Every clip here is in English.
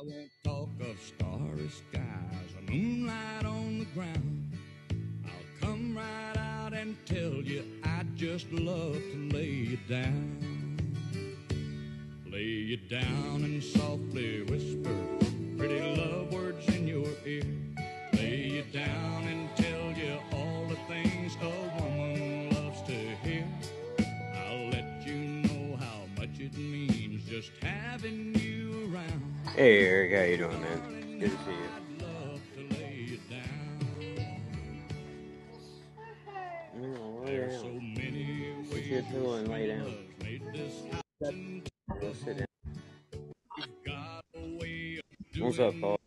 I won't talk of starry skies or moonlight on the ground. I'll come right out and tell you I'd just love to lay you down. Lay you down and softly whisper pretty love words in your ear. Lay you down and tell you all the things a woman loves to hear. I'll let you know how much it means just having you. Hey Eric, how you doing, man? Good to see you. I'd love to lay you down. Lay There's so down. many Get ways your pillow and lay down. love made this happen. Go sit down. You've got a way of What's up, Paul?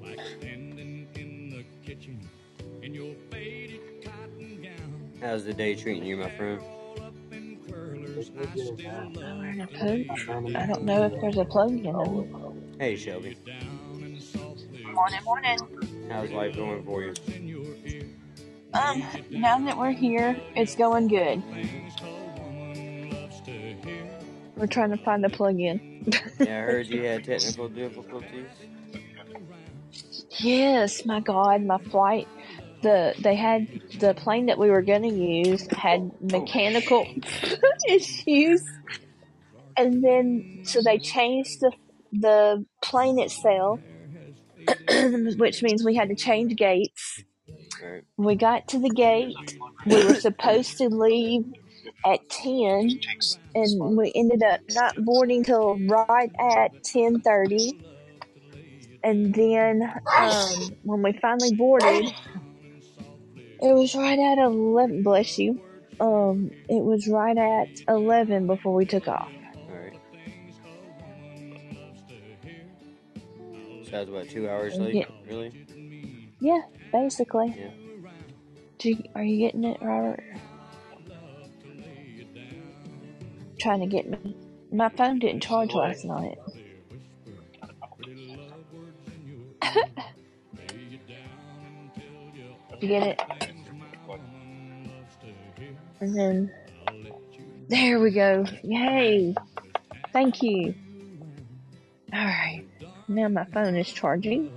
like standing in the kitchen in your faded cotton gown. How's the day treating you, my friend? All up in curlers, I still love Wearing a to lay I don't know if there's a plug in them. Hey, Shelby. down and softly Morning, morning. How's life going for you? in your ear. Um, now that we're here, it's going good. Things a woman loves to hear. We're trying to find the plug in. Yeah, I heard you had technical difficulties. yes, my God, my flight. The they had the plane that we were going to use had mechanical issues, and then so they changed the the plane itself, which means we had to change gates. We got to the gate. We were supposed to leave at 10 and we ended up not boarding till right at 10.30 and then um, when we finally boarded it was right at 11 bless you um, it was right at 11 before we took off Alright. So that was about two hours late? yeah, Really? yeah basically Yeah. Do you, are you getting it robert trying to get me my phone didn't charge last night you get it? And then there we go. Yay. Thank you. All right now my phone is charging.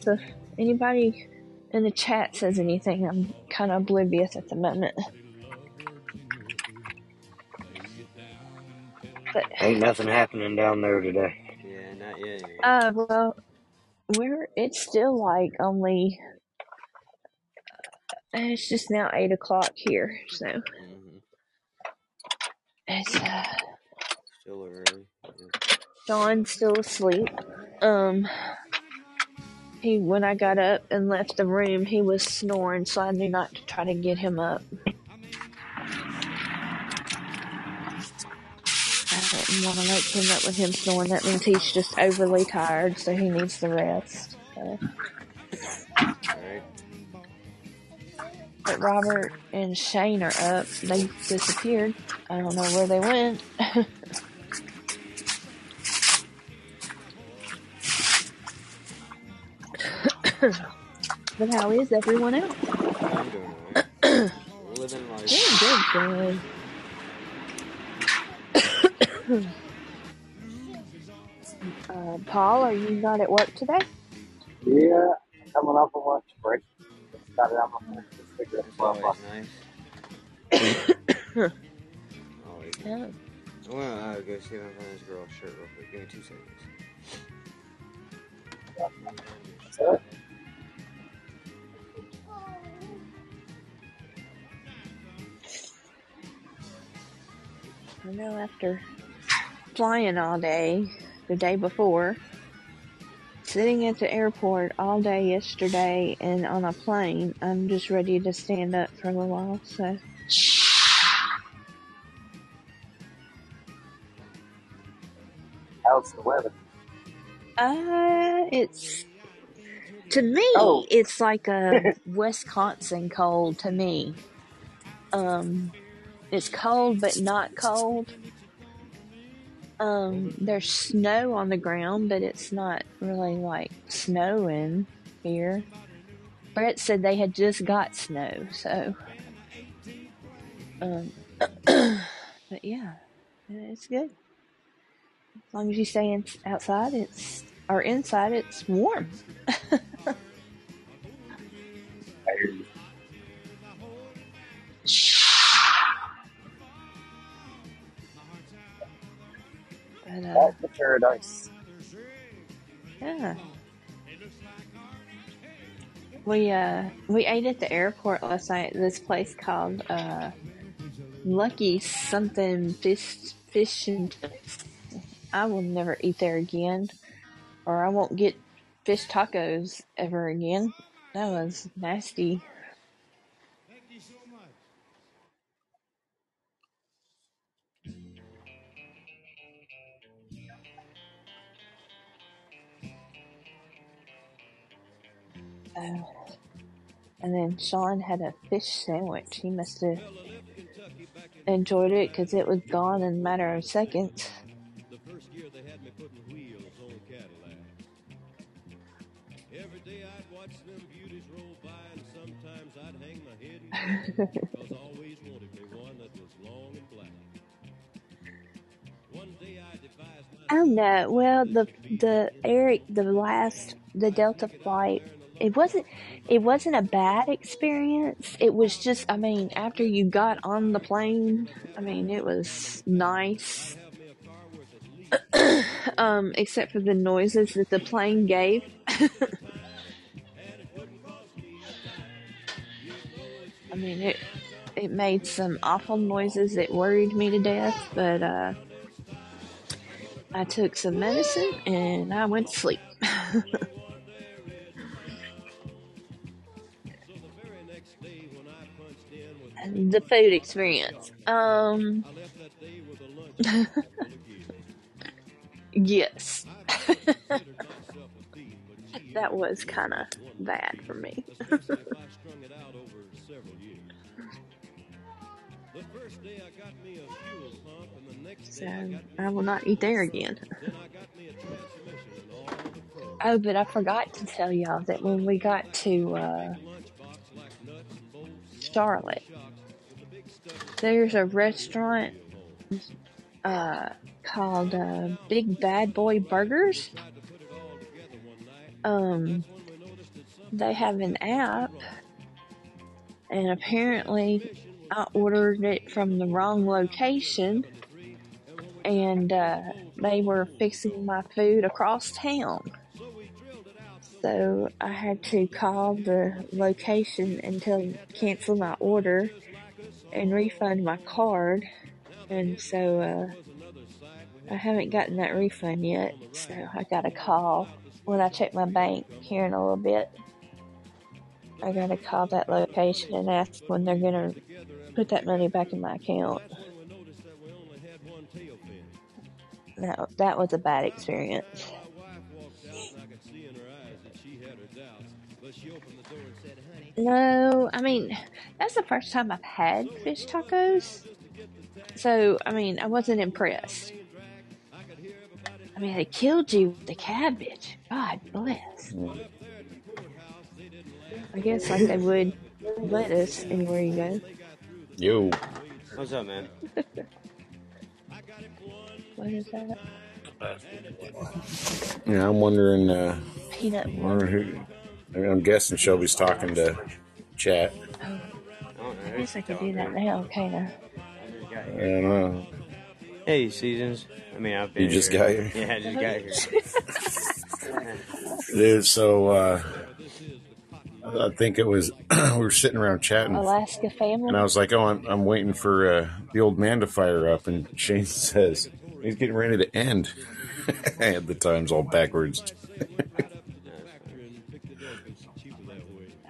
So if anybody in the chat says anything i'm kind of oblivious at the moment. But Ain't nothing happening down there today. Yeah, not yet. uh well we're it's still like only it's just now eight o'clock here so hmm it's uh Still early. Yeah. Still asleep. Um, he when I got up and left the room, he was snoring, so I knew not to try to get him up. I didn't want to wake him up with him snoring. That means he's just overly tired, so he needs the rest. So. Alright. But Robert and Shane are up. They disappeared. I don't know where they went. but how is everyone else? I'm doing. We're living life. Good, uh, Paul, are you not at work today? Yeah, coming off a lunch break. Got it my out. always nice. Always. No. I want to go see if I find this girl's shirt real quick. Give me two seconds. I know after flying all day the day before, sitting at the airport all day yesterday and on a plane, I'm just ready to stand up for a little while. So, How's the weather? uh, it's to me, Oh. it's like a Wisconsin cold to me. Um, it's cold but not cold. Um, there's snow on the ground, but it's not really like snowing here. Brett said they had just got snow, so um, but yeah, it's good. As long as you stay in, outside, it's or inside, it's warm. But uh, That's the paradise. yeah, we uh we ate at the airport last night. This place called uh Lucky something fish fish and chips. I will never eat there again, or I won't get fish tacos ever again. That was nasty. Uh, and then Sean had a fish sandwich. He must have enjoyed it because it was gone in a matter of seconds. The first year they had me putting wheels on Cadillac. Every day I'd watch them beauties roll by, and sometimes I'd hang my head and cry, 'cause I always wanted me one that was long and black. Oh no! Well, the the Eric, the last the Delta flight, it wasn't it wasn't a bad experience. It was just, I mean, after you got on the plane, I mean, it was nice. um, except for the noises that the plane gave. I mean, it it made some awful noises that worried me to death, but uh, I took some medicine and I went to sleep. the food experience. Um, yes. that was kind of bad for me. So I will not eat there again. Oh, but I forgot to tell y'all that when we got to uh, Charlotte, there's a restaurant uh, called uh, Big Bad Boy Burgers. Um, they have an app, and apparently, I ordered it from the wrong location, and uh, they were fixing my food across town. So I had to call the location and tell cancel my order and refund my card. And so uh, I haven't gotten that refund yet. So I got a call when I check my bank here in a little bit. I got to call that location and ask when they're going to put that money back in my account. That, that was a bad experience. My wife walked out, and I could see in her eyes that she had her doubts. But she opened the door and said, "Honey, No, I mean, that's the first time I've had fish tacos. So, I mean, I wasn't impressed. I mean, they killed you with the cabbage. God bless. I guess like they would lettuce anywhere you go. Yo. What's up, man? What is that? Yeah, I'm wondering. Uh, Peanut butter. wondering who. I mean, I'm guessing Shelby's talking to chat. I. I guess I could do that now, kind of. I just got I here. don't know. Hey, seasons. I mean, I've been You just here. got here? Yeah, I just got here. Dude, so uh, I think it was we were sitting around chatting, Alaska family. and I was like, "Oh, I'm, I'm waiting for uh, the old man to fire up," and Shane says he's getting ready to end. I had the times all backwards.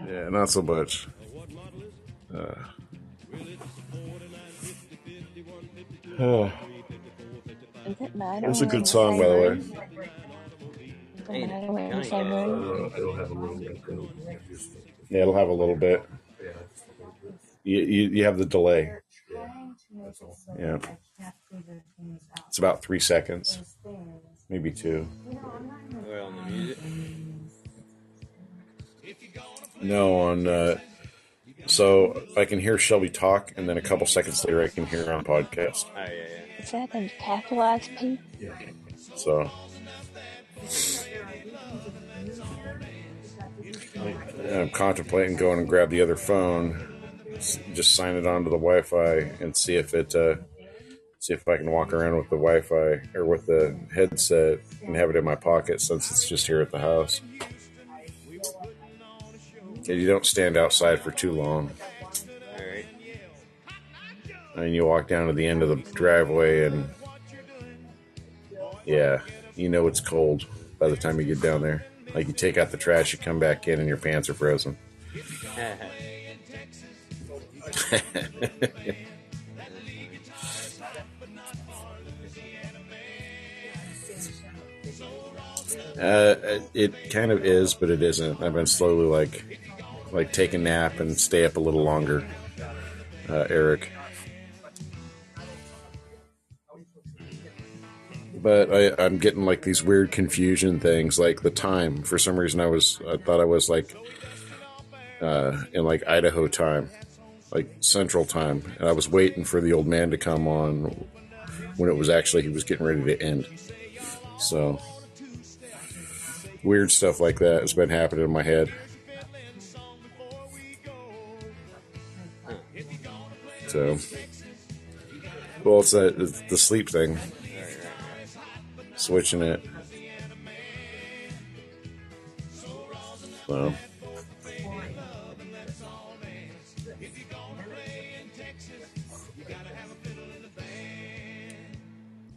yeah, not so much. Uh, oh, Does it matter? It's a good song, by the way. room? Does it matter when we're in the same room? yeah, it'll have a little bit. You, you, you have the delay. Yeah. It's about three seconds, maybe two. We're on the music. No, on. Uh, so I can hear Shelby talk, and then a couple seconds later, I can hear her on podcast. Oh, yeah, yeah. Is that a capitalized P? So I'm contemplating going and grab the other phone, just sign it onto the Wi-Fi, and see if it uh, see if I can walk around with the Wi-Fi or with the headset and have it in my pocket since it's just here at the house. And you don't stand outside for too long. Mean, you walk down to the end of the driveway, and yeah, you know it's cold by the time you get down there. Like you take out the trash, you come back in, and your pants are frozen. Uh, it kind of is, but it isn't. I've been slowly like, like take a nap and stay up a little longer. Uh, Eric, but I, I'm getting like these weird confusion things, like the time. For some reason, I was I thought I was like uh, in like Idaho time, like Central time, and I was waiting for the old man to come on when it was actually he was getting ready to end. So weird stuff like that has been happening in my head. So, well, it's, it's the sleep thing, switching it. So,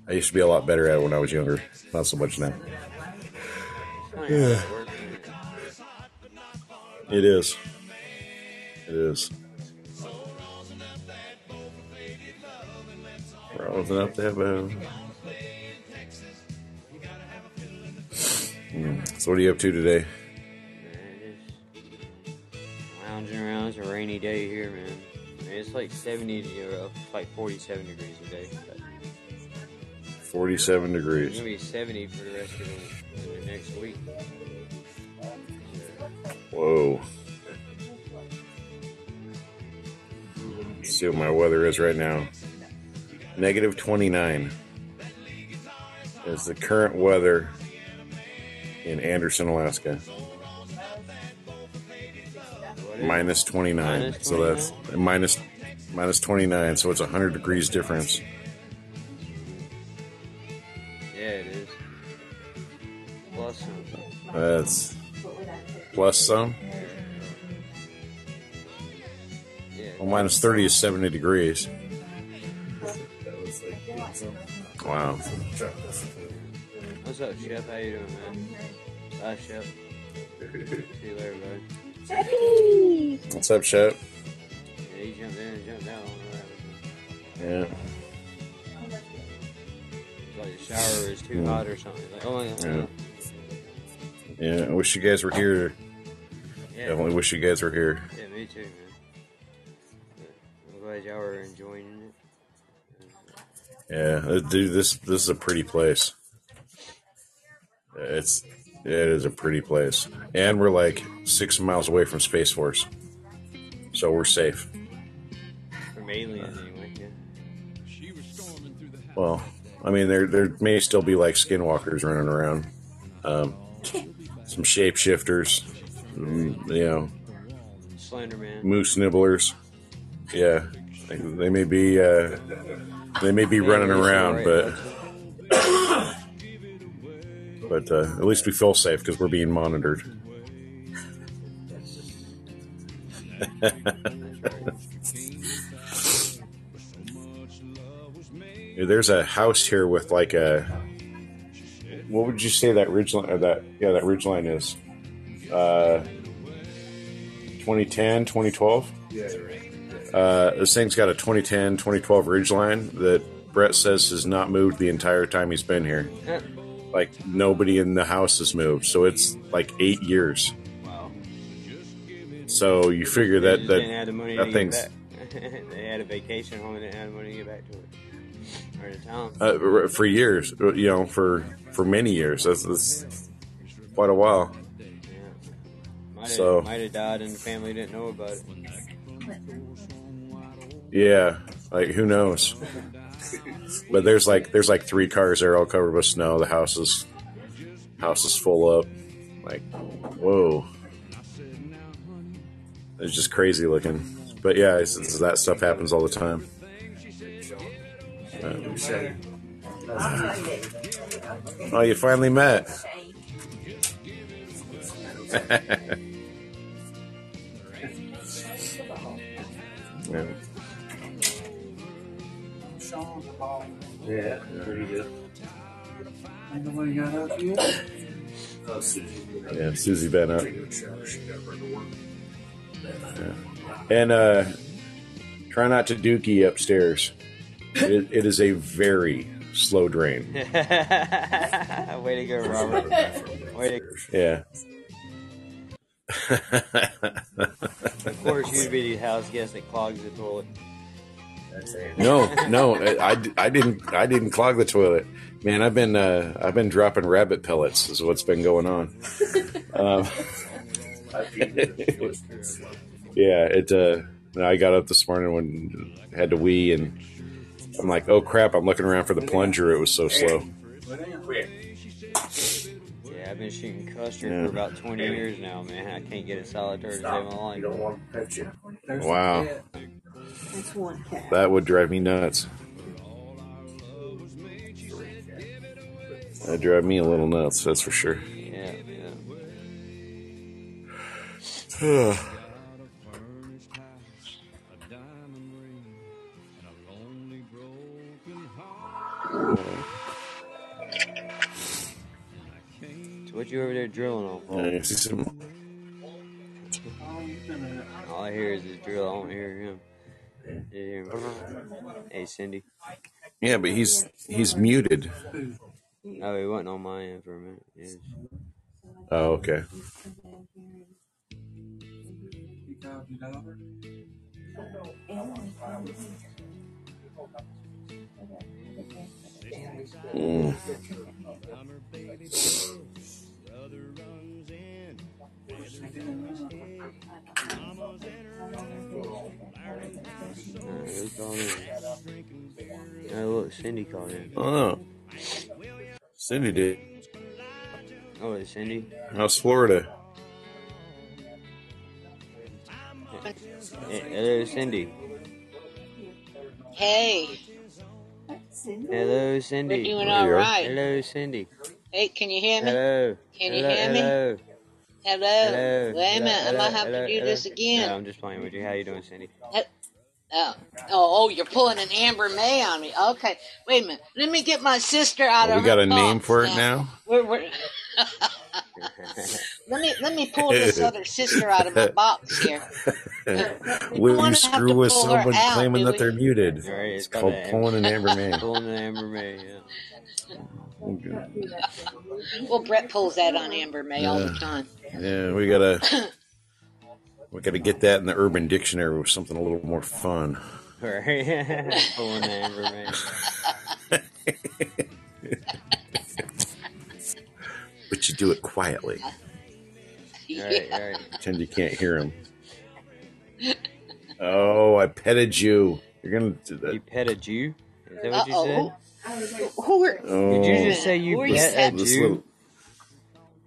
I used to be a lot better at it when I was younger. Not so much now. Yeah. It is. It is. Rising up there, bow. Mm. So what are you up to today? Lounging around. It's a rainy day here, man. Man, It's like 70 to like 47 degrees today. But Forty-seven it's degrees. gonna be 70 for the rest of the, the next week. Whoa. Let's see what my weather is right now. Negative 29 is the current weather in Anderson, Alaska. Minus 29. Minus So that's minus minus 29. So it's a 100 degrees difference. Yeah, it is. Plus some. That's plus some. Well, minus 30 is 70 degrees. Wow. What's up, Chef? How you doing, man? Bye, Chef. See you later, bud. Hey! What's up, Shep? Yeah, he jumped in and jumped out. I don't know what happened. Yeah. It's like the shower is too Mm. hot or something. Like, oh, yeah. Yeah. Yeah, I wish you guys were here. Yeah, Definitely wish you guys were here. yeah, me too, man. I'm glad y'all are enjoying it. Yeah, uh, dude, this this is a pretty place. It's it is a pretty place, and we're like six miles away from Space Force, so we're safe. From aliens, anyway. Yeah. Well, I mean, there there may still be like skinwalkers running around, um, some shapeshifters, mm, you know, Slender Man. moose nibblers. Yeah, they, they may be uh, they may be running around, but but uh, at least we feel safe because we're being monitored. There's a house here with like a. What would you say that ridge line? Or that yeah, that ridge line is. Uh, 2010, 2012. Uh, this thing's got a 2010, 2012 ridge line that Brett says has not moved the entire time he's been here. Like nobody in the house has moved, so it's like eight years. Wow. So you figure They that just that didn't the money that to thing's they had a vacation home and didn't have the money to get back to it. Or the town. uh, for years, you know, for for many years. That's, that's quite a while. Yeah. Might have, So- might have died and the family didn't know about it. Yeah, like who knows? but there's like there's like three cars there all covered with snow. The house is house is full up. Like, whoa, it's just crazy looking. But yeah, it's, it's- that stuff happens all the time. Oh, you finally met. Yeah. Yeah, pretty good. Ain't nobody got up yet? Yeah, Susie been up. Yeah. And uh, try not to dookie upstairs. It, it is a very slow drain. Way to go, Robert. Way to, Yeah. of course, you'd be the house guest that clogs the toilet. No, no, I, I didn't I didn't clog the toilet. Man, I've been uh, I've been dropping rabbit pellets. Is what's been going on. Um, yeah, it. Uh, I got up this morning when had to wee, and I'm like, oh crap! I'm looking around for the plunger. It was so slow. Yeah, I've been shooting custard Yeah. for about 20 years now, man. I can't get a solitaire to save my life. want to pet you. Wow, That's one cat. that would drive me nuts. That drive me a little nuts. That's for sure. Yeah, yeah. So what you over there drilling on? Paul? I see some- All I hear is his drill. I don't hear Hey, Cindy. Yeah, but he's he's muted. Oh, he wasn't on my end for a minute. Yes. Oh, okay. You called your daughter? Mm. Uh, who called in? Oh, look, Cindy called in. Oh, Cindy did. Oh, it's Cindy. How's Florida? Hey, hello, Cindy. Hey, Hello, Cindy. we're doing There all you are. right. Hello, Cindy. Hey, can you hear me? Hello. Can you hello, hear me? Hello. Hello. Hello. Wait a minute, hello, I might have hello, to do hello. this again. No, I'm just playing with you. How you doing, Cindy? Oh, oh, oh, you're pulling an Amber May on me. Okay, wait a minute. Let me get my sister out Oh, of we got her a name box for it now. We're, we're let me let me pull this other sister out of my box here. Will wanna you have screw to with pull her someone out, claiming that we? they're muted? Right, It's it's called pulling an Amber May. Pulling an Amber May, yeah. Well, Brett pulls that on Amber May all the time. Yeah, we gotta we gotta get that in the Urban Dictionary with something a little more fun. Right. Pulling Amber May. But you do it quietly. Right, right. Pretend you can't hear him. Oh, I petted you. You're gonna do You that. pet a Jew? Is that what you Uh-oh. Said? Who are, Oh, Did you just say you Who are pet a Jew? little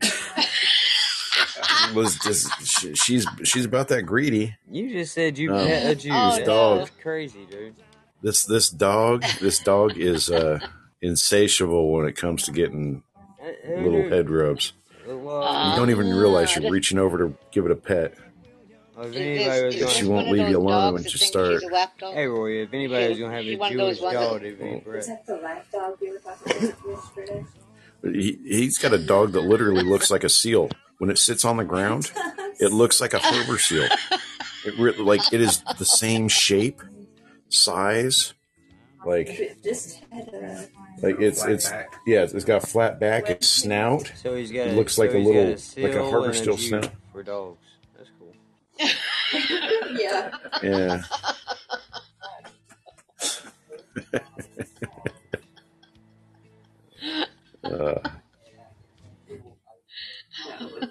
was just she, she's she's about that greedy. You just said you Oh. pet a Jew. Oh, That- dog. That's crazy, dude. This this dog this dog is uh insatiable when it comes to getting Uh, little head rubs. Well, You don't even realize you're reaching over to give it a pet. If Is anybody this- was She going this to, won't leave you alone dogs when you start. She's a lapdog? hey Roy, if anybody was going to have She a one of those Jewish dog, it'd be oh. Brett. that the lap dog you were talking about? He, he's got a dog that literally looks like a seal. When it sits on the ground, it looks like a harbor seal. It re- like it is the same shape, size, like It just had a. like it's it's yeah, it's got a flat back, its snout. So he's got. It a, looks so like a little- got like a harbor and steel snout. for dogs. That's cool. Yeah. Yeah, uh,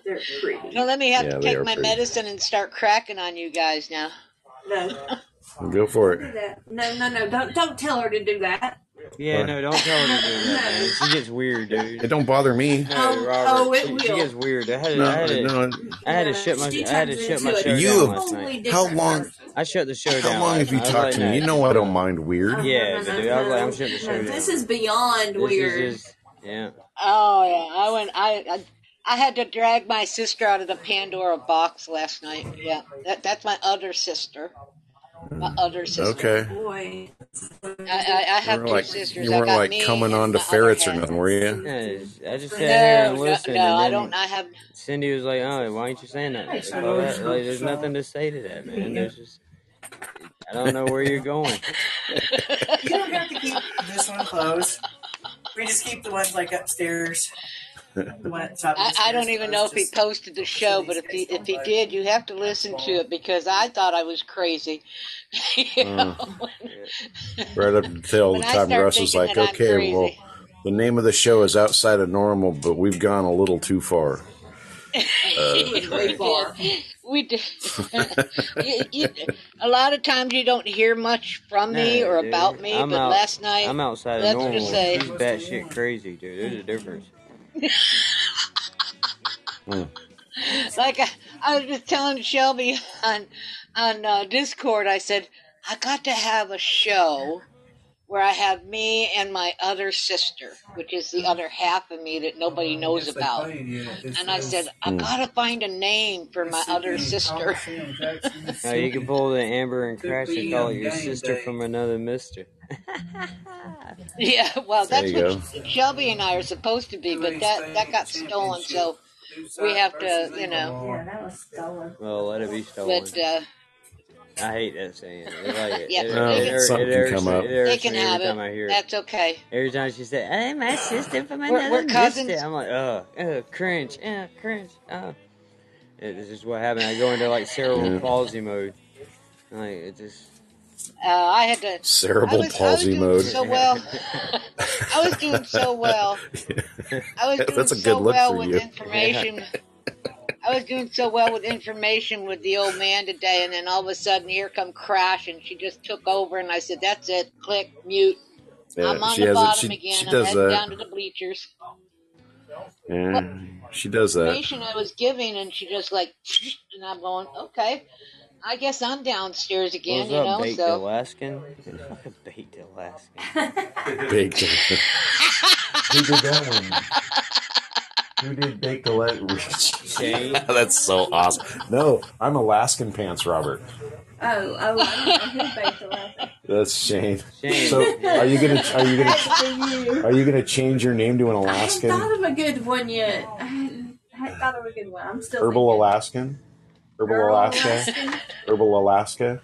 They're pretty. Don't let me have Yeah, to take my pretty. medicine and start cracking on you guys now. No. go for it. No, no, no. Don't don't tell her to do that. Yeah, What? no, don't tell her to do that, man. She gets weird, dude. It don't bother me. No, Oh, Robert, oh, it she, she will. gets weird. I had to, No, I had to, no. I had to shut my, I had to shut my show You down have- last night. How long? I shut the show How down. long have you night. I was talked like, to me? You know I don't mind weird. Yeah, but dude, I was like, I'm shutting the show down. This is beyond This weird. is just, yeah. Oh yeah, I went. I, I I had to drag my sister out of the Pandora box last night. Yeah, that that's my other sister. My mm. other sister. Okay. Boy. I, I, I have two like sisters. you weren't got like me coming on to ferrets or nothing, were you? Yeah, I just sat here No, and listened, no, and I don't. I have. Cindy was like, "Oh, why aren't you saying that?" Like, all that? like, there's nothing to say to that, man. There's just, I don't know where you're going. You don't have to keep this one closed. We just keep the ones like upstairs. The one at the top of I, I don't even know if he posted the show, but if he if he did, you have to listen to it because I thought I was crazy. you hmm. know? Right up until the time Russ was like, that I'm "Okay, well, the name of the show is outside of normal, but we've gone a little too far." Uh, it was way far. we did. you, you, a lot of times you don't hear much from me Nah, or dude. about me, I'm but out- last night I'm outside of let's normal. just say- She's batshit crazy, dude. There's a difference. like I, I was just telling Shelby on on uh, Discord, I said I got to have a show where I have me and my other sister, which is the other half of me that nobody knows about. And I said I Hmm. gotta find a name for my other sister. Now you can pull the Amber and Crash and call your sister from another mister. Yeah, well, that's you what Shelby and I are supposed to be, but that that got stolen, so we have to, you know. Yeah, that was stolen. Well, let it be stolen. But uh, I hate that saying. It, like, it, Yeah, it, No, it, it, something it can come up. It irks they can me have every time I it. hear it. That's okay. Every time she said, "Hey, my sister from We're- another we're mister," cousins. I'm like, "Ugh, ugh, cringe, uh, cringe." Uh. It- This is what happened. I go into like cerebral palsy mode. Like it just. Uh, I had to. I Cerebral was, I was palsy doing mode. so well. I was doing so well. I was doing That's a good so look well for with you. information. I was doing so well with information with the old man today, and then all of a sudden, here come Crash, and she just took over, and I said, "That's it, click, mute. Yeah, I'm on she the has it. bottom She, again. she I'm does heading that. down to the bleachers." Yeah, she does that. Information I was giving, and she just like, and I'm going, "Okay, I guess I'm downstairs again," What's you up, know. baked So Alaskan? Fucking baked Alaskan. Baked. Who did that one? Who did baked Alaskan? Shane. That's so awesome. No, I'm Alaskan Pants Robert. Oh, oh, I don't know who baked the last That's Shane. Shane. So are you gonna are you gonna are you gonna change your name to an Alaskan? I haven't thought Alaskan? of a good one yet. I hadn't, I hadn't thought of a good one. I'm still Herbal thinking. Alaskan? Herbal Herbal Alaska? Alaskan? Herbal Alaska?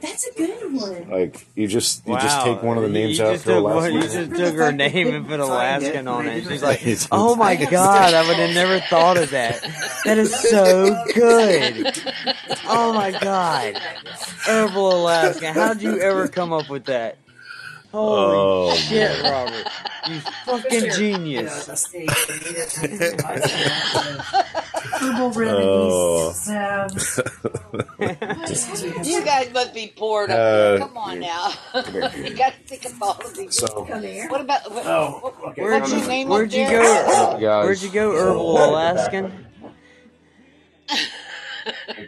That's a good one. Like you just you Wow. just take one of the names you out just for took one- Alaska. You just took her name and put Alaskan on it. She's like, oh my god, I would have never thought of that. That is so good. Oh my god. Herbal Alaskan. How'd you ever come up with that? Holy Oh, shit, Robert. You fucking genius. Herbal Oh. remedies. Um, You guys must be bored up Uh, there. Come on now. you got to think of all of these. So here. What about what, Oh, what- okay. what's your name Where'd you go? guys. Where'd you go, Herbal Alaskan?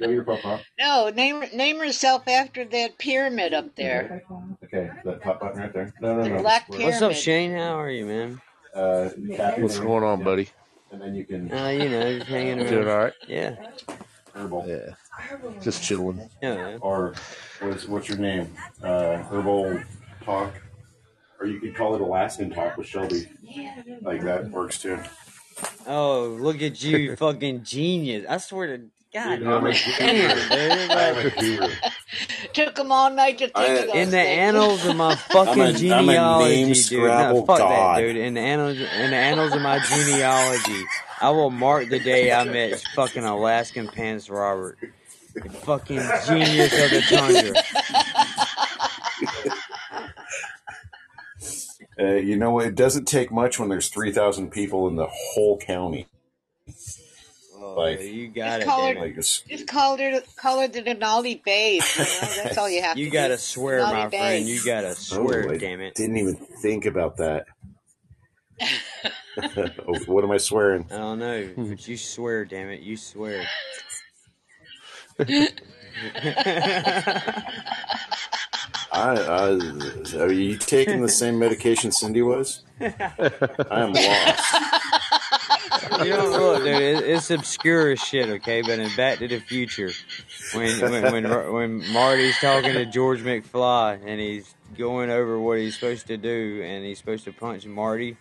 Go your profile. No, name name yourself after that pyramid up there. Okay, that top button right there. No, no, The no. black Where- pyramid. What's up, Shane? How are you, man? Uh, tap your What's name, going on, buddy? And then you can Uh, you know, just hanging Doing around. all right? Yeah. herbal Yeah, just chilling. Yeah. or what's what's your name? Uh, herbal talk, or you could call it Alaskan talk with Shelby. Like that works too. Oh, look at you, fucking genius! I swear to God, Dude, I'm a damn, Like, guru. Took them all night to think I- of those in the things. annals of my fucking I'm a genealogy, name dude. No, fuck god. that, dude. In the annals, in the annals of my genealogy, I will mark the day I met fucking Alaskan Pants Robert, the fucking genius of the tundra. Uh, you know, what? it doesn't take much when there's three thousand people in the whole county. Like you got Just it, call her, it. like a s- just call her, call her the Denali Babe. You know, that's all you have You to gotta do. swear, Denali my Babe. friend. You gotta swear, oh, damn it. didn't even think about that. oh, what am I swearing? I don't know, but you swear, damn it. You swear. I, I are you taking the same medication Cindy was? I am lost. You know, look, dude, it, it's obscure as shit, okay? But in Back to the Future, when when when, when Marty's talking to George McFly and he's going over what he's supposed to do, and he's supposed to punch Marty,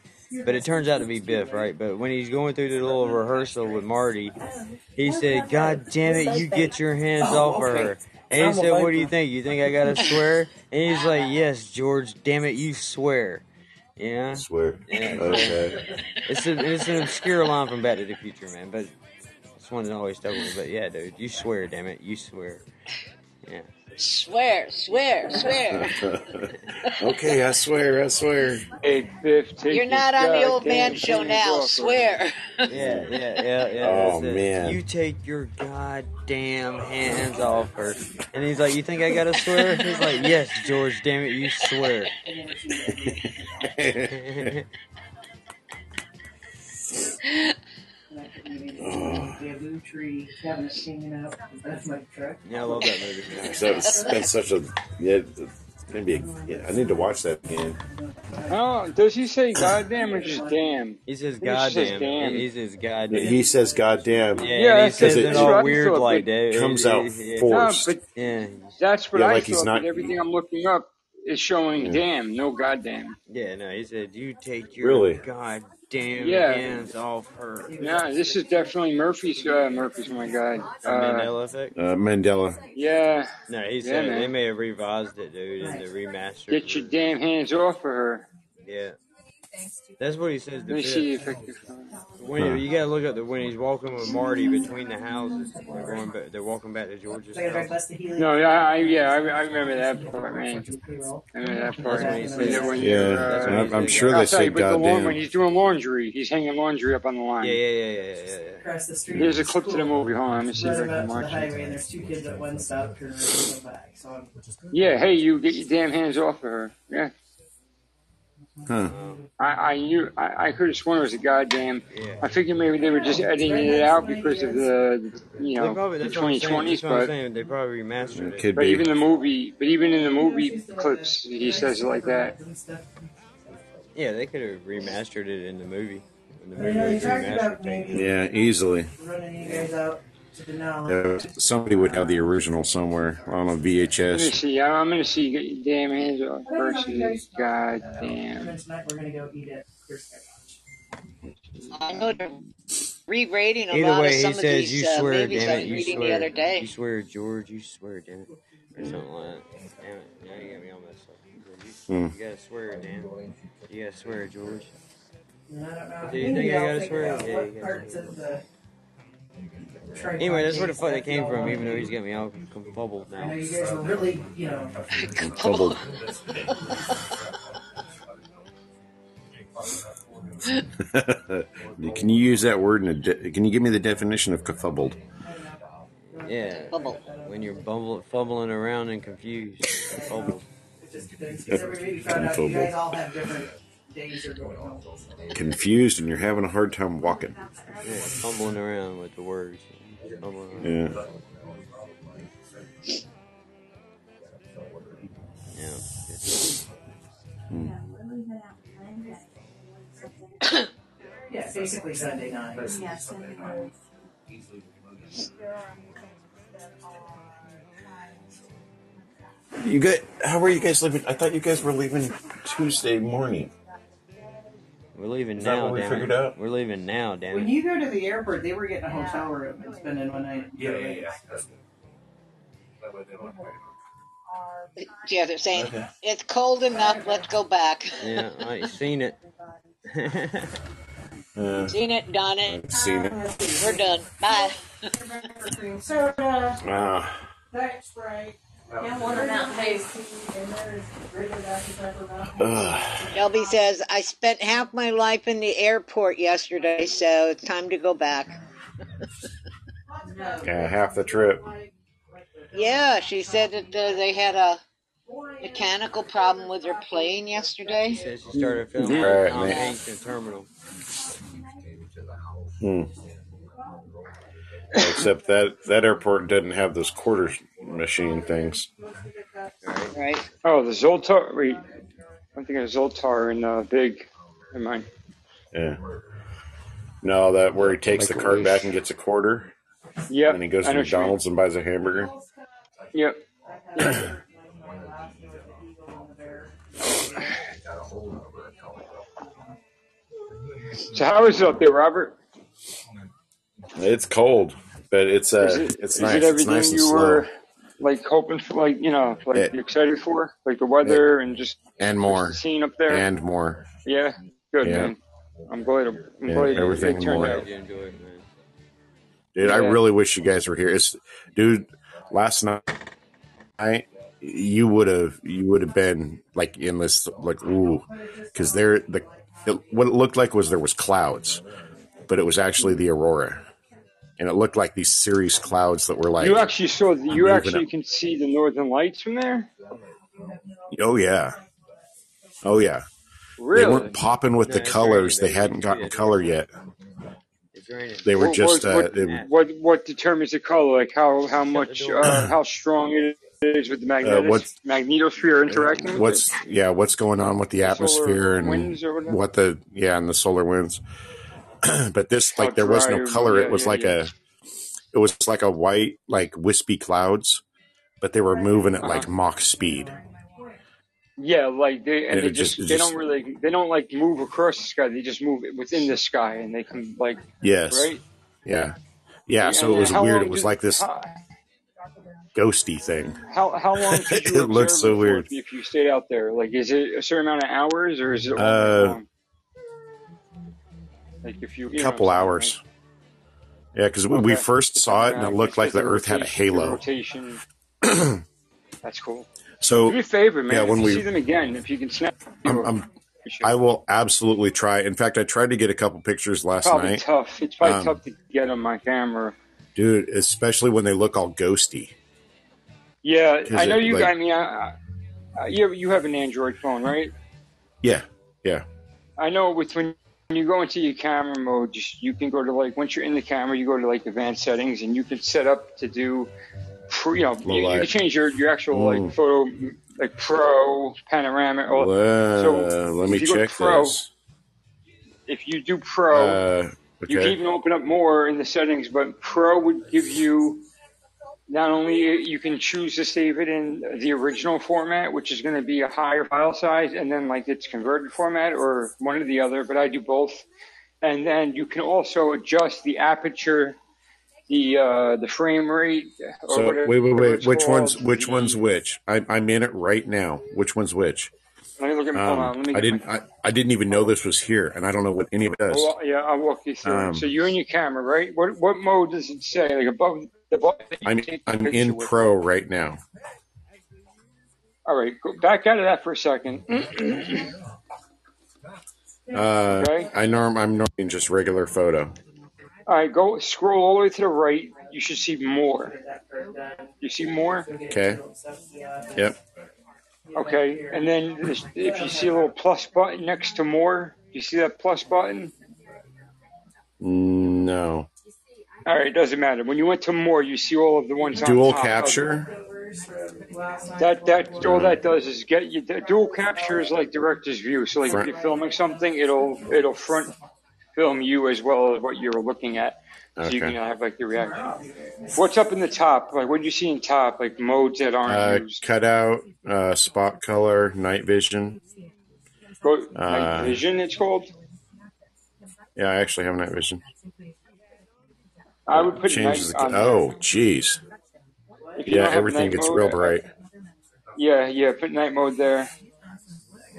but it turns out to be Biff, right? But when he's going through the little rehearsal with Marty, he said, "God damn it, you get your hands off of her." And he said, "What do you think? You think I gotta swear?" And he's like, "Yes, George. Damn it, you swear." Yeah. I Swear. Yeah, Okay. It's a, it's an obscure line from Back to the Future, man, but it's one that always me. But yeah, dude, you swear, damn it, you swear. Yeah. Swear, swear, swear. okay, I swear, I swear. Hey, Biff, take You're not on the old man show now. off. Swear. Yeah, yeah, yeah, yeah. Oh, it. man. You take your goddamn hands off her. And he's like, You think I gotta swear? He's like, Yes, George, damn it, you swear. Bamboo tree cabinet hanging out. That's my truck. yeah, I love that movie. So it's been such a yeah. It's gonna be. A, yeah, I need to watch that again. Oh, does he say goddamn or just damn? He says He goddamn. damn. He says goddamn. He says, "Goddamn." Yeah, Yeah, and he says it- it all weird thought, like but that. comes out it- it- No, forced. but Yeah, that's what Yeah, I like he's thought. not- But everything I'm looking up is showing Yeah. damn, no goddamn. yeah, no, he said, You take your Really? Goddamn Yeah. hands off her. Yeah, this is definitely Murphy's. Uh, Murphy's. My god. The Uh, Mandela effect? Uh, Mandela. yeah. No, he said man. they may have revised it, dude, in the remaster. Get your damn hands off of her. Yeah. That's what he says to Let me see Biff. if I can. When you, you gotta look up the when he's walking with Marty between the houses. They're going back. They're walking back to George's So I gotta drive house. bus to Healy. No, yeah, I, yeah, I, I remember that part, man. I remember that part. That's When said. you're- when Yeah, you're, That's what uh, I'm, I'm sure they outside, say but the lawn, when he's doing laundry, he's hanging laundry up on the line. Yeah, yeah, yeah, yeah, yeah, yeah. Across the street. Here's a clip to the movie. Hold on, let me see if I out can the watch highway, and it. there's two kids at one stop, turn around and go back. So I'm Yeah, hey, you get your damn hands off of her. Yeah, Huh. I, I knew, I, I could have sworn it was a goddamn. Yeah. I figured maybe they were just editing it out because of the, you know, probably, the that's what I'm saying. 2020s. That's what I'm But. They probably remastered it. Could but even the movie, but even in the movie clips, he says it like that. Yeah, they could have remastered it in the movie. When the movie know you was talked remastered. about maybe Yeah, easily. Running you guys out to Denali. Yeah, somebody would have the original somewhere on a Let me VHS. see. I'm, I'm gonna see. Get your damn hands off I don't know if versus goddamn. tonight we're gonna go eat at Clear Sky I know they're re-rating a Either lot way, of he some of says, these "You uh, swear, movies damn I it, was you reading swear, the other day. you swear, George, you swear, damn it, or something like that." Damn it, now you got me all messed up. You, Hmm. you gotta swear, damn. You gotta swear, George. I don't know. Do you think maybe I I'll gotta swear? Yeah, you gotta swear. Of the tripod Anyway, that's where the case fuck that they came from. Even though to he's do. got me all confubbled I know now. you guys were really, you know, Bubbled. can you use that word in a? De- can you give me the definition of kafubbled? Yeah, Bubble. when you're bumble, fumbling around and confused, confubbled. it's just because everybody you guys all have different days you're going home. Confused and you're having a hard time walking. Yeah, fumbling around with the words. Fumbling. Yeah. Yeah. Hmm. Yeah, basically Sunday night. You got? How are you guys leaving? I thought you guys were leaving Tuesday morning. We're leaving Is that now, what we damn figured it. out? We're leaving now, damn When it. you go to the airport, they were getting a hotel room and spending one night. Yeah, yeah, yeah. Yeah, they're saying Okay. it's cold enough. Let's go back. Yeah, I seen it. Uh, Seen it, done it. I've seen it. We're done. Bye. Cream soda, Ah, diet Sprite, and Water Mountain Dew. And there's regular Dr. Pepper Mountain ugh. Shelby says I spent half my life in the airport yesterday, so it's time to go back. Yeah, half the trip. Yeah, she said that uh, they had a mechanical problem with their plane yesterday. Said she started filming Right, Tom man. Hanks Terminal. Hmm. Except that that airport didn't have those quarter machine things. Right. Oh, the Zoltar. Wait, I'm thinking of Zoltar and uh, Big. Never mind. Yeah. No, that where he takes the card back and gets a quarter, Yep. and he goes I to know what you mean. McDonald's and buys a hamburger. Yep. So how is it up there, Robert? It's cold, but it's uh, Is it, it's is nice. it It's everything nice you were like hoping for, like you know, like Yeah. you're excited for, like the weather and just and more, the scene up there? and more. yeah, good Yeah. man. I'm glad. I'm Yeah, glad everything turned more. out. It. Dude, I really wish you guys were here. It's, dude, last night, I, you would have, you would have been like in this, like, ooh, because there, the, it, what it looked like was there was clouds, but it was actually the aurora, and it looked like these cirrus clouds that were like, you actually saw. The, you actually up. can see the northern lights from there. oh yeah, oh yeah, Really? they weren't popping with No, the colors. They hadn't gotten color yet. They were What, just, what, uh, what, they, what what determines the color? Like how how much uh, how strong it is with the uh, magnetic what, magnetosphere interacting with what's yeah what's going on with the? The atmosphere and winds or what the yeah and the solar winds but this like there was no color. It was like a it was like a white like wispy clouds but they were moving at Uh like mach speed. Yeah, like they and and they it just just they just don't really they don't like move across the sky. They just move within the sky, and they can like yes. right. yeah. Yeah And so it was weird. it was like this how ghosty thing. How how long it looks so weird. if, if you stayed out there? Like, is it a certain amount of hours, or is it uh long? Like, if you you know what I'm couple saying, like hours yeah because we, we first saw it and it looked like the the earth had a halo rotation. That's cool. Do so me a favor, yeah man. If when we see them again, if you can snap I'm, I'm I will absolutely try. In fact, I tried to get a couple pictures last Probably night. tough. It's probably Um, tough to get on my camera. dude, especially when they look all ghosty. Yeah, I know it you. like, I mean, I, I, you have, you have an Android phone, right? yeah, yeah, I know with when you go into your camera mode, just, you can go to like once you're in the camera, you go to like advanced settings, and you can set up to do, you know, you, you can change your your actual like Mm. photo, like pro, panoramic. Or, so let me if you go to check pro, this. if you do pro, Uh, you can even open up more in the settings, but Pro would give you not only you can choose to save it in the original format, which is going to be a higher file size, and then like its converted format, or one or the other. But I do both, and then you can also adjust the aperture, the uh, the frame rate, or So whatever wait, wait, wait. Which called. one's which one's which? I'm I'm in it right now. Which one's which? let me look at hold Um, on. Let me I didn't I, I didn't even know this was here, and I don't know what any of it does. Well, yeah, I'll walk you through. Um, So you're in your camera, right? What what mode does it say? Like above the button I'm I'm picture in with? Pro right now. All right, go back out of that for a second. Uh, okay. I norm I'm normally in just regular photo. All right, go scroll all the way to the right. You should see more. You see more? Okay. Yep. Okay, and then this, if you see a little plus button next to more, you see that plus button? No. All right, it doesn't matter. When you went to more, you see all of the ones on Dual top. capture. That that all that does is get you. Dual capture is like director's view. So like if you're filming something, it'll it'll front film you as well as what you're looking at, so you can have like the reaction. What's up in the top? Like what do you see in top? Like modes that aren't Uh, used. cutout, uh, spot color, night vision. Go, night Uh, vision, it's called. yeah, I actually have night vision. I would put Changes night the on oh, jeez. Yeah, everything gets mode, real bright. Yeah, yeah, put night mode there.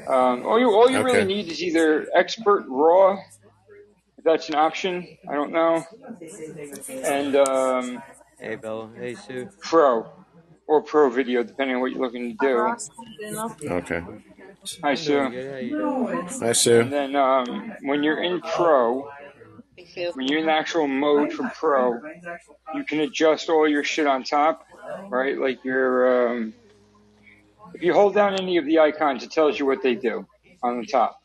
Um, all you all you really need is either expert raw, if that's an option. I don't know, and um, Hey, Bella. Hey, Sue. pro or pro video, depending on what you're looking to do. Okay. Hi, I'm Sue. good. How you doing? Hi, Sue. And then um, when you're in pro, when you're in the actual mode for Pro, you can adjust all your shit on top, right? Like your, um, if you hold down any of the icons, it tells you what they do on the top.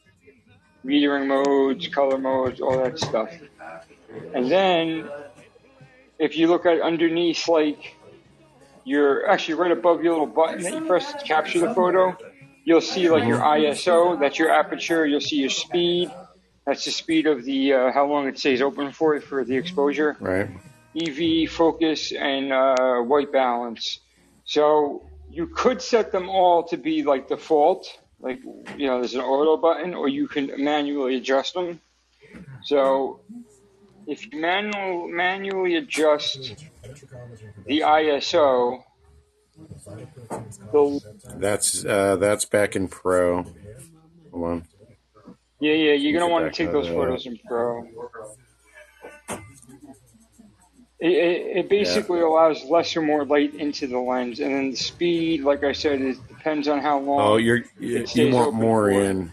Metering modes, color modes, all that stuff. And then, if you look at underneath, like, your, actually right above your little button that you press to capture the photo, you'll see like your ISO, that's your aperture, you'll see your speed, that's the speed of the, uh, how long it stays open for, for the exposure. Right. EV, focus, and uh, white balance. So you could set them all to be like default, like you know, there's an auto button, or you can manually adjust them. So if you manual, manually adjust the ISO, the That's uh, that's back in Pro. Hold on. Yeah, yeah, you're gonna want to take those photos in Pro. It, it, it basically allows less or more light into the lens, and then the speed, like I said, it depends on how long. Oh, you're you, you want more for. in.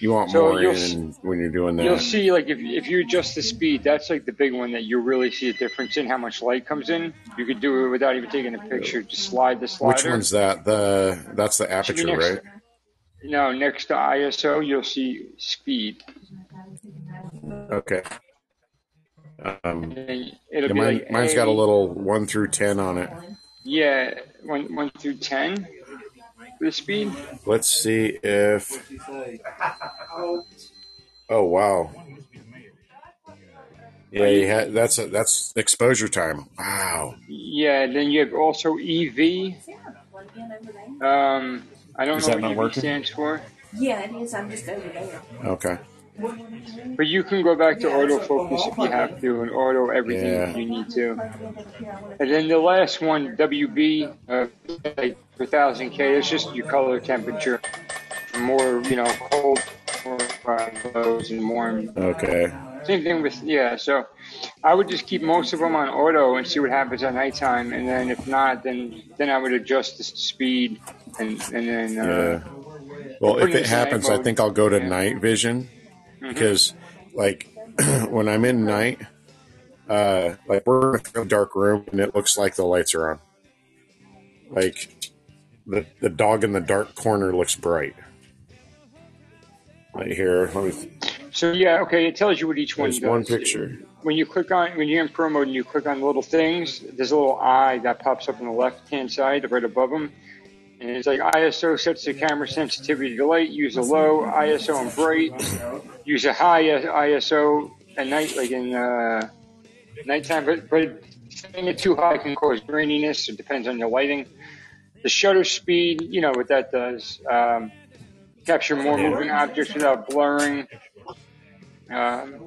You want So more in when you're doing that. You'll see, like, if, if you adjust the speed, that's like the big one that you really see a difference in how much light comes in. You could do it without even taking a picture. Just slide the slider. Which one's that? The that's the aperture, right? No, next to ISO, you'll see speed. Okay. Um, it'll yeah, be mine, like mine's got a A- little one through ten on it. Yeah, one, one through ten. The speed. Let's see if. Oh wow. Yeah, you had that's a, that's exposure time. Wow. Yeah, then you have also EV. Um, I don't Is know that not what EV working? stands for. Yeah, it is. I'm just over there. Okay. But you can go back to autofocus if you have to, and auto everything Yeah. if you need to. And then the last one, WB, uh, like per thousand K, it's just your color temperature. More, you know, cold, more uh, close, and warm. Okay. Same thing with yeah. So I would just keep most of them on auto and see what happens at nighttime, and then if not, then then I would adjust the speed, and and then uh, Yeah. Well, if it it in happens, I think I'll go to night vision Mhm. because, like, when I'm in night, uh, like we're in a dark room and it looks like the lights are on. Like the the dog in the dark corner looks bright. Right here, let me. So yeah, okay, it tells you what each one There's does. one picture. When you click on when you're in pro mode and you click on the little things, there's a little eye that pops up on the left hand side, right above them, and it's like ISO sets the camera sensitivity to light. Use a low ISO and bright. Use a high ISO at night, like in uh, nighttime. But but setting it too high can cause graininess. It depends on your lighting. The shutter speed, you know what that does. Um, capture more moving objects without blurring. Um,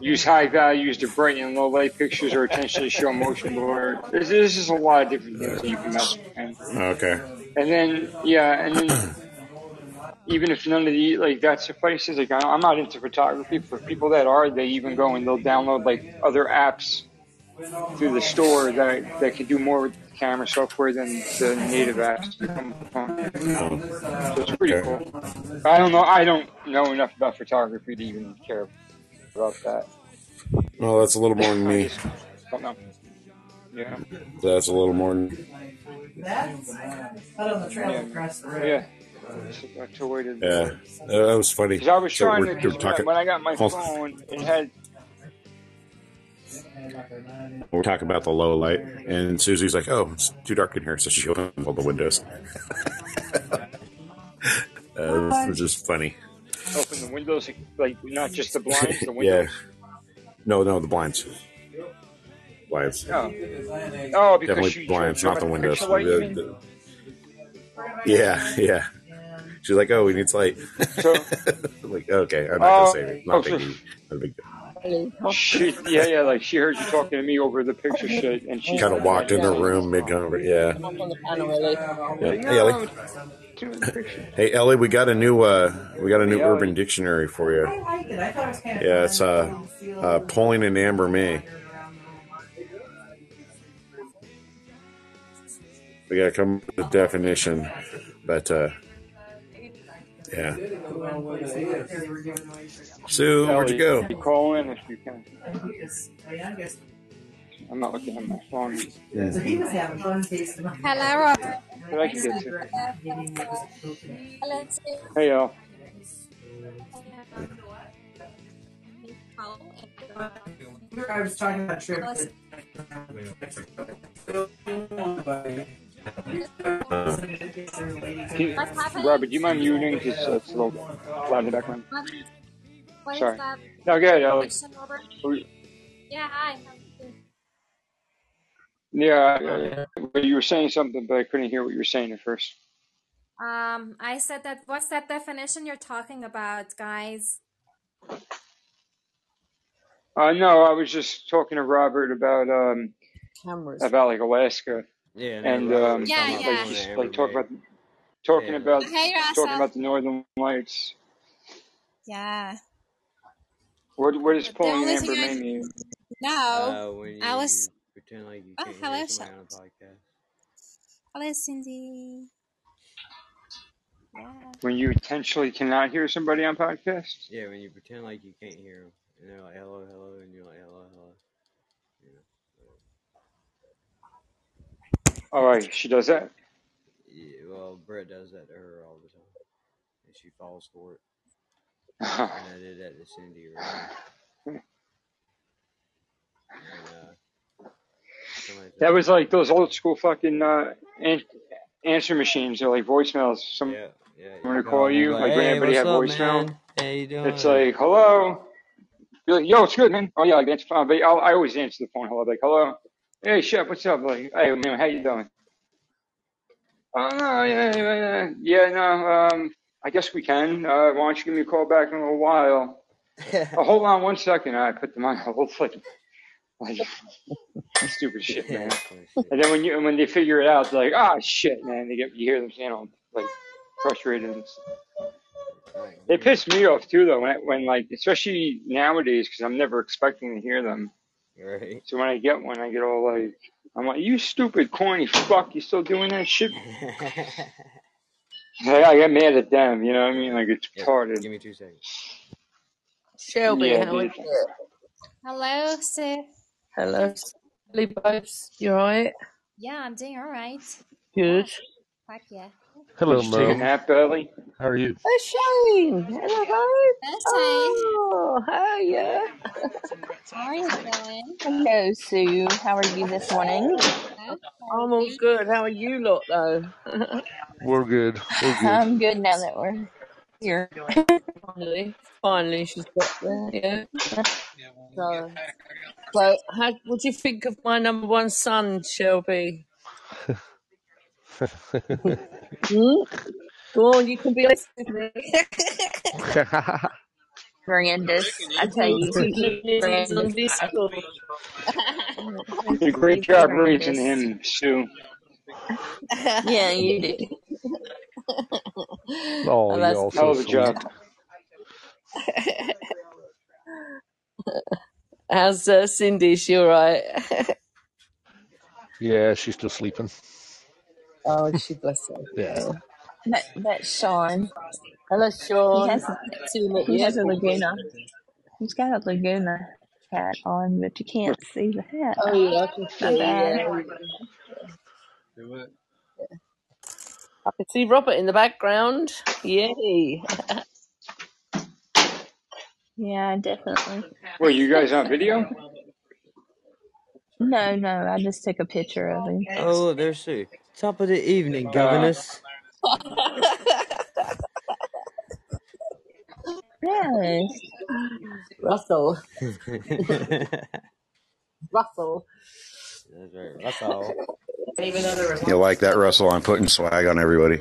use high values to brighten low light pictures or intentionally show motion blur. There's, there's just a lot of different things that you can mess with. Okay. And then, yeah, and then even if none of the, like, that suffices, like, I'm not into photography. For people that are, they even go and they'll download, like, other apps through the store that, that can do more with the camera software than the native apps. that come with the phone. So it's pretty Okay. cool. I don't know. I don't know enough about photography to even care about that. Well, that's a little more than me. don't know. Yeah. That's a little more than. That's out on the trail across the road. Yeah. That's- That's way to. Yeah, that was funny. Because I was So trying we're- to. we're talking- when I got my hold- phone, it had. We're talking about the low light, and Susie's like, "Oh, it's too dark in here," so she opened all the windows. uh, this is just funny. Open the windows, like not just the blinds, the windows. yeah. No, no, the blinds. Blinds. Oh, oh, because Definitely she blinds, showed not the windows. picture The- the- yeah, yeah. She's like, "Oh, we need light." So, like, okay, I'm not Oh, gonna say it. Not oh, big, so- not a big deal. she, yeah, yeah, like she heard you talking to me over the picture shit, and she Kind of walked in the room mid conversation. Yeah. yeah. Hey, Ellie. Hey, Ellie, we got a new uh, we got a new Hey, Urban Dictionary for you. I liked it. I thought it was kind of Yeah, it's uh, uh, Pauline and Amber May. We gotta come up with a definition, but uh, Yeah. Sue, where'd you go? Call in if you can. I guess. I'm not looking at my phone. So he was having fun tasting. Hello, Robert. But I can get to it. Hello, Hey, y'all. I was talking about trip. Can- Robert, do you mind muting? Because uh, it's a little loud in the background. What is Sorry. that? No, go ahead, Ellie. Question, Robert? We- Yeah, hi. Yeah, uh, but you were saying something, but I couldn't hear what you were saying at first. Um, I said that. What's that definition you're talking about, guys? Uh, no, I was just talking to Robert about um Cameras. about like Alaska. Yeah, and Robert um, was Yeah, talking like just like talk about talking Yeah. about Hey, talking about the Northern Lights. Yeah. What what is The pulling only Amber thing I mean? Uh, when I was. pretend like you Oh, can't hello, hear Sh- on a podcast. hello, Cindy. Yeah. When you intentionally cannot hear somebody on podcast? Yeah, when you pretend like you can't hear them, and they're like hello, hello, and you're like hello, hello. You know. All right, she does that. Yeah, well, Brett does that to her all the time, and she falls for it. And I did that to Cindy earlier. And, uh, That was like those old school fucking uh, an- answer machines or like voicemails. Some yeah, yeah, want you to call you like, like when hey, everybody what's had up, voicemail. man? How you doing? It's like hello. You're like, yo, it's good, man. Oh yeah, like answer the phone. I always answer the phone. Hello, like hello. Hey, chef, what's up? Like, hey, man, how you doing? Oh no, yeah, yeah, yeah, yeah, no. Um, I guess we can. Uh, why don't you give me a call back in a little while? oh, hold on one second. I put them on hold. Like, like stupid shit, man. And then when you when they figure it out, they're like, ah, shit, man. They get you hear them saying all like frustrated. And stuff. They piss me off too, though. When when like especially nowadays, because I'm never expecting to hear them. Right. So when I get one, I get all like, I'm like, you stupid corny fuck, you still doing that shit? Like, I get mad at them, you know what I mean? Like it's retarded. Give me two seconds. Shelby, Yeah, how are you? Hello, Sue. Hello, Shelly Bobs. You alright? Yeah, I'm doing all right. Good. Fuck yeah. Hello, Did you take a Mo. nap early? How are you? Oh, Shane. Hello, babe. Hello, Oh, how are you? How are you doing? Hello, Sue. How are you this morning? I'm all good. How are you lot, though? We're good. We're good. I'm good now that we're here. finally, finally, she's got there. Yeah. So, so how, what do you think of my number one son, Shelby? Hmm? Go you can be honest with me. Horrendous. I tell you. He's on You great job raising him, Sue. Yeah, you do. Oh, that's y'all so a sweet. job. How's uh, Cindy? She all right? Yeah, she's still sleeping. Oh, she bless her. Yeah. That, that's Sean. Hello, Sean. He Sean. has, See you he has a airport. Laguna. He's got a Laguna hat on, but you can't see the hat. Oh, yeah, I can My see. bad. Yeah. I can see Robert in the background. Yay. Yeah, definitely. Wait, you guys on video? No, no, I just took a picture of him. Oh, look, there's Sue. Top of the evening, Uh, governess. Yes. Russell. That's Russell. right. That's. You like that, Russell? I'm putting swag on everybody.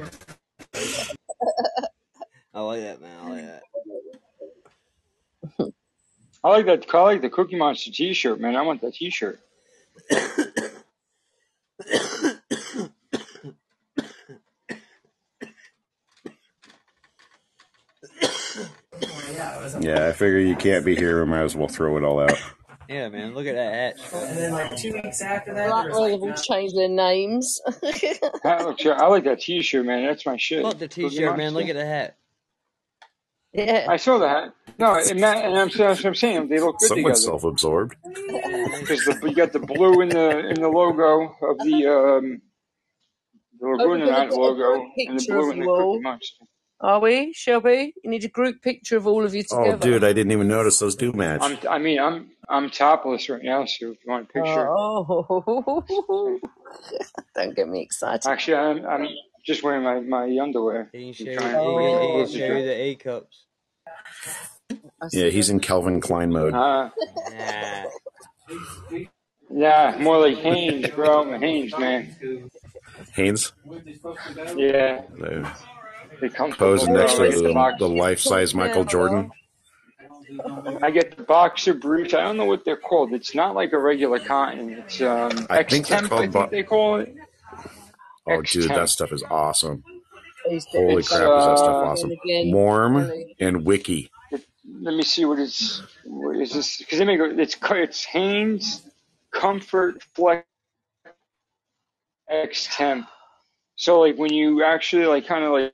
I like that, man. I like that. I like that. I like the Cookie Monster T-shirt, man. I want that T-shirt. Yeah, I figure you can't be here. We might as well throw it all out. Yeah, man. Look at that hat. And then like two weeks after that, Like there all was of them like changed their names. That looks, I like that T-shirt, man. That's my shit. Fuck the t-shirt, man. Look at the hat. Yeah. I saw that. No, and, that, and I'm, that's what I'm saying. They look good Someone's together self-absorbed. because you got the blue in the in the logo of the um, the Oh, we're Laguna gonna Night logo group and the blue in the you all. Cookie Monster. Are we, Shelby? You need a group picture of all of you together. Oh, dude, I didn't even notice those do match. I'm, I mean, I'm I'm topless right now, so if you want a picture, Oh, don't get me excited. actually, I'm I'm just wearing my, my underwear. He can I'm show trying you, he can, the he can closest show you the A cups. Yeah, he's in Calvin Klein mode. Uh, Nah. yeah, more like Hanes, bro. Hanes, man. Hanes Yeah, uh, they comfortable, posing next to the the, the life-size Michael Jordan. I get the boxer briefs. I don't know what they're called. It's not like a regular cotton. It's um, I X think they're temp. I called think bo- they call it. Oh, X dude, that stuff is awesome. Holy It's crap, is that stuff uh, awesome? Warm and wiki. let me see what it's what is this because they make a- it's it's Hanes Comfort Flex X Temp. So like when you actually like kind of like,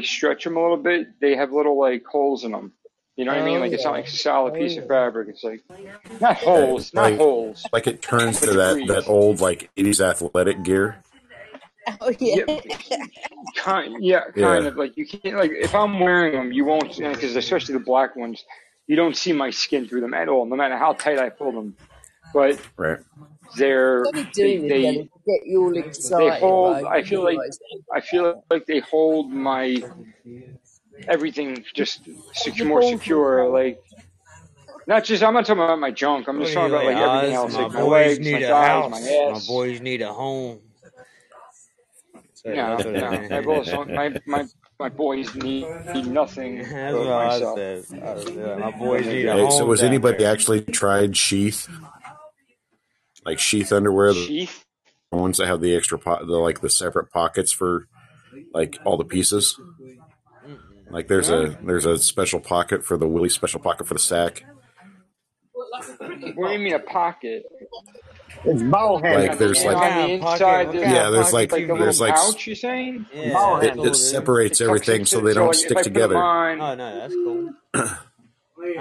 like stretch them a little bit, they have little like holes in them. You know what I mean? Oh Like it's not like a solid Oh piece of oh. fabric. It's like not holes, not like, holes, like it turns to that, degrees. that old like 80s athletic gear. Oh yeah. Yeah, kind, yeah, kind Yeah, of like you can't like if I'm wearing them, you won't because especially the black ones, you don't see my skin through them at all, no matter how tight I pull them. But right. They're What are you they doing they to get you all they hold. right? I feel like I feel like they hold my everything just secure, more balls secure. Like not just I'm not talking about my junk. I'm just talking about like, like everything else, My like my boys legs, my need a thighs, house. My ass. boys need a home. So No, no, my balls don't. My my my boys need, need nothing That's but what I myself. said. I was, uh, my boys need a Hey, so was anybody there. actually tried sheath? Like sheath underwear, the ones that have the extra po- the like the separate pockets for like all the pieces. Like there's a there's a special pocket for the willy, special pocket for the sack. What do you mean a pocket? It's ball Like Like there's like on the kind pocket? inside, there's yeah, there's pocket like like you there's like pouch. You saying? Yeah, it, it separates It everything so they don't like if stick I put them together. on, Oh no, that's cool.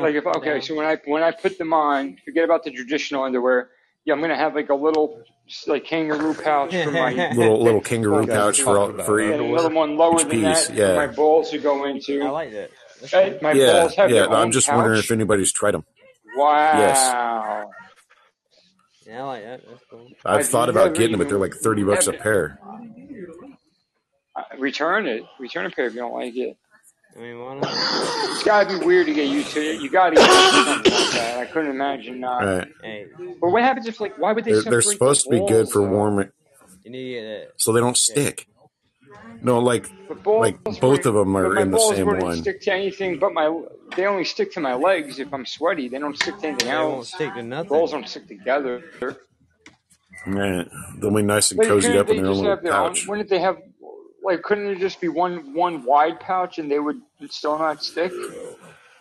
like if okay, so when I when I put them on, forget about the traditional underwear. Yeah, I'm gonna have like a little like kangaroo pouch for my Little little kangaroo balls pouch for all, for and each another underwear. one lower than piece. that for my Yeah, balls to go into. I into. like that. That's Uh, cool. My yeah, balls have yeah. their no, I'm own just wondering if anybody's tried them. Wow. Yes, Wow, Yeah, I like that. That's cool. I've I've thought about getting them, but they're like thirty bucks a pair. uh, return it. Return a pair if you don't like it. I mean, why not? It's gotta be weird to get used to it. You gotta get used to something like that. I couldn't imagine not. Right. Hey, But what happens if like why would they They're they're separate the supposed to be good for warming. you need to get so they don't stick. No, like balls like both wouldn't. of them are in the same one. stick to anything but my. They only stick to my legs if I'm sweaty. They don't stick to anything They won't else. stick to Balls don't stick together. Right. They'll be nice and But cozied up in they their own just little have their own? pouch. Wouldn't they have like? Couldn't it just be one one wide pouch and they would still not stick?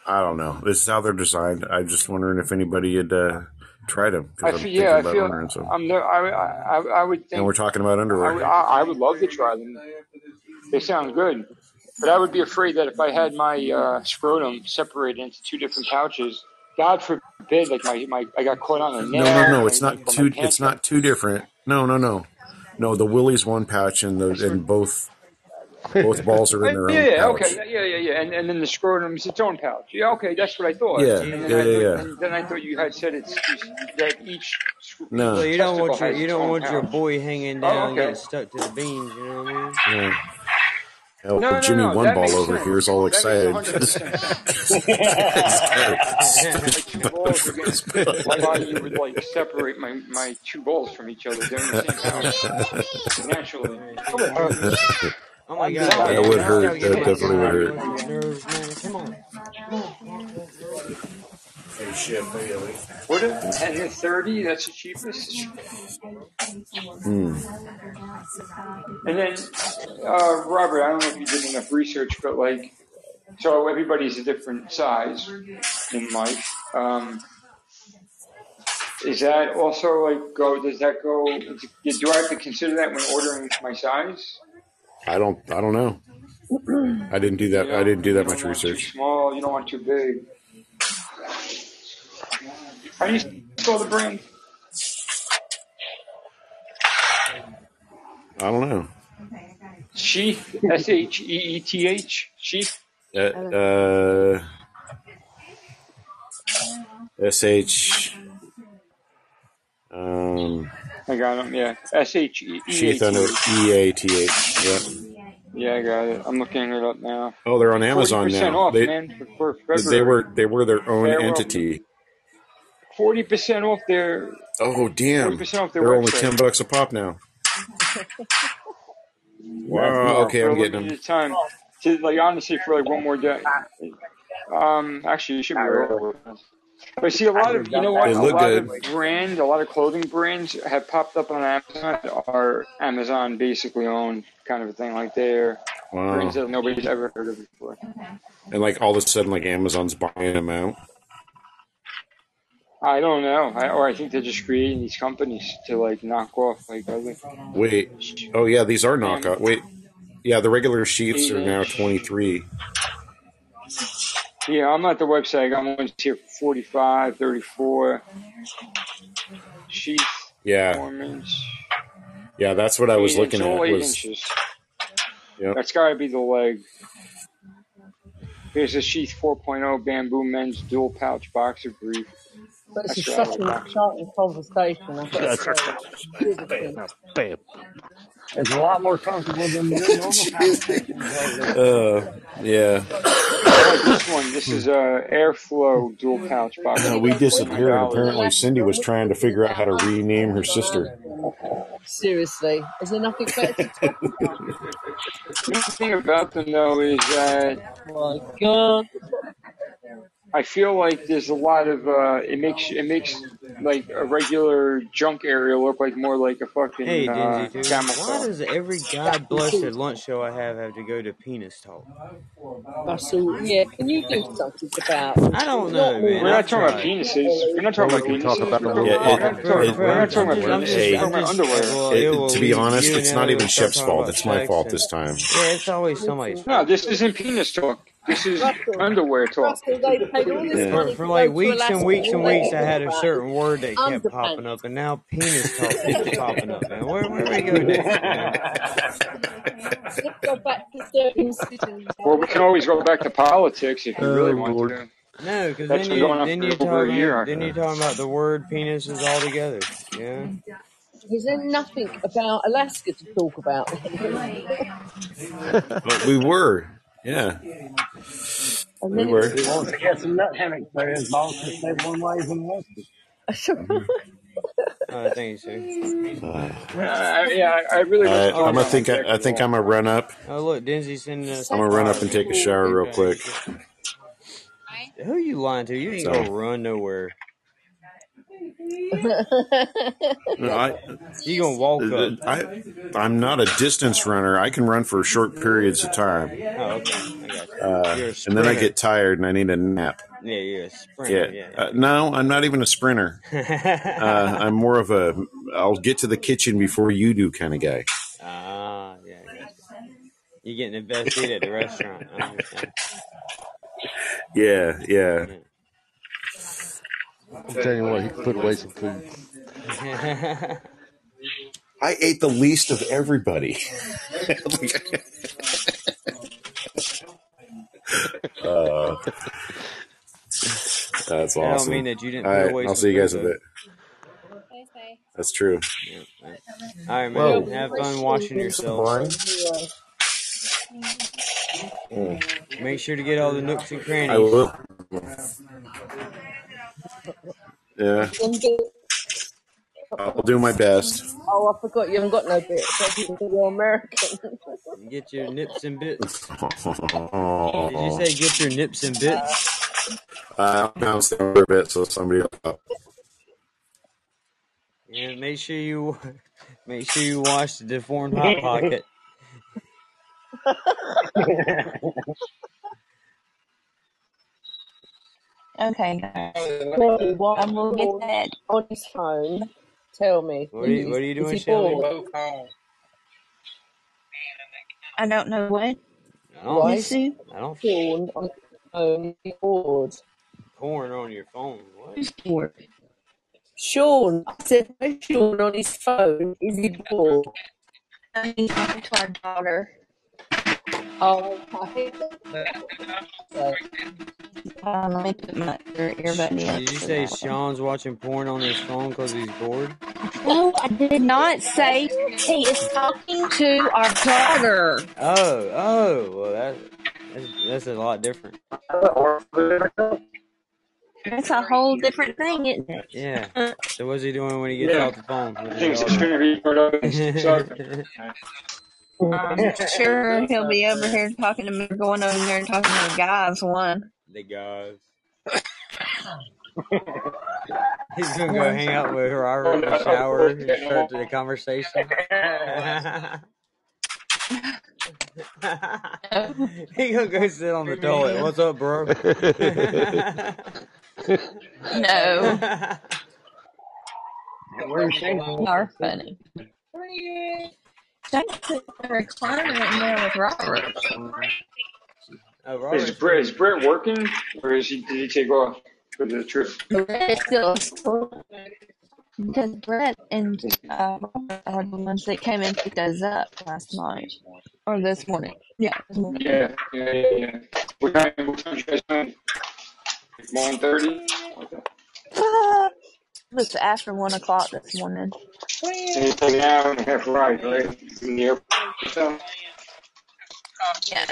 I don't know. This is how they're designed. I'm just wondering if anybody had uh, tried them I feel. Yeah, I feel. ordering some. I'm. there- I. I. I would And we're talking about I would. underwear. I, I would love to try them. They sound good. But I would be afraid that if I had my uh, scrotum separated into two different pouches, God forbid, like my, my I got caught on a No, no, no. It's not two. It's not two different. No, no, no, no. The Willie's one pouch, and the and both both balls are in their yeah, own yeah, pouch. okay, yeah, yeah, yeah, and and then the scrotum's its own pouch. Yeah, okay, that's what I thought. Yeah, And then yeah, I yeah, thought, yeah. and then I thought you had said it's, it's that each So No. you don't want your you don't own want your boy hanging Oh, down okay. getting stuck to the beans. You know what I mean? Yeah. Hell, No, no, Jimmy no, One Ball over sense. here is all excited hundred because percent. My two balls are getting, my body would like separate my my two balls from each other. They're in the same pouch naturally. Oh my god, that would hurt. That definitely would hurt. Nerves, man. Come on. What? if- And the thirty? That's the cheapest. Hmm. And then, uh, Robert, I don't know if you did enough research, but like, so everybody's a different size in life. Um, is that also like go? Does that go? Do I have to consider that when ordering my size? I don't. I don't know. I didn't do that. You I didn't do that much want too research. small. You don't want too big. Do you spell the brand? I don't know. Sheath. S H E E T H. Sheath. Uh, uh, S H. Um, I got him. Yeah. S H E E Sheath T under. E A T H. Yeah. Yeah, I got it. I'm looking it up now. Oh, they're on Amazon now. off, They man, for, for they were they were their own They're entity. Forty percent off their Oh damn! off their They're only website. ten bucks a pop now. Wow. Okay, for a I'm getting them. limited time. To, like honestly, for like one more day. Um, actually, you should be right. But see, a lot of you know what? They A look lot good. of brands, a lot of clothing brands have popped up on Amazon. that Are Amazon basically owned kind of a thing? Like they're Wow. brands that nobody's ever heard of before. And like all of a sudden, like Amazon's buying them out. I don't know, I, or I think they're just creating these companies to like knock off like other. Wait. Oh yeah, these are knockout. Wait. Yeah, the regular sheets are now twenty three. Yeah, I'm at the website. I got ones here for 45, 34. Sheath Yeah. performance. Yeah, that's what I was looking at. Was inches. Yep. That's got to be the leg. Here's a Sheath 4.0 bamboo men's dual pouch boxer brief. But it's That's a what such like an boxer. exciting conversation. I've got to say. Bam. It's a lot more comfortable than your normal conversation. uh yeah. I like this one. This is a Airflow dual pouch box. Uh, we disappeared. Apparently, Cindy was trying to figure out how to rename her sister. Seriously. Is there nothing better to talk about? The thing about them though is that My God. I feel like there's a lot of uh, it makes it makes like a regular junk area look like more like a fucking Hey, uh, dude, camel why does every god blessed lunch show I have have to go to penis talk? Russell, yeah, can you do something about I don't know, man. We're not talking about tried. penises. We're not talking about we can talk penises. about the We're, Yeah, we're it, not talking about, we're not talking about penises. hey, We're talking about underwear. well, it, to be honest, it's not even will Shep's fault. It's my fault this time. yeah, it's always somebody's No, this isn't penis talk. This is Russell? underwear talk. Russell, they paid all this Yeah. For, for like weeks and weeks and weeks, I had a certain word that kept popping up, and now penis talk keeps popping up, man. Where, where do we go next. Let's go back to circumcision. Well, we can always go back to politics if you Oh really want Lord. to. No, because then you on then you're talking year. then you're talking about the word penises altogether. Yeah. Is there nothing about Alaska to talk about? But we were. Yeah, and we then were. it's He wants to get some nut hammocks there. His boss can stay one ways and west. Oh, thank you, sir. Uh, Uh, yeah, I I really wish I, I'm gonna about think. I, I sexual. think I'm gonna run up. Oh, look, Denzy's sending us. I'm gonna run up and take a shower real quick. Who you lying to? You ain't So, gonna run nowhere. I, You gonna walk up. I, I'm not a distance runner. I can run for short periods of time, Oh, okay. I got you. uh, You're a and then I sprinter. get tired and I need a nap. Yeah, you're a Yeah. sprinter. Yeah, Uh, no, I'm not even a sprinter. Uh. I'm more of a I'll get to the kitchen before you do kind of guy. ah, yeah, I got you. You're getting the best seat at the restaurant. I understand. Yeah, yeah. I'm telling you what, he put away some food. I ate the least of everybody. uh, that's That don't awesome. mean that you didn't All right, away I'll some see you food guys a though. bit. That's true. Yeah, man. All right, Whoa. man. Have fun washing yourselves. Mm. Make sure to get all the nooks and I crannies. will. Yeah, I'll do my best. oh, I forgot you haven't got no bit. I think you're American. Get your nips and bits. Did you say get your nips and bits? I'll bounce down for a bit so somebody will. Yeah, make sure you make sure you wash the deformed hot pocket. Okay. Well, why I will get that. on his phone? Tell me, What are you What are you Is doing, he Shelby? bored? I don't know what. I don't. Why? Missy? I don't. Sean on his phone, he's bored. Porn on your phone. What? Who's bored? Sean, I said, where's Sean on his phone? Is he bored? He's talking to our daughter. Okay. So, Um, let me put my earbud in. Did you say. Sean's watching porn on his phone because he's bored? No, I did not say he is talking to our daughter. Oh, oh, well that that's, that's a lot different. That's a whole different thing, isn't it? Yeah. So what's he doing when he gets Yeah. off the phone? with his Things daughter? it's gonna be put up and so I'm sure he'll be over here talking to me, going over there and talking to the guys. One. the guys. He's gonna go hang out with Robert in the shower and start the conversation. he gonna go sit on the toilet. What's up, bro? No. You are funny. Don't a recliner in there with Robert. oh, is Brett is Brett working or is he did he take off for the trip? Brett is still asleep. Because Brett and uh, Robert are the ones that came and picked us up last night. Or this morning. Yeah. this morning. Yeah, yeah, yeah, yeah. What time what time you guys done? One thirty? It was after 1 o'clock this morning. Take an hour and a half ride, right? Airport. So, Yeah.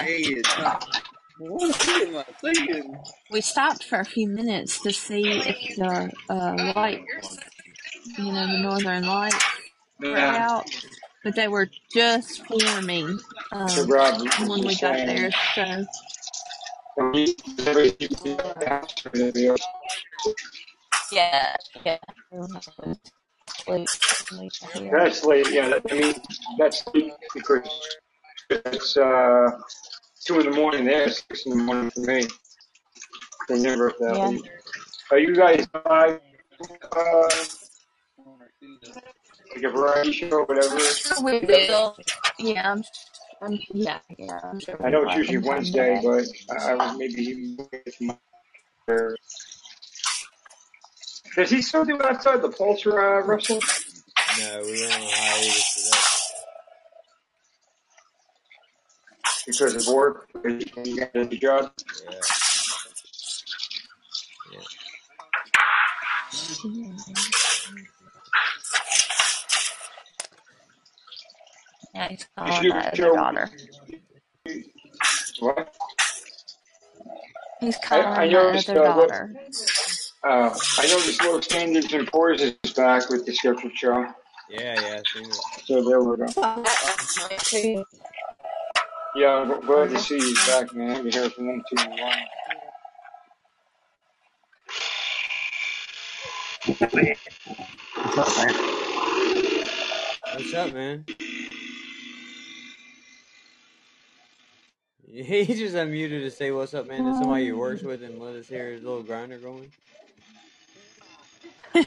what am I thinking? We stopped for a few minutes to see if the uh, lights, you know, the northern lights were out, but they were just forming So um, Rob when we got there. So when he everybody everybody else. yeah, yeah. That's late, yeah. that- I mean, that's late because it's uh, two in the morning there, six in the morning for me. They never up that Yeah. late. Are you guys live? Uh, like a variety show, whatever. We will. Yeah, I'm, I'm, yeah, yeah. I'm sure I know it's usually Wednesday, but I I was maybe with my. Does he still do outside the Pulse uh, wrestle? No, we went on hiatus for that. Because of work, because he got a job. Yeah. Yeah. Yeah, he's You calling should do my a other show. daughter. What? He's I, calling I my noticed. other Uh, what, daughter. Uh, I noticed Low Standards and Pours is back with the scheduled show. Yeah, yeah, I seen it. So there we go. Saw that last night too. Yeah, I'm glad to see you back, man. I haven't heard from them too while. What's up, man? What's up, man? He just unmuted to say what's up, man, to somebody he works with and let us hear his little grinder going.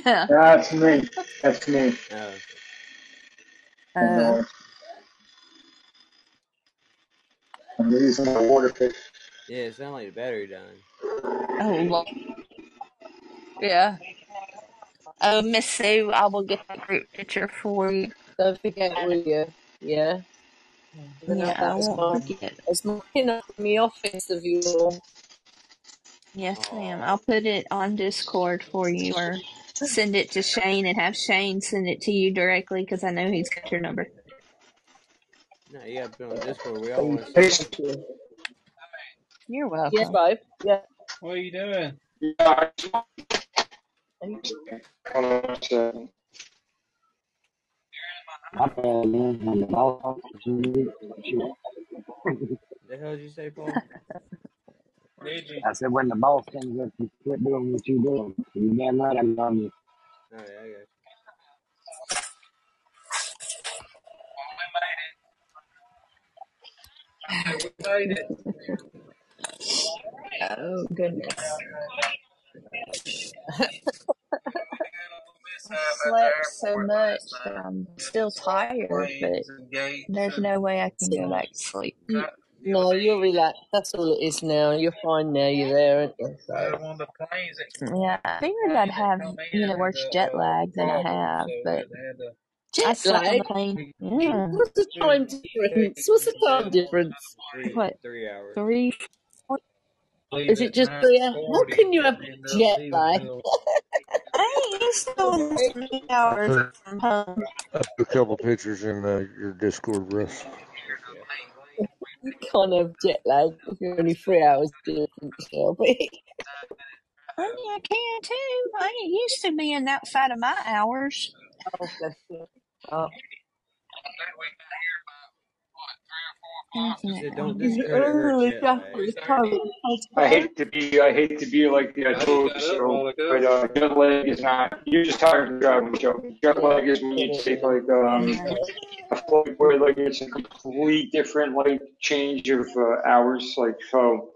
That's me. That's me. Oh. Uh, I'm using my water pick. Yeah, it sounded like the battery dying. oh, Lord. Yeah. Oh, Miss Sue, I will get that group picture for you. Don't forget, will you? Yeah. Then Yeah, I'll I have won't forget. It's marking up in the office of you all. Yes, ma'am. I'll put it on Discord for you or send it to Shane and have Shane send it to you directly because I know he's got your number. No, you gotta put it on Discord. We all want to Hey, see. You're welcome. Yes, babe. Yeah. What are you doing? yeah, I just want- Hold on a second. My bad, man. I'm the boss opportunity. The hell did you say, Paul? Did you? I said, when the boss comes up, you quit doing what you're doing. You damn right I'm on you. Oh, yeah, I got We made. Oh, goodness. Slept so much that I'm still tired, but there's no way I can go back to sleep. No, you're relaxed. That's all it is now. You're fine now. You're there, aren't you? So. On the planes that Yeah, I figured I'd have you know worse jet lag than I have, but I Jet slept on lag? the plane. Yeah. What's the time difference? What's the time difference? Three, What? three hours. Three? Is it just three hours? How can you have jet lag? I ain't used to doing this hours from home. I put a couple pictures in uh, your Discord, Russ. You can't have jet lag if you're only three hours different, Shelby. I mean, I can too. I ain't used to being outside of my hours. Oh, bless you. Oh. She said, don't discredit her early, jet Jack? lag. It's time. I hate to be, I hate to be like the I told you so, but uh, jet lag is not. You're just tired of driving, Joe. Jet lag is when you take like um a flight where like it's a complete different like change of uh, hours. Like so,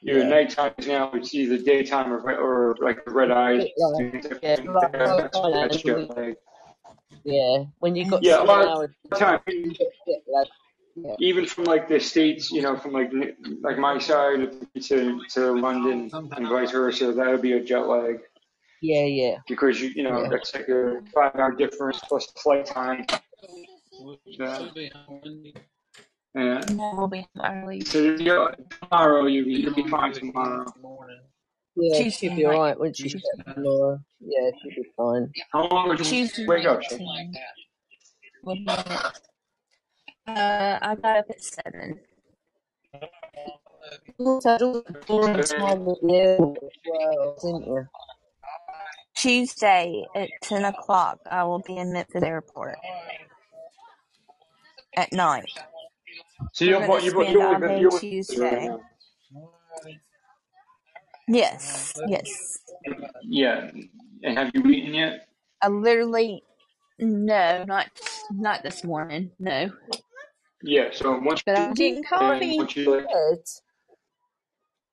your Yeah. nighttime is now it's either daytime or or like red eyes. Jet lag. Yeah, like That's, Thailand. that's when jet lag. you- Yeah, when you got Yeah, a seven lot hours, of time. you get jet lag. Yeah. even from like the states, you know, from like like my side to to London and vice versa, that would be a jet lag Yeah, yeah. because you you know Yeah. that's like a five hour difference plus flight time. Yeah. Yeah. No, we'll be early. So you know, tomorrow you you'll be fine tomorrow. Yeah, she'll be night. alright when she's Laura. Yeah, she'll be fine. How long would you Tuesday wake up? night. ten. What about it? Uh, I got up at seven. You also had all the boring time at the airport as well, didn't you? Tuesday at ten o'clock, I will be in Memphis Airport at night. So We're you're gonna spend all day Tuesday. Yes, yes. Yeah. And have you eaten yet? I literally no, not not this morning. No, Yeah. So once but you I'm getting and coffee. once you like Good.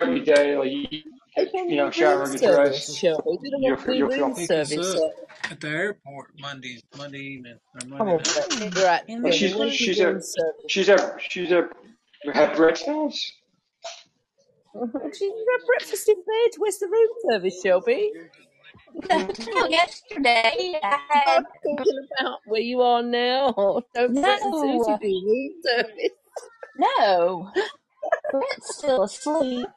every day, like you, They don't you know, need shower, room get service, dressed, Shelby. They don't you'll want any you'll room feel. Pick us service. up So, at the airport Monday Monday evening or Monday on, night. Brett. Get your act Yeah, And together. she's They want any she's room a service. she's a she's a have Brett's house. She had breakfast in bed. Where's the room service, Shelby? The hotel yesterday. I I'm had talking about where you are now. Don't Brett and Susie no, do room service? no. Brett's still asleep,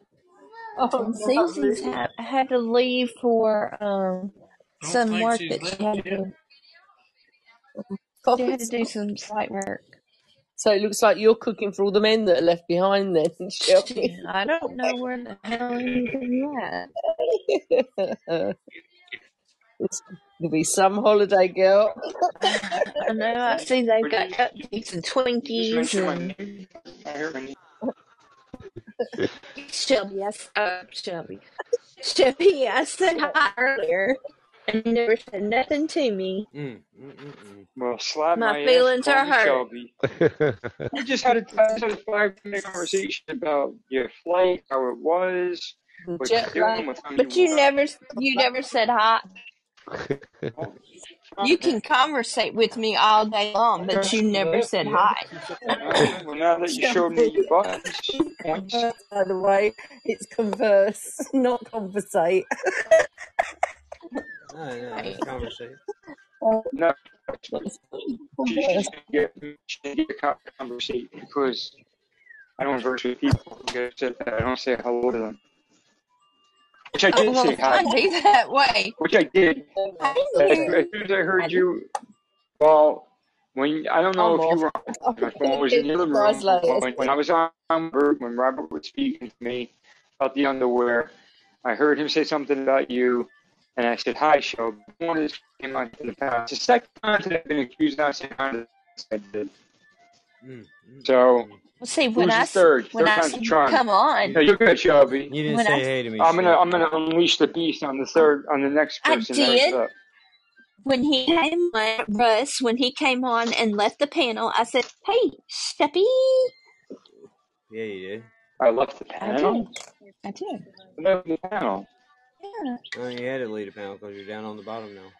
Oh, and Susie's really. had had to leave for um some work she's that she had to yet. do. She Coffee had to do some slight work. So it looks like you're cooking for all the men that are left behind then, Shelby. I don't know where the hell anything at. it's gonna be some holiday, girl. I know. I see they've got cupcakes and Twinkies mention my and name. I heard. Shelby. I, s- uh, Shelby. Shelby, I said hi earlier, and you never said nothing to me. Mm, mm, mm, mm. Well, slap My my ass and feelings call are hurt. Shelby. We just had a, I just had a five minute conversation about your flight, how it was, The what you're doing, what time But you you never, you never said hi. Oh, You can conversate with me all day long, but you never said hi. Well, now that you showed me your buttons, points. Converse, by the way, it's converse, not conversate. Oh, no, no, it's conversation. No, It's she's converse. just get, she's gonna get a co- because I don't converse with people who get upset that I don't say hello to them. Which I Oh, did well, say hi. be that way, Which I did. As, as soon as I I heard didn't. you, well, when I don't know I'm if you were my phone was in the other room when, when I was on when Robert was speaking to me about the underwear. I heard him say something about you, and I said hi, show. One this came out to the past. The second time that I've been accused of saying hi. I did. Mm, mm, So mm. Well, see, when who's I third? when Third I time's a charm. come on, No, you're good, Shelby. You didn't when say I hey to me, I'm gonna. I'm gonna unleash the beast on the third on the next person that wakes did up. when he came on, Russ, when he came on and left the panel, I said, "Hey, Steppy." Yeah, you did. I left the I panel. did. I did. I left the panel. Yeah. Oh, you had to lead a panel because you're down on the bottom now.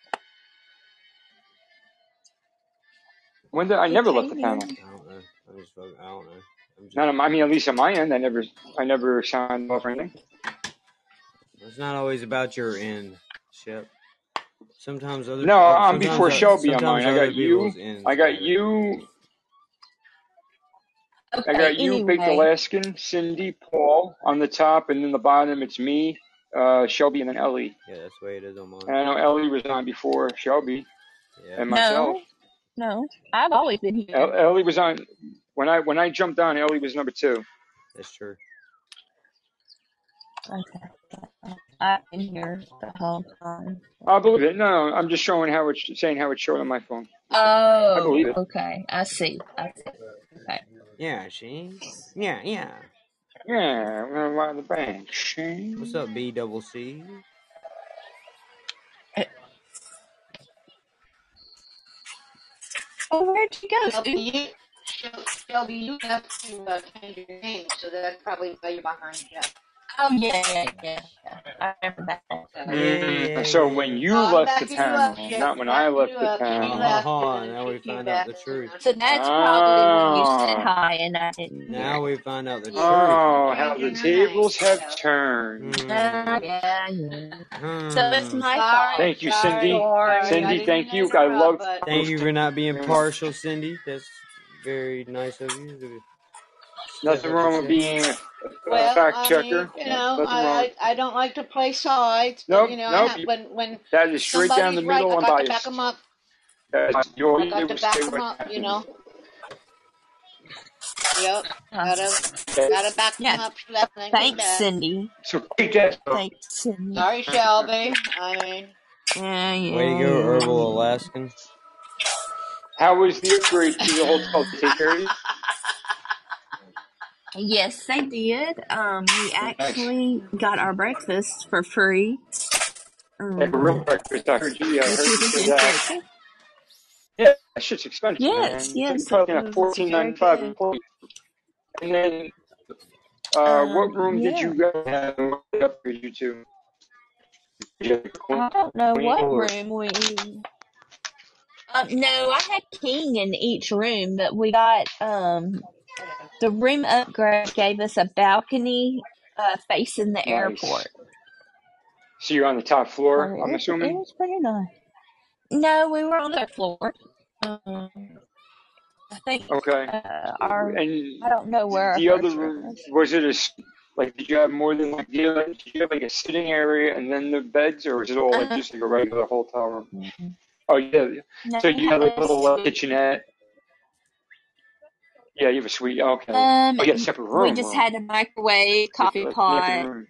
When did I He never left the came panel? in. I don't know. I just I don't know. Not on, I mean, at least on my end, I never, I never signed off or anything. It's not always about your end, Shep. Sometimes other No, I'm sometimes before Shelby on sometimes mine. I got you. I got matter. you. I got you, Baked anyway. Alaskan, Cindy, Paul on the top, and then the bottom it's me, uh, Shelby, and then Ellie. Yeah, that's the way it is on mine. And I know Ellie was on before Shelby Yeah. and myself. No, no. I've always been here. El- Ellie was on when I when I jumped on. Ellie was number two. That's true. Okay. I've been here the whole time. I believe it. No, no, I'm just showing how it's saying how it's showing on my phone. Oh, I believe it. okay. I see. I see. Okay. Yeah, she. Yeah, yeah. Yeah, we're gonna rob the bank. Shane. What's up, B double C? Oh, where'd you go, Shelby, Sue? you, Shel- Shelby, you have to uh, change your name, so that's probably why you're behind Jeff. Oh, yeah, yeah, yeah. yeah. I remember that. Yeah, yeah, So yeah. when you Oh, left the backing you up, town, Jeff. not when I left the town. left, Oh, now we find out the truth. So that's probably when you said Oh, hi and I didn't hear. Now we find out the truth. oh, how the your name. tables have turned. Uh, yeah, yeah. So it's Hmm. my fault. Thank you, Cindy. Sorry. sorry. Cindy, thank you. I love. Thank you for not being partial, Cindy. That's very nice of you to step Nothing wrong with being a, a well, fact I checker. mean, you know. I, I I don't like to play sides, but Nope, you know, I nope. have, You, when when that is straight down the somebody's right, middle, I got to back them up. That's all I you got did to back them up. You know. Yep. Uh, Gotta gotta back them yeah. up. She left and then came Thanks, back. Cindy. So. Thanks, Cindy. Sorry, Shelby. I mean, Yeah, Way yeah, to go, Herbal yeah. Alaskan. How was the upgrade to the hotel? Did they take care of you? Yes, they did. Um, we actually got our breakfast for free. Like a Um, real breakfast. I heard you. I heard you say that. Yeah, that shit's expensive, Yes, man. yes, probably like fourteen ninety five. And then, uh, what Um, room did you guys have? What did they you to? Did you have I don't know what room we. Um, no, I had king in each room, but we got um the room upgrade gave us a balcony uh facing the nice? airport. So you're on the top So floor, it I'm was it assuming. was pretty nice. No, we were on the floor. Um, I think Okay. uh, our And I don't know where our the other first room room was. was it a s- like? Did you have more than like? You have, did you have like a sitting area and then the beds, or was it all like Uh, just like a regular hotel room? mhm. Oh yeah. So you had like a a little uh, kitchenette. Yeah, you have a suite. Okay. Um, Oh, had a separate we just had a microwave, coffee pot. room.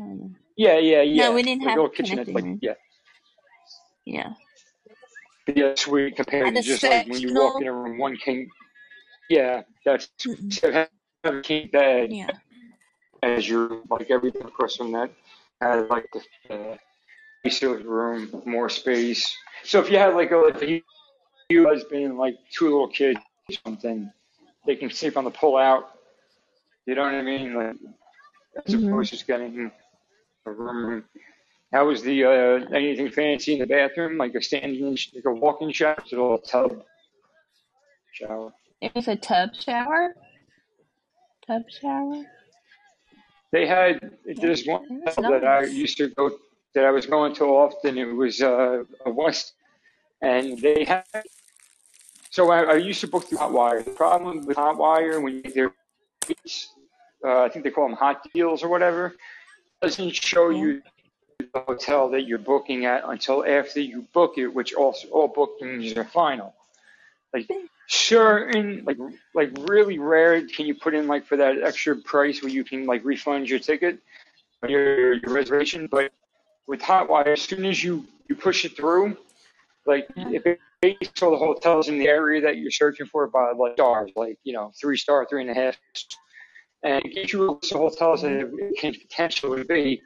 Of. Yeah, yeah, No, yeah. we didn't Like have a kitchenette. connecting Like yeah, Yeah, yeah, suite compared to just like when you walk in a room, one king. Yeah, that's Mm-mm. so have a king bed Yeah. as your like everything across from that had like the uh, room, more space. So if you had like a like you, you husband and like two little kids or something, they can sleep on the pull out. You know what I mean? Like as hmm opposed to just getting a room. How was the uh, anything fancy in the bathroom? Like a standing, like a walk-in shower, just a little tub shower. It was a tub shower. Tub shower. They had there's one was that I used to go that I was going to often. It was uh, a West, and they had. So I, I used to book through Hotwire. The problem with Hotwire when you get their uh, I think they call them hot deals or whatever, doesn't show you the hotel that you're booking at until after you book it, which also all bookings are final. Like certain, like like really rare, can you put in like for that extra price where you can like refund your ticket, your your reservation. But with Hotwire, as soon as you you push it through, like if it based all the hotels in the area that you're searching for by like stars, like you know three star, three and a half, and it gives you a list of hotels that it can potentially be.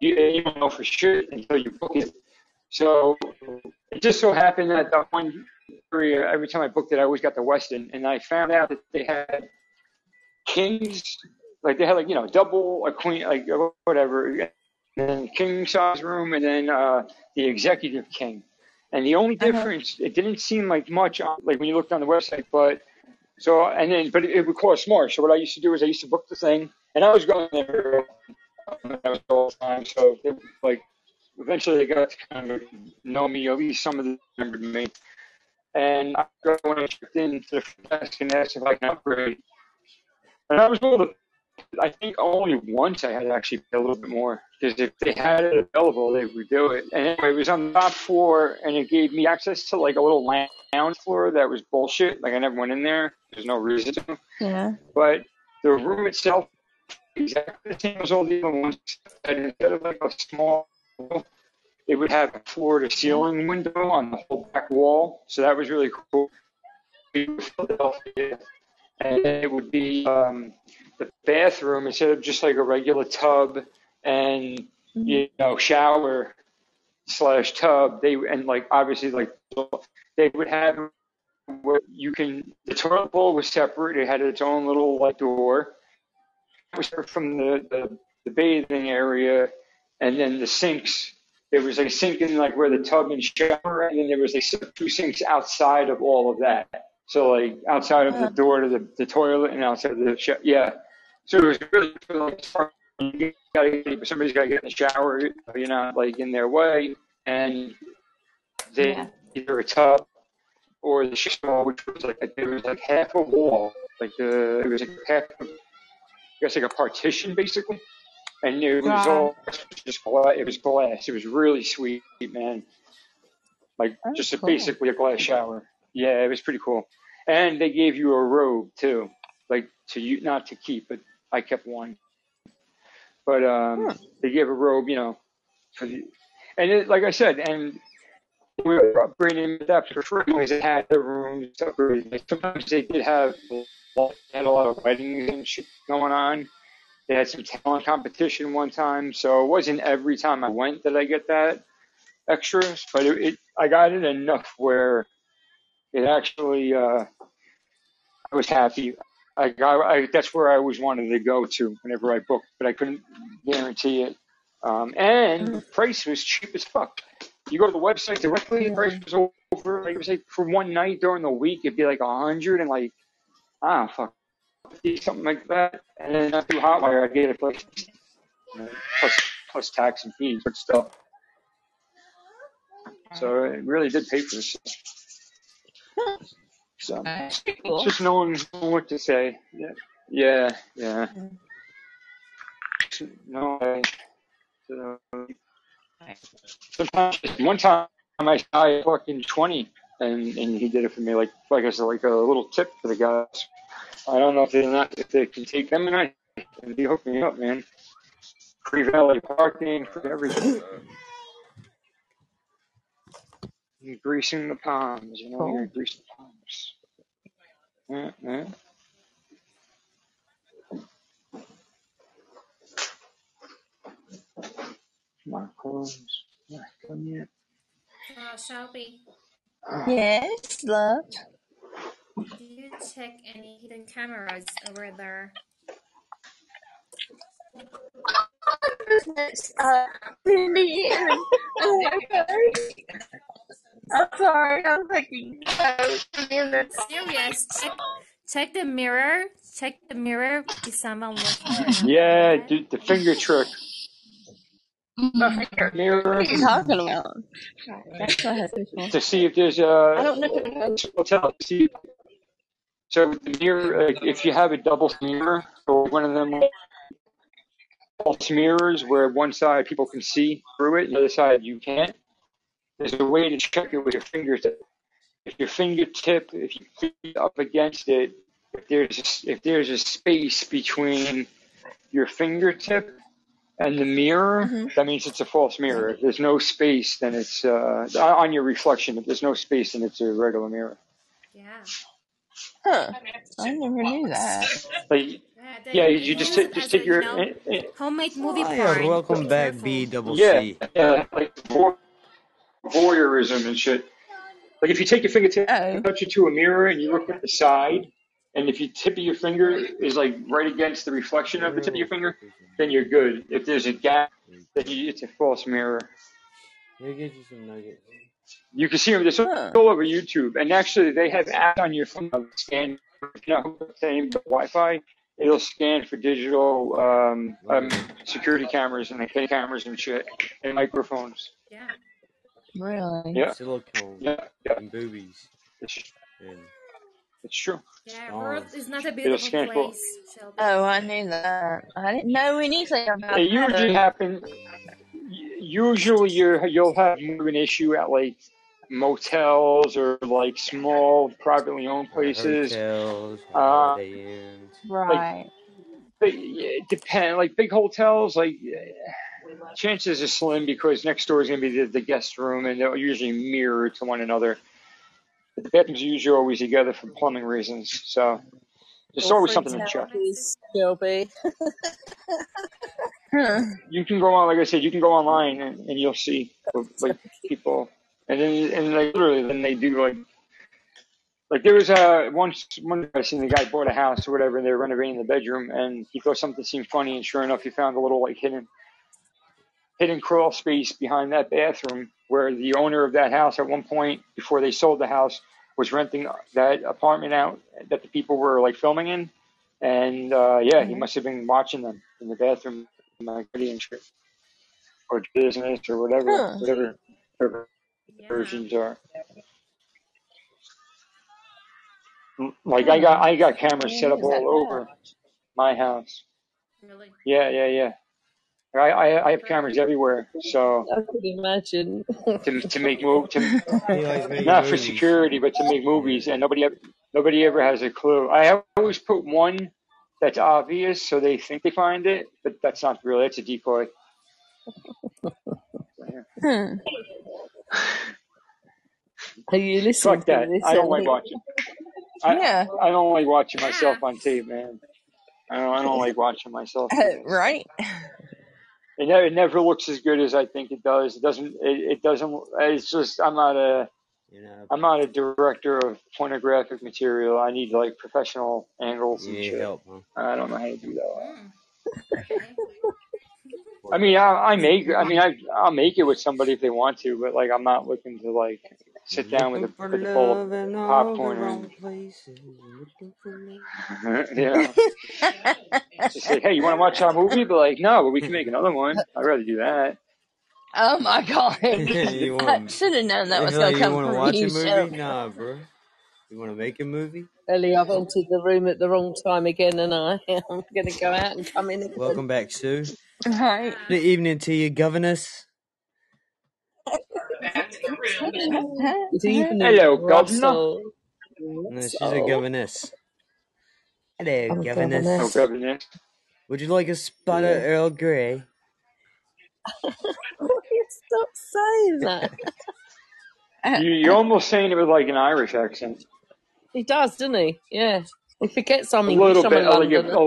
You, you don't know for sure until you book it. So it just so happened that that one area, every time I booked it, I always got the Westin, and I found out that they had kings, like they had like you know double a queen, like whatever, and then king size room, and then uh, the executive king. And the only Uh-huh. difference, it didn't seem like much, on, like when you looked on the website, but So and then, but it, it would cost more. So what I used to do is I used to book the thing, and I was going there I was all the time. So they, like eventually they got to kind of know me. At least some of them remembered me. And I go when I checked in to the desk and asked if I can upgrade. And I was able to. I think only once I had to actually pay a little bit more because if they had it available, they would do it. And anyway, it was on the top floor, and it gave me access to like a little lounge floor that was bullshit. Like I never went in there. There's no reason to. Yeah. But the room itself, exactly the same as all the other ones. And instead of like a small, it would have a floor to ceiling window on the whole back wall. So that was really cool. Philadelphia, and it would be um, the bathroom instead of just like a regular tub and mm-hmm. you know shower slash tub. They and like obviously like they would have where you can the toilet bowl was separate. It had its own little like door. It was from the, the the bathing area, and then the sinks. There was a sink in like where the tub and shower, and then there was like two sinks outside of all of that. So like outside of the door to the, the toilet and outside of the sh- yeah. So it was really like you gotta somebody's got to get in the shower. You're not like in their way, and then either a tub or the shower, which was like it was like half a wall, like the it was like half, I guess like a partition basically, and it was all just glass. It was glass. It was really sweet, man. Like just a, cool. basically a glass shower. Yeah, it was pretty cool. And they gave you a robe too, like to you not to keep, but I kept one. But um, they gave a robe, you know, for the, and it, like I said, and we were upgrading that for free because they had the rooms upgraded. Like, sometimes they did have had a lot of weddings and shit going on. They had some talent competition one time, so it wasn't every time I went that I get that extras, but it, it I got it enough where it actually uh, I was happy. I got I, that's where I always wanted to go to whenever I booked, but I couldn't guarantee it. Um, and the price was cheap as fuck. You go to the website directly, the price was over. Like it was like for one night during the week, it'd be like a hundred and like ah fuck something like that. And then not through Hotwire, I get it like you know, plus plus tax and fees, but still. So it really did pay for itself. So uh, That's cool. just knowing what to say. Yeah, yeah, yeah. No way. So, sometimes one time I I fucking twenty, and and he did it for me like like I said like a little tip for the guys. I don't know if they're not if they can take them and I and he hooked me up, man. Free valet parking, free everything. You're greasing the palms, you know, you're greasing the palms. Yeah, yeah. My clothes. Not done yet. Uh, Shelby, Yes, love. do you check any hidden cameras over there? Uh, I'm sorry, I'm fucking Serious? Check, check the mirror. Check the mirror. Is someone looking? Yeah, dude, the finger trick. Mirror What are you talking about? That's what I had this one. to see if there's a. I don't know if it knows. hotel. See, so with the mirror, like, if you have a double mirror or one of them false mirrors where one side people can see through it, and the other side you can't. There's a way to check it with your fingertip. If your fingertip, if you feet up against it, if there's a, if there's a space between your fingertip and the mirror, that means it's a false mirror. If there's no space, then it's uh, on your reflection. If there's no space, then it's a regular mirror. Yeah. Huh. I never knew that. Like, Yeah, yeah, you just use take just take your you know, homemade movie Hi, porn. welcome back. B double C. yeah, like voy- voyeurism and shit. Like if you take your fingertip, Oh. touch it to a mirror, and you look at the side, and if your tip of your finger is like right against the reflection of the tip of your finger, then you're good. If there's a gap, then you, it's a false mirror. He'll get you some nuggets. You can see them. They're Huh. all over YouTube, and actually they have apps on your phone that scan. If you know, same Wi-Fi, it'll scan for digital um, um, security cameras and like cameras and shit and microphones. Yeah. Really? Yeah, Silicone yeah, yeah. and boobies. It's, And it's true. Yeah, stars. Earth is not a It'll beautiful place, Shelby. Oh, I knew that. I didn't know anything about It usually that. happens. Usually, you're you'll have more an issue at like motels or like small privately owned places. hotels, Uh, Holiday Inns. like Right. but it depends. like big hotels like chances are slim because next door is going to be the, the guest room and they're usually mirrored to one another. But the bathrooms are usually always together for plumbing reasons so there's always something to check. You can go on like i said you can go online and, and you'll see like people and then and like literally then they do like like there was a once one I seen the guy bought a house or whatever and they were renovating the bedroom and he thought something seemed funny and sure enough he found a little like hidden hidden crawl space behind that bathroom where the owner of that house at one point before they sold the house was renting that apartment out that the people were like filming in. And uh yeah he must have been watching them in the bathroom like or business or whatever Huh. whatever, whatever Yeah. versions are. Like i got i got cameras set up all over my house. Really? yeah yeah yeah I, I, I have cameras everywhere, so I could imagine. to, to make move to He likes not for security, but to make movies, and nobody ever, nobody ever has a clue. I always put one that's obvious, so they think they find it, but that's not really. It's a decoy. Hmm. Are you listening Fuck to that. this? I don't like watching. I Yeah. I don't like watching myself on tape, man. I don't I don't like watching myself. Uh, right. It never, it never looks as good as I think it does. It doesn't. It, it doesn't. It's just I'm not a. You know, I'm not a director of pornographic material. I need like professional angles and shit. help, huh? I don't know how to do that. Mm. I mean, I, I make. I mean, I I'll make it with somebody if they want to, but like I'm not looking to like sit down with a for with a bowl love of in all the popcorn wrong. Looking for love. and yeah, just say, hey, you want to watch our movie? But like, no, but we can make another one. I'd rather do that. oh my god. you I want? should have known that was feel going like to you come want to watch you, a movie? Shelby. Nah, bro. You want to make a movie? Ellie, I've entered the room at the wrong time again, and I am going to go out and come in again. Welcome back, Sue. Right. Good evening to you, governess. Good evening, Hello, governor. Russell. No, she's a governess. Hello, I'm a governess. Oh, governess. governor. Would you like a spot of Earl Grey? Will you stop saying that? Uh, You you're almost saying it with like an Irish accent. He does, doesn't he? Yeah. He forgets I'm A English. little I'm a bit, like a, Londoner. a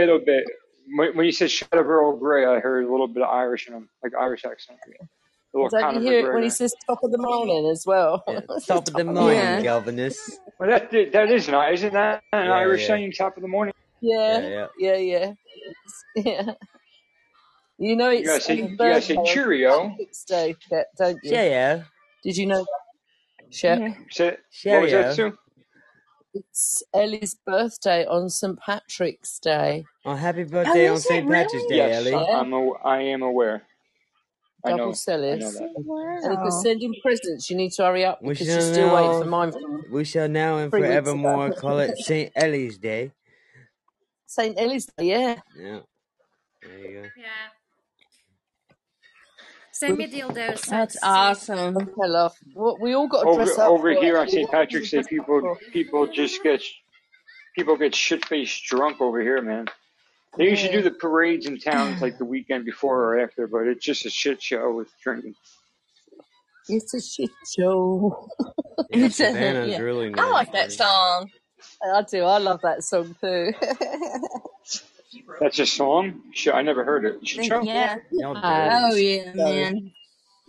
little bit. When, when you said "shut up, Earl Grey," I heard a little bit of Irish in him, like Irish accent. A little Don't Conor you hear it when he says top of the morning as well? Yeah, top of the top of the morning, yeah. governess. Well, that that is not, isn't that an Yeah, Irish yeah, saying? Top of the morning. yeah, Yeah, yeah. yeah, yeah. Yeah. You know You gotta it's say, you gotta say St. cheerio. Patrick's Day, Pet, don't you? Cheerio. Did you know that, Shep? yeah. Say, what was that, Sue? It's Ellie's birthday on St. Patrick's Day. Oh, happy Oh, birthday on is it St. Patrick's Day. Yes, Ellie. I, I'm. A, I am aware. I double know. I know Cellis. that. And if you're sending presents, you need to hurry up We because you're shall still waiting for now, mine from we shall now and three weeks ago. forevermore call it St. Ellie's Day. St. Ellie's Day, yeah. Yeah, there you go. Yeah. Send me dildos. That's Sue. awesome. Okay, love. Well, we all got to Over dress up over for it. here on We St. got Patrick's Day, people people just get people get shit faced drunk over here, man. They usually do the parades in towns like the weekend before or after, but it's just a shit show with drinking. It's a shit show. Yeah, It's Savannah's yeah. really I like that song. I do. I love that song too. That's a song? I never heard it. Shit show? Yeah. Y'all Ah, Oh yeah, man.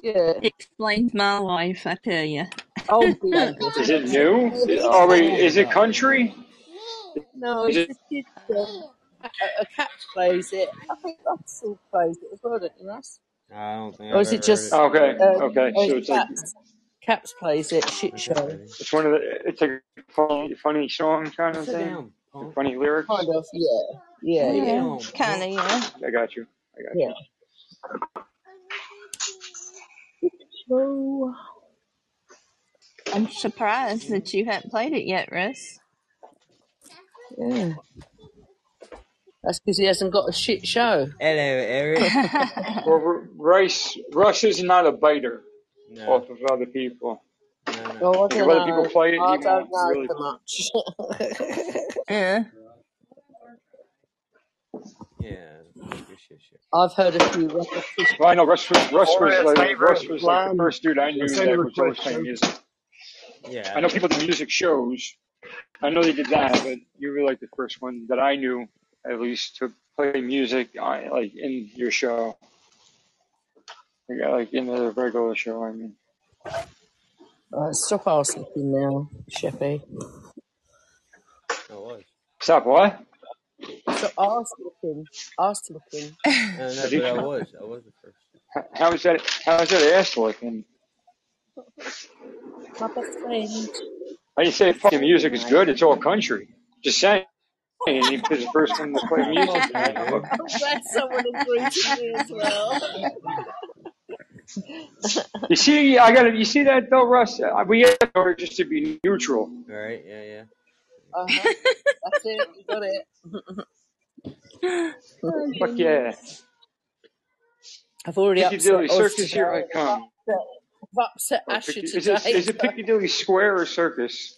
yeah. It explains my life, I tell you. Oh, bloody. Is it new? Oh wait, is it country? No, Is it's it? Just kids. Um, a, a cat plays it. I think Russell plays it as well, don't you, Russ? I don't think Or I've is it ever just heard Okay, it. uh, okay. or So is it's like Caps? Caps plays it. Shit What's show. that, it's one of the it's a funny, funny song kind of Sit thing, down, with funny lyrics. Kind of. Yeah. Yeah. Sit Yeah. Yeah, down, kind of, yeah. I got you. I got Yeah. you. So I'm surprised that you haven't played it yet, Russ. yeah. That's because he hasn't got a shit show. Hello, Eric. Well, R- Rice Russ is not a biter No, off of other people. no, no. Oh, I Like if other people know. play it, I don't know really. so much. yeah. Yeah, good shit, shit. I've heard a few repetitions. Well, I know Russ was Russ was like uh, Russ favorite was like the first dude I knew that favorite was always playing music. Yeah, I know people do music shows. I know they did that, but you were like the first one that I knew, at least, to play music uh, like in your show. Like, uh, like in the regular show. I mean, Right, stop ass looking now, Sheppy. I was. stop. What? Stop ass looking. Ass looking. No, I no, but I was. I was the first. How is that? How is that ass looking? My best friend. I didn't say fucking music is good. It's all country. Just saying. He was the first one to play music. Okay, tonight. dude. Look, I'm glad someone agrees with me as well. You see, I got to You see that though, Russ? Uh, We have to just to be neutral. Right? Yeah, yeah. Uh-huh. That's it. You got it. Fuck yeah! I've already Piccadilly upset Oz Circus, here I come. I've upset Oh, Asher Picca- today. is it is it Piccadilly Square or Circus?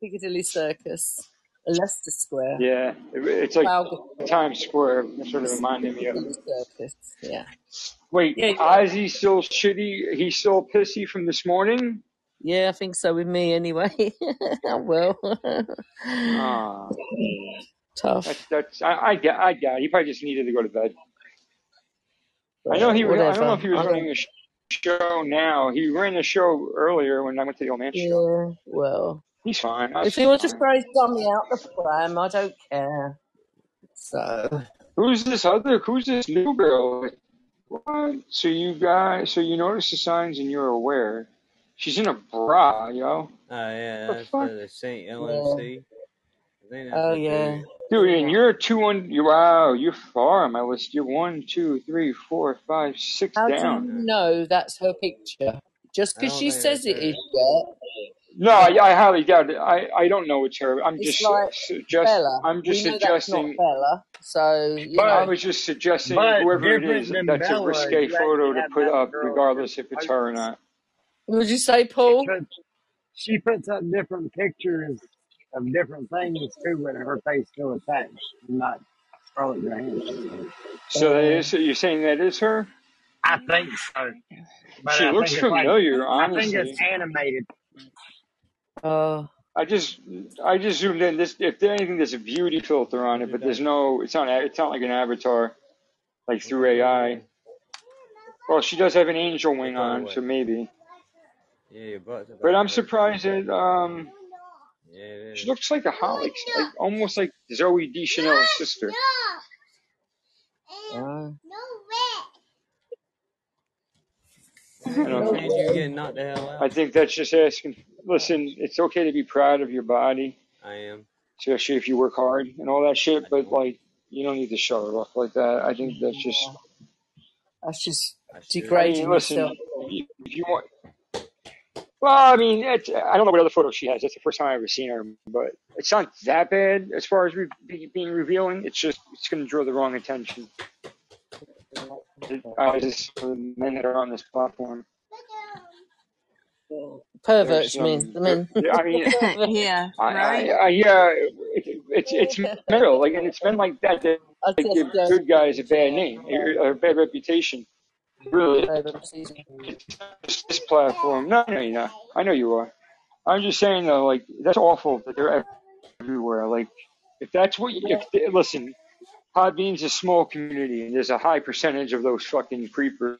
Piccadilly Circus. Leicester Square. Yeah, it, it's like Trafalgar Times Square. It sort of reminded me of. Circus. Yeah. Wait, Yeah, yeah. Ozzy still shitty? He's still pissy from this morning? Yeah, I think so with me anyway. well. Ah, Tough. that's that's. I, I get. I get. He probably just needed to go to bed. I know he. I don't know if he was running a show now. He ran the show earlier when I went to the old man show. Yeah, well. He's fine. If he wants to throw his dummy out the pram, I don't care. So Who's this other? Who's this new girl? What? So you guys? So you notice the signs and you're aware? She's in a bra, yo. Oh, yeah, The that's fuck? the St. LMC. I Oh yeah. Dude, and you're two one. You wow, you're far on my list. You're one, two, three, four, five, six How do down. you know that's her picture? Just because she says it is, it yeah. No, I, I highly doubt it. I, I don't know it's her. I'm It's just like suggest. Bella. I'm just we know that's not suggesting. Bella. So you But I was just suggesting but whoever it different is, than that's a Bella, risque photo to put up, girl regardless if it's I- her or not. would you say, She Paul? puts she puts up different pictures of different things too with her face still attached, not Scarlett Johansson. So that Uh, is, you're saying that is her? I think so. But She I looks think it's like familiar, I think it's animated. Uh, I just I just zoomed in. This if there's anything, there's a beauty filter on it, but there's no. It's not. It's not like an avatar, like through AI. Well, she does have an angel wing on, so maybe. Yeah, your butt's about But I'm surprised that um Yeah, she looks like a hot, like, like almost like Zooey Deschanel's sister. uh, I don't know. Chance you getting knocked the hell I think that's just asking. Listen, it's okay to be proud of your body, I am. especially if you work hard and all that shit. But like, you don't need to show it off like that. I think that's just. that's just I should. I degrading mean, listen, yourself. if if you want. Well, I mean, it's, I don't know what other photos she has. That's the first time I've ever seen her, but it's not that bad as far as re- be, being revealing. It's just it's going to draw the wrong attention. I just for the men that are on this platform. Perverts, you mean? some. I mean, Yeah, I mean, yeah, I, I, right? I yeah, it, it's it's metal, like, and it's men like that that I like, just give good guys a bad name or a bad reputation. Really, pervert season. it's just this platform. No, no, you're not. I know you are. I'm just saying though, like that's awful that they're everywhere. Like if that's what you if listen, Podbean's a small community and there's a high percentage of those fucking creepers.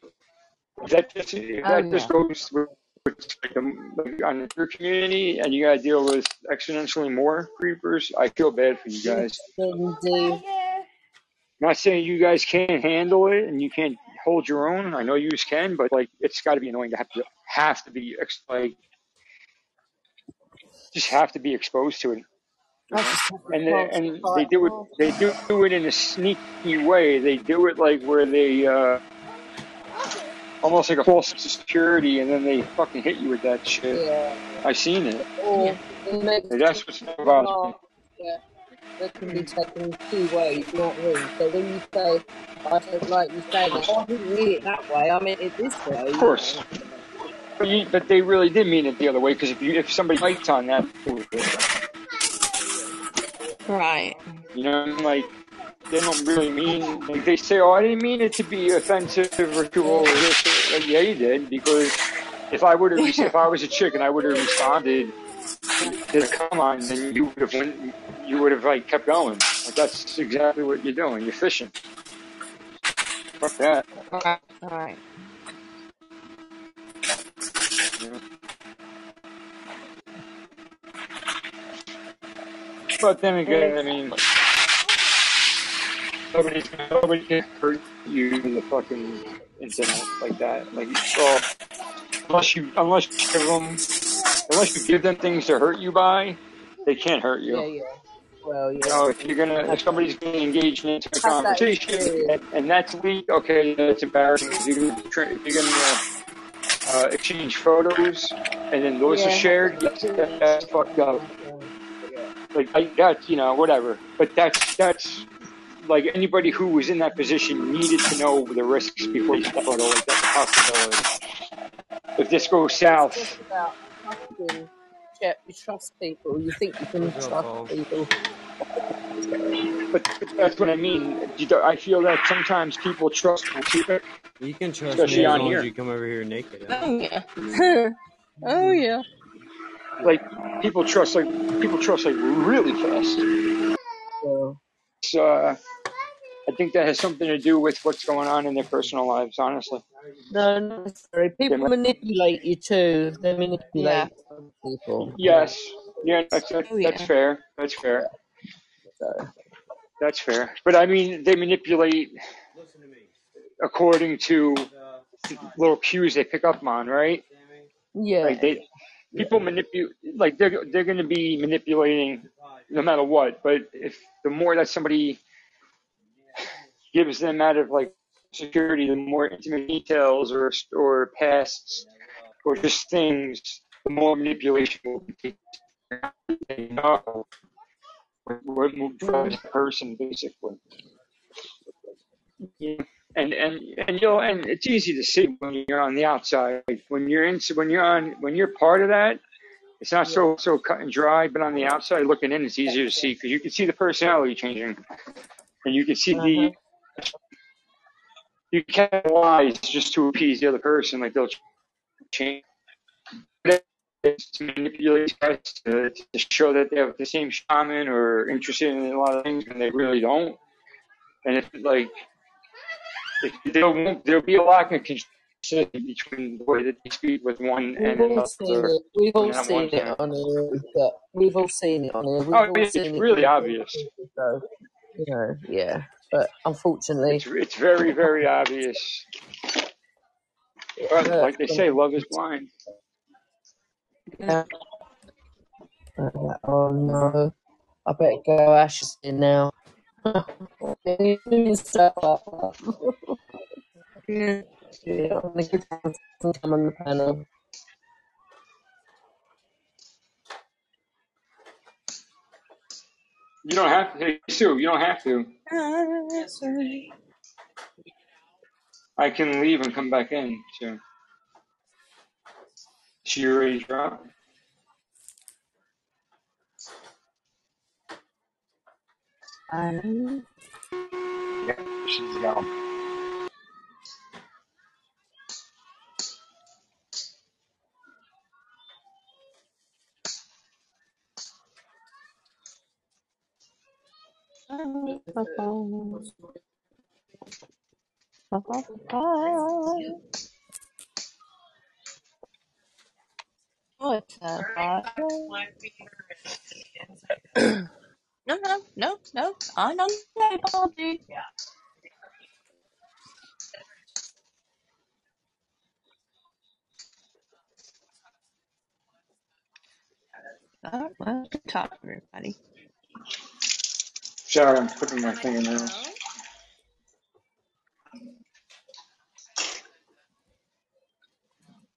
That just if Oh that yeah. just goes with, with like, um, on your community and you gotta deal with exponentially more creepers, I feel bad for you guys. indeed. Not saying you guys can't handle it and you can't hold your own. I know you can, but like it's got to be annoying to have to have to be like just have to be exposed to it. And they, and they do it. oh, They do, do it in a sneaky way. They do it like where they uh, almost like a false security, and then they fucking hit you with that shit. yeah. I've seen it. Or they And that's what's about remark that, that can be taken two ways, not me. So when you say, I don't like you saying that, oh, I didn't mean it that way, I meant it this way. Of course. But, you, but they really did mean it the other way because if you if somebody bites on that, Right. you know, like they don't really mean like they say, oh, I didn't mean it to be offensive or to or this. Like, yeah, you did because if I would have if I was a chick and I would have responded to the come on, then you would have went, you would have like kept going. Like that's exactly what you're doing. You're fishing. Fuck that. Right. But then again, I mean, nobody, nobody can hurt you in the fucking incident like that. Like, well, unless you, unless you give them, unless you give them things to hurt you by, they can't hurt you. Yeah, yeah. Well, yeah. You know, if you're gonna, if somebody's gonna engage in into a conversation and, and that's weak, okay, that's embarrassing. If you're gonna, if you're gonna uh, exchange photos and then those are shared, that's fucked up. Like I, that's you know whatever, but that's that's like anybody who was in that position needed to know the risks before you step photo. Like that's a possibility. If this goes south, about trusting, yeah, you trust people, you think you can trust people. but, but that's what I mean. I feel that sometimes people trust people, You can trust especially me as on long here. as you come over here naked. Oh yeah. oh yeah. Like people trust like people trust like really fast. Well, So uh, I think that has something to do with what's going on in their personal lives. Honestly, no, not necessarily. People Yeah. manipulate you too. They manipulate other people. yes, yeah, that's that's, Oh that's fair. That's fair. So, That's fair. But I mean, they manipulate according to little cues they pick up on, right? yeah. Like they people manipulate like they're they're going to be manipulating no matter what. But if the more that somebody gives them out of like security, the more intimate details or or pasts or just things, the more manipulation will be. They know what what will drive the person basically. Yeah. And and and you'll and it's easy to see when you're on the outside. When you're in when you're on when you're part of that, it's not so so cut and dry. But on the outside looking in, it's easier to see because you can see the personality changing, and you can see Uh-huh. the you can't lies just to appease the other person. Like they'll change. It's to manipulate guys to, to show that they have the same shaman or interested in a lot of things when they really don't. And it's like there won't there'll be a lack of consistency between the way that they speak with one We've and another. it. We've all seen it on here. We've all seen it on here. We've Oh, it's it. really with obvious. So, you know, yeah. But unfortunately, It's it's very very obvious. it hurts like they say, love is blind. Yeah. Uh, Oh no. I better go ashes in now. That. yeah. Give some time on the. You don't have to. Hey, Sue, you don't have to. I can leave and come back in. So she already dropped. Um, Yeah, she's gone. What's up, Audrey? No, no, no, no. I'm on the table, dude. Oh, well, good talk, everybody. Sorry, I'm putting my fingernails.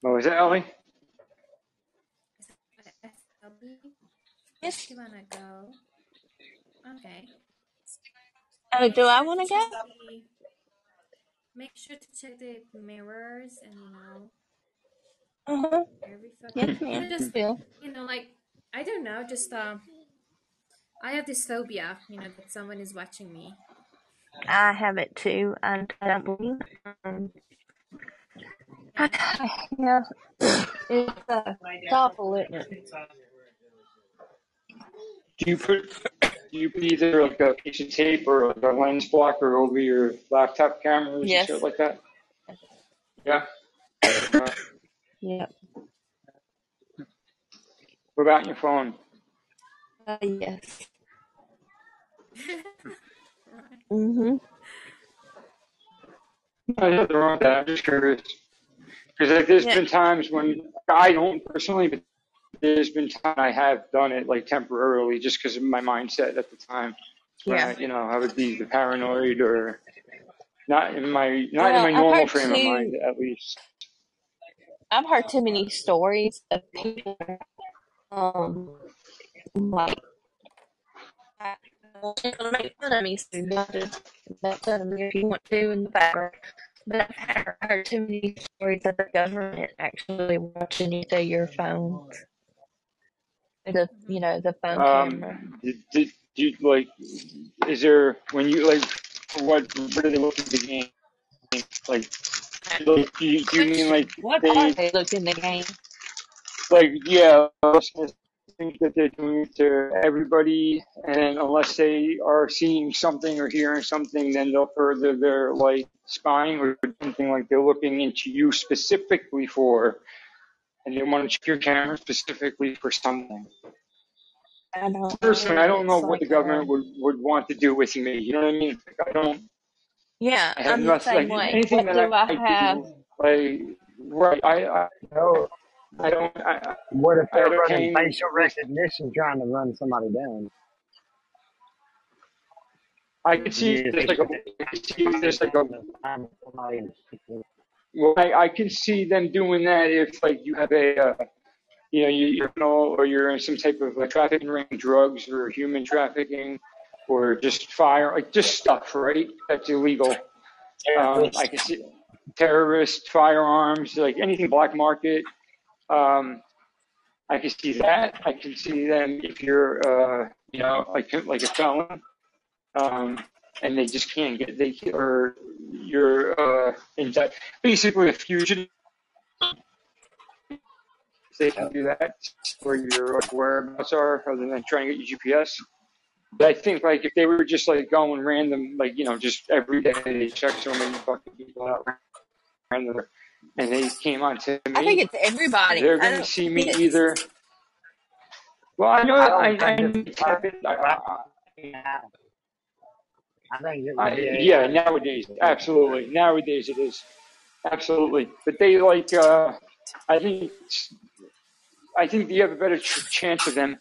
Oh, is that Ellie? Yes, you want to go? Okay. Oh, do I want to go? Make sure to check the mirrors and you know Uh-huh. every Yes, fucking. ma'am. Just Will. you know, like I don't know, just um, I have this phobia, you know, that someone is watching me. I have it too. I, I don't believe. Um, yeah, it's uh, awful, isn't it? Do you put do you put either like a piece of tape or like a lens blocker over your laptop cameras Yes. and shit like that? Yeah. Uh, Yep. what about your phone? Uh, yes. Mhm. I have the wrong that. I'm just curious because like, there's Yeah. been times when I don't personally, but there's been times I have done it like temporarily just because of my mindset at the time. Yeah. I, you know, I would be paranoid or not in my not Well, in my normal frame of mind at least. I've heard too many stories of people, um, like gonna make fun of me, so you have to make fun of me if you want to in the background. But I've heard, heard too many stories of the government actually watching you through your phone, the you know the phone camera. Um, did, did you like? Is there when you like? What what are they looking at the game? Like, like do you, do you mean like What are they they looking the game? like yeah? I was gonna think that they're doing it to everybody, and unless they are seeing something or hearing something, then they'll further their like spying or something like they're looking into you specifically for, and they want to check your camera specifically for something. I know. Personally, I don't know It's what the like government would, would want to do with me. You know what I mean? Like, I don't. yeah, I have I'm the nothing. same Like way. anything What that do I, I I have? do, like right. I I, No. I don't. I, I What if I they're don't running hang. facial recognition trying to run somebody down? I could see You there's like a. that I could see there's like a. Well, I, I can see them doing that if like you have a. Uh, you know, you, you're or you're in some type of like, trafficking ring, drugs or human trafficking, or just fire, like just stuff, right? That's illegal. Um, I can see terrorist firearms, like anything black market. Um, I can see that. I can see them if you're, uh, you know, like like a felon, um, and they just can't get they or you're uh, in that, basically a fugitive. They can do that where your whereabouts are, other than trying to get your GPS. But I think like if they were just like going random, like you know, just every day they check so many fucking people out random, and they came on to me. I think it's everybody. they're going to see me it's either. Well, I know I I don't I, think it's I, I, I think it would I be yeah AI. nowadays absolutely nowadays it is absolutely, but they like uh, I think I think you have a better chance of them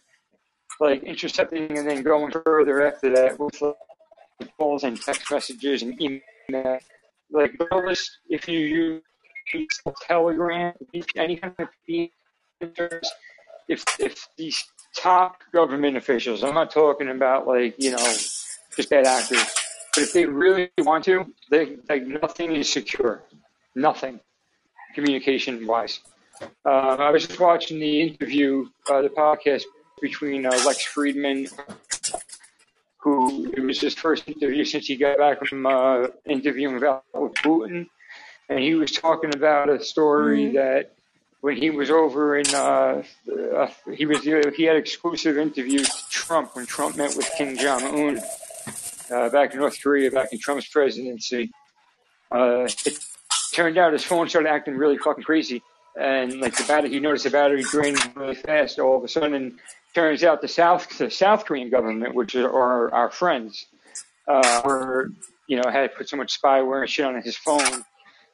like intercepting and then going further after that with like, calls and text messages and email. Like regardless if you use Telegram, any kind of if if these top government officials, I'm not talking about like you know just bad actors, but if they really want to, they like nothing is secure, nothing communication wise. Uh, I was just watching the interview, uh, the podcast between uh, Lex Fridman, who it was his first interview since he got back from uh, interviewing with Putin, and he was talking about a story Mhm. that when he was over in, uh, uh, he was he had exclusive interviews with Trump when Trump met with Kim Jong Un uh, back in North Korea, back in Trump's presidency. Uh, it turned out his phone started acting really fucking crazy, and like the battery, he noticed the battery draining really fast. All of a sudden, turns out the South, the South Korean government, which are, our friends, uh, were you know had put so much spyware and shit on his phone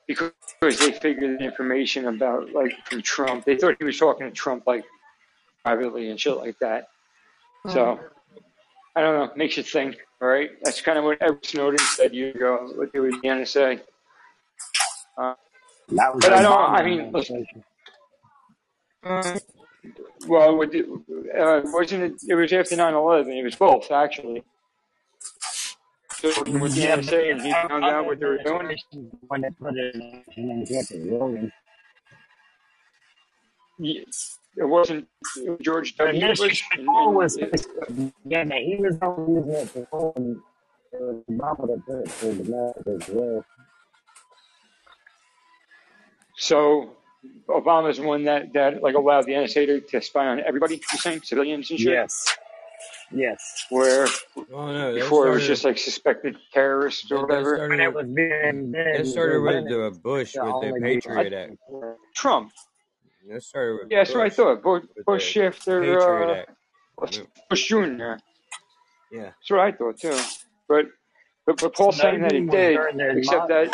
because they figured the information about like from Trump. They thought he was talking to Trump like privately and shit like that. So I don't know, makes you think, right? That's kind of what Edward Snowden said years ago, what they were the NSA. Uh, That was but I don't. I mean, listen. administration. Well, the, uh, wasn't it? It was after 9/11. It was both actually. So with the NSA, and he found out what they were doing. administration when they put it in and kept it rolling. Ye- It wasn't George The W. Bush, and, and was it, yeah, but he was only using it before and it was Obama that put it for the America as well. so Obama's the one that that like allowed the NSA to, to spy on everybody. You saying civilians and shit? Yes. Yes. Where Oh no, that before it was just like suspected terrorists or That, that whatever. When started. it was being That started with Biden uh, Bush to with the Patriot Act. Trump. That started with Yeah, that's what I thought. Bush, with Bush the after Patriot uh, Bush Jr. Yeah. That's what I thought too. But but, but Paul's saying that he did, except that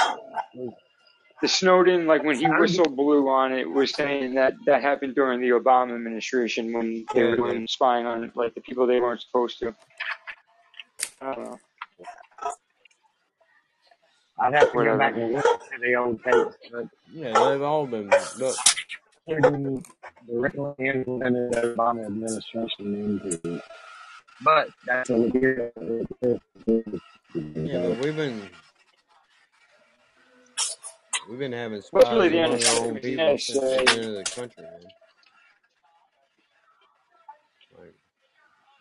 the Snowden, like when he Snowden whistle blew on it, was saying that that happened during the Obama administration when they Yeah, were it doing spying on like the people they weren't supposed to. I don't know. I'd have to go back and look at the old tapes, but Yeah, they've all been. Look, Snowden directly implemented the Obama administration into. But that's a weird. yeah, but we've been we've been having Well, it's really the among our own the people since the beginning of the country, man. Like,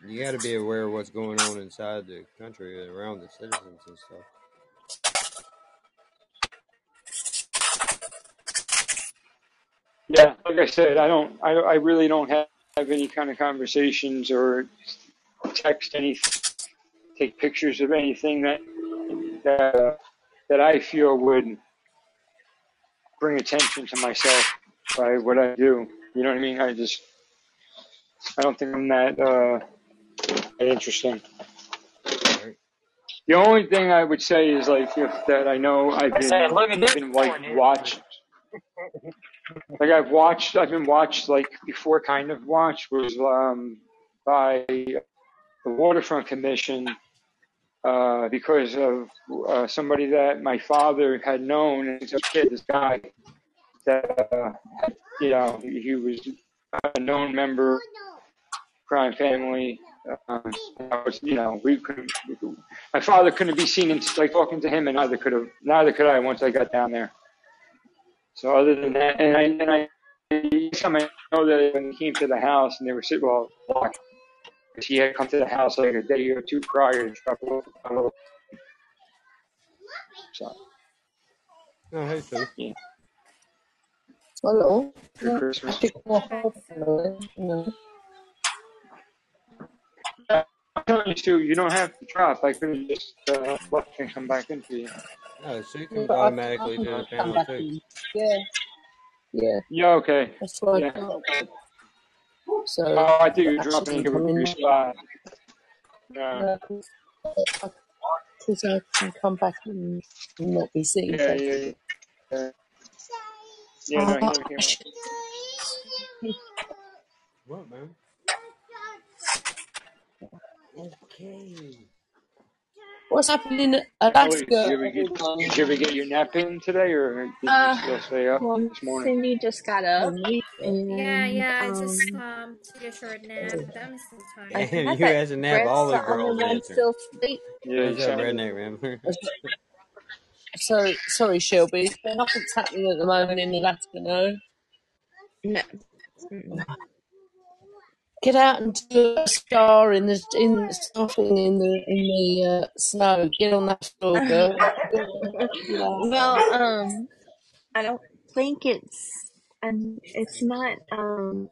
you got to be aware of what's going on inside the country around the citizens and stuff. Yeah, like I said, I don't, I, I really don't have, have any kind of conversations or text any, take pictures of anything that that uh, that I feel would bring attention to myself by what I do. You know what I mean? I just, I don't think I'm that uh, that interesting. The only thing I would say is like if that I know I've been this been like watched like I've watched I've been watched like before kind of watched was um by the Waterfront Commission uh because of uh, somebody that my father had known as a kid this guy that uh, you know he, was a known member crime family um, I was, you know we couldn't my father couldn't be seen in, like talking to him and neither could have neither could I once I got down there so other than that, and I and I each time I know that when he came to the house and they were sitting well, locked, because he had come to the house like a day or two prior and drop a little, a little so Oh, hey, Sue. yeah, Hello. for Yeah, Christmas. pick more half you know. I'm telling you, Stu, you don't have to drop. I could have just uh, left and come back into you. No, Sue Yeah, comes but I, I automatically can to the come panel back too. in. Yeah, yeah. Yeah, okay. That's why I Yeah. can't. So, Oh, I think you're actually dropping can into come a in free now. spot. No. Because I can come back and not be seen. Yeah, So. yeah, yeah. Yeah, yeah no, Uh, he never came. What, man? Okay. what's happening in Ellie, Alaska? did you ever get everyone? did you ever get your nap in today, or did you Uh, still stay up well, this morning? Cindy just got up, and Yeah, yeah, I um, just um took a short nap. That was some time. I you thought has a nap. All the the only girls one answer. still asleep. Yeah, Who's you that sound redneck, man? So, sorry, Shelby. Nothing's happening at the moment in Alaska, no? No. Get out and do a star in the in something in the in the uh, snow. Get on that floor, girl. Yeah. well, um, I don't think it's, um, it's not, um,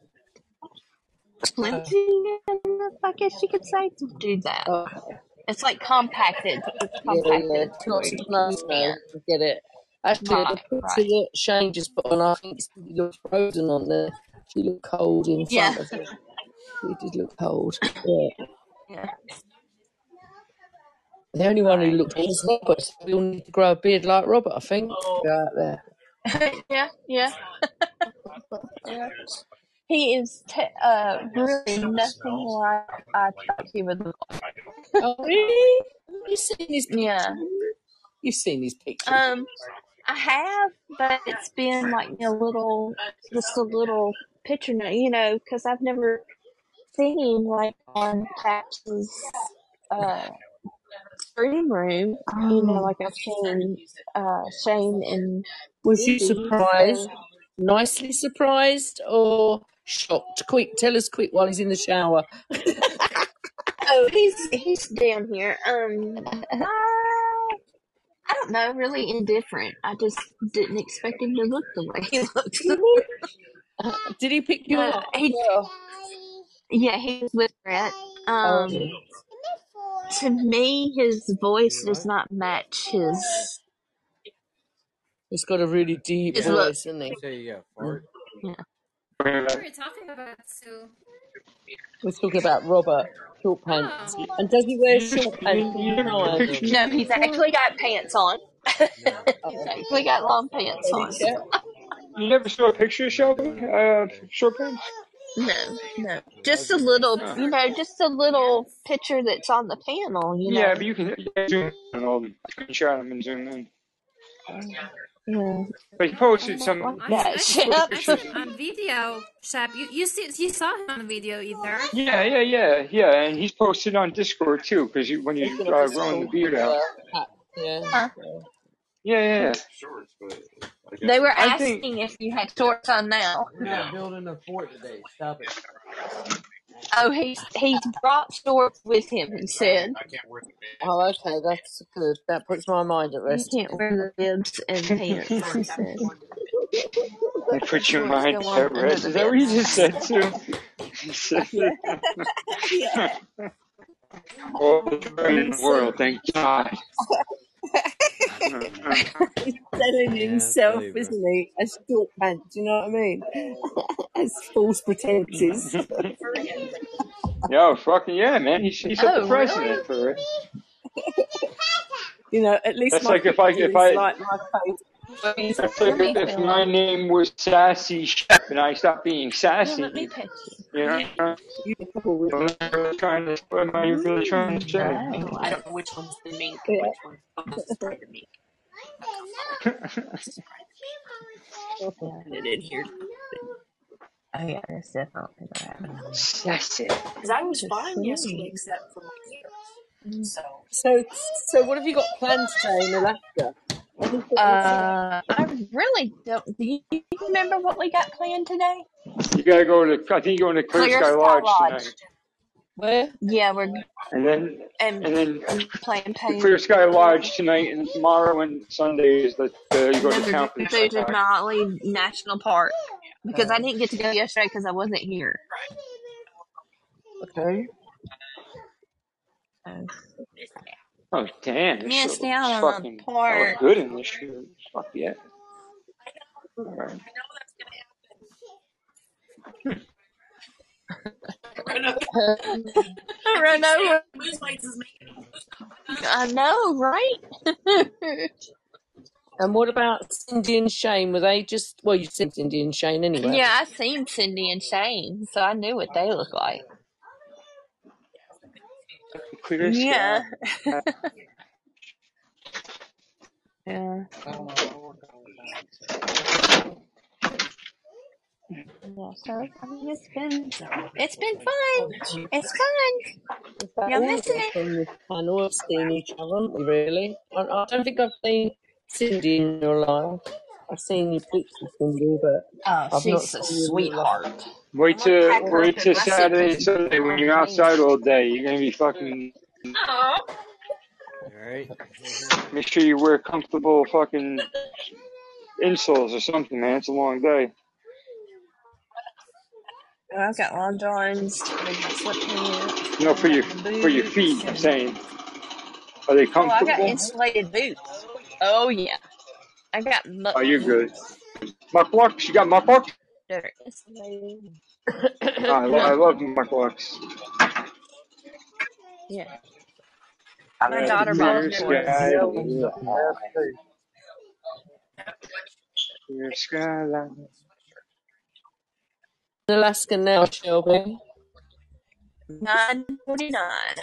plenty enough, I guess you could say, to do that. Okay. It's like compacted. It's Yeah, yeah. compacted It's not where snow, you snow. can't. I get it. Actually, the Right, picture right. that Shane just put on, I think looked frozen on there. She looked cold in Yeah. front of her. She did look cold. Yeah. Yeah. The only one who looked looked was Robert. So we all need to grow a beard like Robert, I think. Go out there. yeah, yeah. yeah. he is te- uh, really nothing like I thought he would look like. Oh, really? You've seen his Yeah. You've seen his pictures. Um, I have, but it's been like a little, just a little picture, you know, because I've never seen like on Paps's uh, screening room. You know, Oh. like I've seen uh, Shane and Was you surprised? Nicely surprised or shocked? Quick, tell us quick while he's in the shower. Oh, he's he's down here. Um, uh, I don't know, really indifferent. I just didn't expect him to look the way he looks. Uh, Did he pick you up? he, yeah, he was with Brett. Oh, Um, to me, his voice does not match his. He's got a really deep His look. voice, hasn't he? So you got fart. Yeah. What are you talking about, Sue? We're talking about Robert, short pants. And does he wear short pants all the time? No, he's actually got pants on. he's actually got long pants on. You never saw a picture of Shelby? Uh, short pants? No, no, just a little, you know, just a little picture that's on the panel, you know. Yeah, but you can, you can zoom in on them. Screenshot them and zoom in. Yeah. But he posted some. Yeah, I see, shut I up. see him on video, Shep. You you see you saw him on the video either. Yeah, yeah, yeah, yeah, and he's posted on Discord too, because you, when you He's uh, a growing the beard out. hat, Yeah. Huh? Yeah, yeah, yeah. They were I think- asking if you had shorts on now. We're not building a fort today. Stop it. Oh, he's he's brought shorts with him. He said I can't wear the bib. Oh, okay, that's good. That puts my mind at you rest. can't wear the bibs and pants. He said. They put your mind go on at rest. Is that what you just said to? He said, yeah. All the joy in the world, thank God. He's mm-hmm. selling himself, isn't he? As short pants, you know what I mean? As false pretenses. Yo, fucking yeah, man. He's, he set Oh, the precedent for it. you know, at least That's my like if I if I like my face. That's like if, if my name was Sassy Shep and I stopped being sassy. Let me pet you. You know, what am really trying to what am I really trying to say? No, I don't know which one's the mink. and Which one's the spider mink. Put it in here. Oh yeah, that's definitely right. Sassy. Because I was fine yesterday, except for my ears. Mm. So So, so what have you got planned today in Alaska? I Uh, I really don't. Do you remember what we got planned today? You gotta go to I think you're going to Clear, Clear Sky, Sky Lodge, Lodge. tonight. Where? Yeah, we're And then and, and then and playing pain. Clear Sky Lodge tonight and tomorrow and Sunday is the uh, you go And to then town we're for going to Denali National Park because I didn't get to go yesterday because I wasn't here. Okay. So, Oh damn, this missed shit out looks on fucking that part. good in this shit. Fuck yeah. Alright. Run over. I know, right? And what about Cindy and Shane? Were they just well? You've seen Cindy and Shane anyway. yeah, I've seen Cindy and Shane, so I knew what they look like. Clear Yeah. Sky. Yeah. Yeah, so I mean, it's been it's been fun. It's fun. Y'all all missing it? done this panel? Have seen each other. Really? I, I don't think I've seen Cindy in your life. I've seen you pictures, Cindy, but Oh, I've not she's a seen you in real life. sweetheart. Wait I'm gonna till pack her wait up in till my Saturday and. Sunday when you're outside all day. You're gonna be fucking. Oh, Alright. Make sure you wear comfortable fucking insoles or something, man. It's a long day. I've got long johns with my sweatpants. You know, for your and for your boots feet. I'm and- saying, are they Oh, I got comfortable? insulated boots. Oh yeah, I got muck Oh, you're good. boots Muck walks? You got muck walks? that are. Oh, I, lo- I love muck walks. Yeah, my daughter bought them for us. Clear skyline. Alaska now, Shelby? Nine forty nine.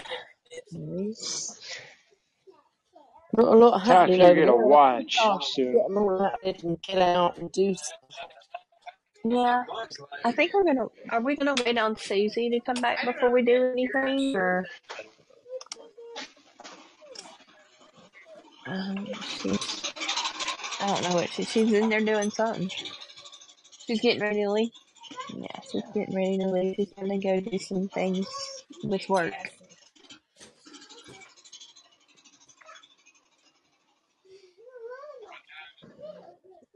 Not a lot Time happening for you to get a watch Oh, soon. get them all out there and get out and do stuff. Yeah, I think we're gonna. Are we gonna wait on Susie to come back before we do anything, or? Um, she's. I don't know what she, she's in there doing something. She's getting ready to leave. Yeah, she's getting ready to leave. She's gonna go do some things with work.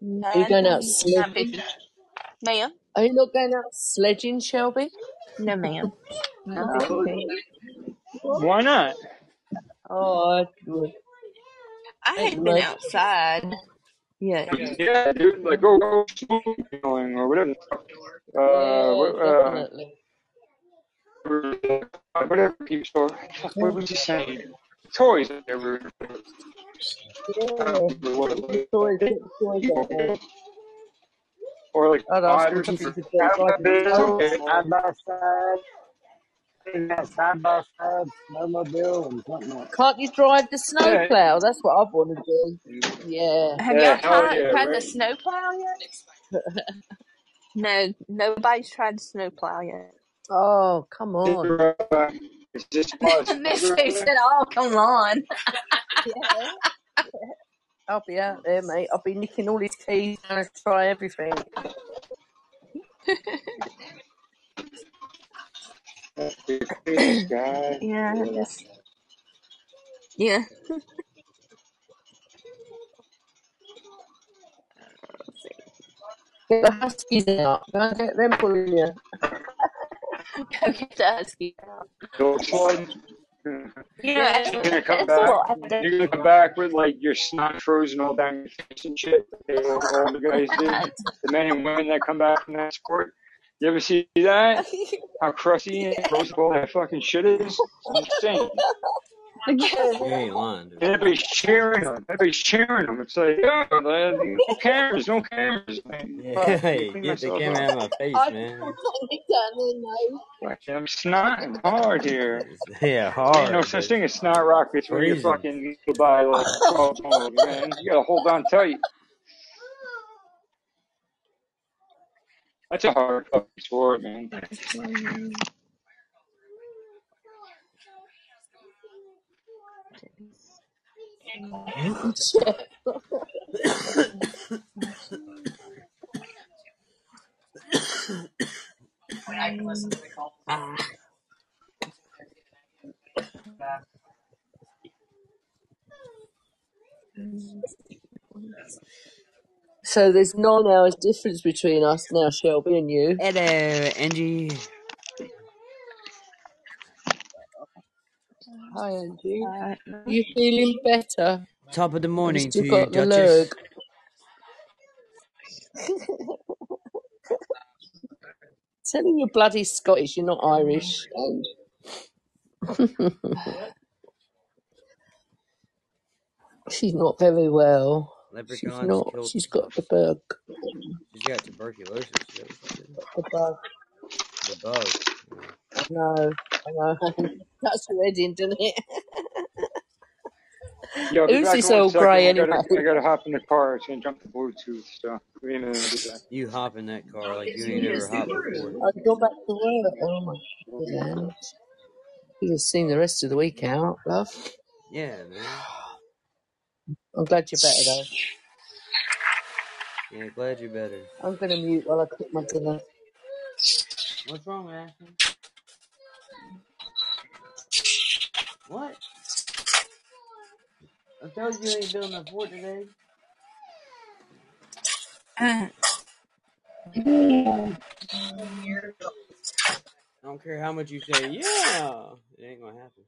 Are you going out Nine sledging? fifty. Ma'am? Are you not going out sledging, Shelby? No, ma'am. Nine No. fifty-two. Why not? Oh, I would. I Ain't hadn't been much. outside yet. Yeah, dude, like go go smoking going or whatever. Uh, Yeah, what, uh, definitely. whatever people store. Fuck, what was he saying? Toys. They. Yeah, the toys, get the toys out there. Or like I'd ask odd them or to something. do the like Okay. Side by side, side by side snowmobile and something else. Can't you drive the Yeah. snowplow? That's what I want to do. Yeah. Have Yeah, y'all hell tried, yeah, tried the snowplow yet? No, nobody's tried the snowplow yet. Oh, come on. It's just pause. Miss Sue said, "Oh, come on." Yeah. I'll be out there, mate. I'll be nicking all his keys and try everything. This. Yeah, yeah. Get the huskies out. Go and get them pulling you. Go get the husky out. Dog. You know, Yeah. You're gonna come it's a little back. update. You're gonna come back with like your snot frozen all down your face and shit. Like all all the guys did. The men and women that come back from that sport. You ever see that? How crusty and gross all that fucking shit is? It's insane. You ain't lying, dude. And everybody's cheering them. Everybody's cheering them. It's like, oh, man, no cameras, no cameras. Man. Yeah, hey, Clean get the camera out of my face, I man. can't down there, Like, I'm snotting hard here. Yeah, Ain't no hard. such thing as snot rockets where you freezing. fucking go by like, oh, oh, man. You gotta hold on tight. That's a hard fucking sport, man. no. Ah. So there's nine hours difference between us now, Shelby and you. Hello, Angie. Hi, Angie. Alright. You feeling better? Top of the Have you morning to still you, got the Duchess. lurg? Telling you're bloody Scottish, you're not Irish. She's not very well. She's Leprechauns not. killed. She's got the bug. She's got tuberculosis. Is what she? The bug. The bug. I know. I know. That's your wedding, doesn't it? Yeah, I'll be Who's back this one old second. grey I gotta, anyway? I gotta hop in the car. It's gonna jump the Bluetooth, so we ain't gonna do that. You hop in that car like you ain't ever hopped before. I've gone back to work. Oh my goodness. You've have seen the rest of the week out, love. Yeah, man. I'm glad you're better though. Yeah, glad you're better. I'm gonna mute while I cook my dinner. What's wrong, Ashton? What? I told you you ain't building a fort today. Uh, I don't care how much you say, yeah. It ain't gonna happen.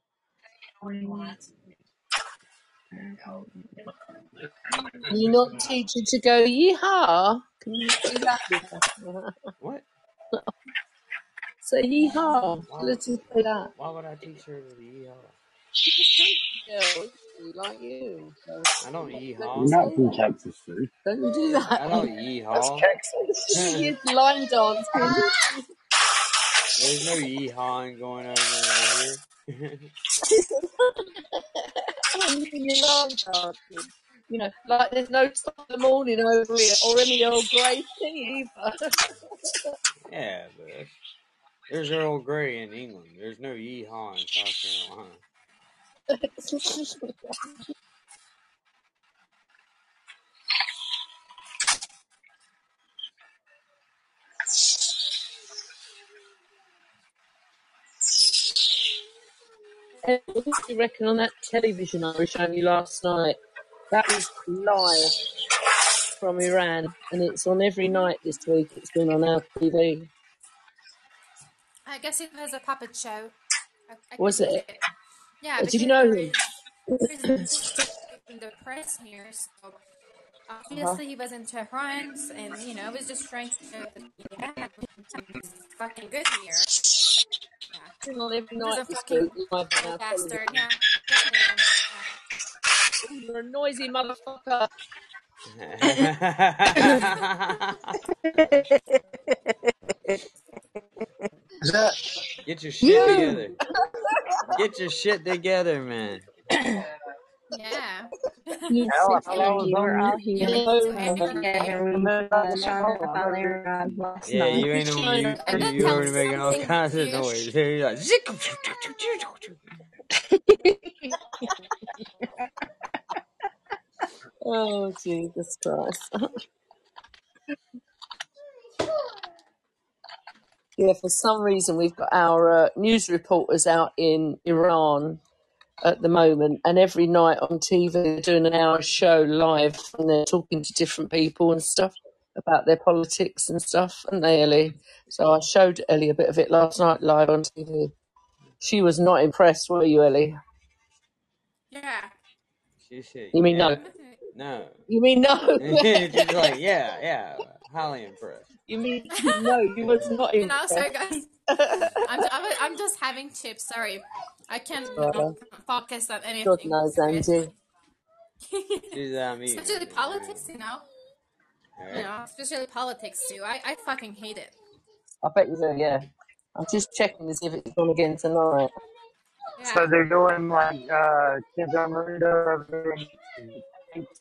You're not teaching to go yeehaw. Can you say that? What? Say yeehaw. Why, Let's just say that. why would I teach her to yeehaw? Shell. Like you. So, I don't don't yeehaw. you You're not from? Texas, Sue. Don't you do that? I don't That's. Texas. she is line dancing. There's no yeehawing going on over here. I'm really. You know, like there's no top of the morning over here or any old grey tea either. yeah, but there's Earl Grey in England. There's no yeehaw in South Carolina. What do you reckon on that television I was showing you last night? That was live from Iran, and it's on every night this week. It's been on our TV. I guess it was a puppet show. I, I Was can see it? It. Yeah, Did you because know him? there is in the press here, so Uh-huh. obviously he was in Tehran, and you know, was just trying to show that yeah, he's fucking good here. Yeah, It's been on every he's night a this fucking week live on our cool bastard. Yeah, definitely. You're a noisy motherfucker. Is that Get your shit together. Get your shit together, man. Yeah. You hell? I Thank thought I was you. We're all here So together. anyway, We started up on Iran last Yeah, you ain't on China. mute. I You tell already making all kinds of noise. You're like, oh, Jesus Christ. yeah, for some reason, we've got our uh, news reporters out in Iran at the moment, and every night on TV, they're doing an hour show live, and they're talking to different people and stuff about their politics and stuff, and they, Ellie? So I showed Ellie a bit of it last night live on TV. She was not impressed, were you, Ellie? Yeah. she said, You mean yeah, no? no. You mean no? She's like, yeah, yeah, highly impressed. You mean no? You was not You know, impressed. sorry guys. I'm, I'm, I'm just having chips. Sorry, I can't Brother. focus on God anything knows, serious. Angie. She's eating especially politics, you know. You know, especially politics too. I, I fucking hate it. I bet you do, yeah. I'm just checking to see if it's on again tonight. Yeah. So they're doing like uh, Kim Jong Un does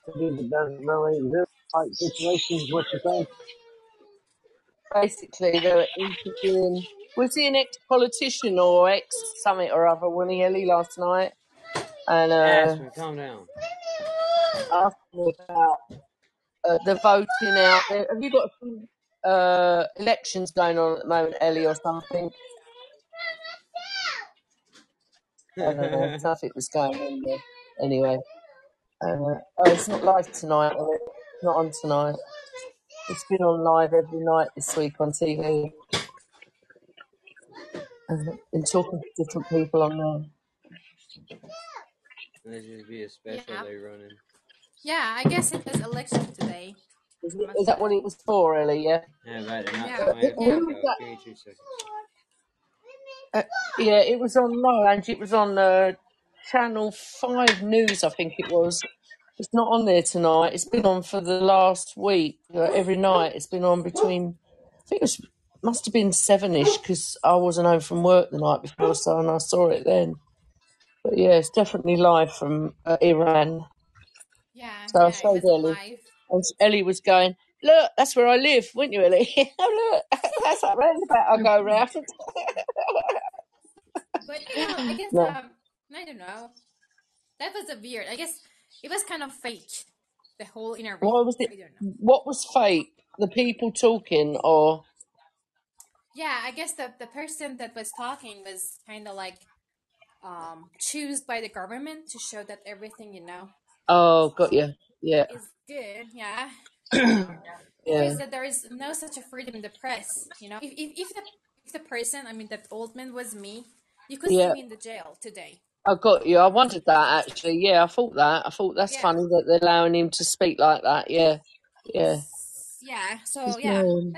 to do that doesn't really exist like situations. What you think? Basically, they were interviewing. Was he an ex-politician or ex-summit or other, wasn't he, Ellie, last night? And uh, Aspen, calm down. asking about uh, the voting out there. Have you got some uh, elections going on at the moment, Ellie, or something? I don't know. Something was going on there. Anyway. Uh, oh, it's not live tonight? Not on tonight. It's been on live every night this week on TV. And been talking to different people on there. Let's just be a special Yeah. day running. Yeah, I guess it was election today. Is, it, is that what it was for, Ellie? Yeah. Yeah, right. Not Yeah. the way Who was go. that? Give me two seconds. Uh, yeah, it was on no, Angie. It was on uh, Channel Five News, I think it was. It's not on there tonight. It's been on for the last week. Uh, every night, it's been on between. I think it was, must have been seven-ish because I wasn't home from work the night before, so and I saw it then. But yeah, it's definitely live from uh, Iran. Yeah, So I yeah, it showed was Ellie, live. and Ellie was going, "Look, that's where I live, weren't you, Ellie? oh, look, that's that roundabout I go round." But you know, I guess no. um, I don't know. That was a weird. I guess it was kind of fake. The whole interview. What was it? I don't know. What was fake? The people talking, or Yeah, I guess the the person that was talking was kind of like um choose by the government to show that everything you know oh, got you. Yeah, is good. Yeah. yeah, Because that there is no such a freedom in the press. You know, if if, if the if the person, I mean, that old man was me, you could see me in the jail today. I got you. I wondered that actually. Yeah, I thought that. I thought that's Yeah. funny that they're allowing him to speak like that. Yeah, yeah. Yeah. He's So yeah, going.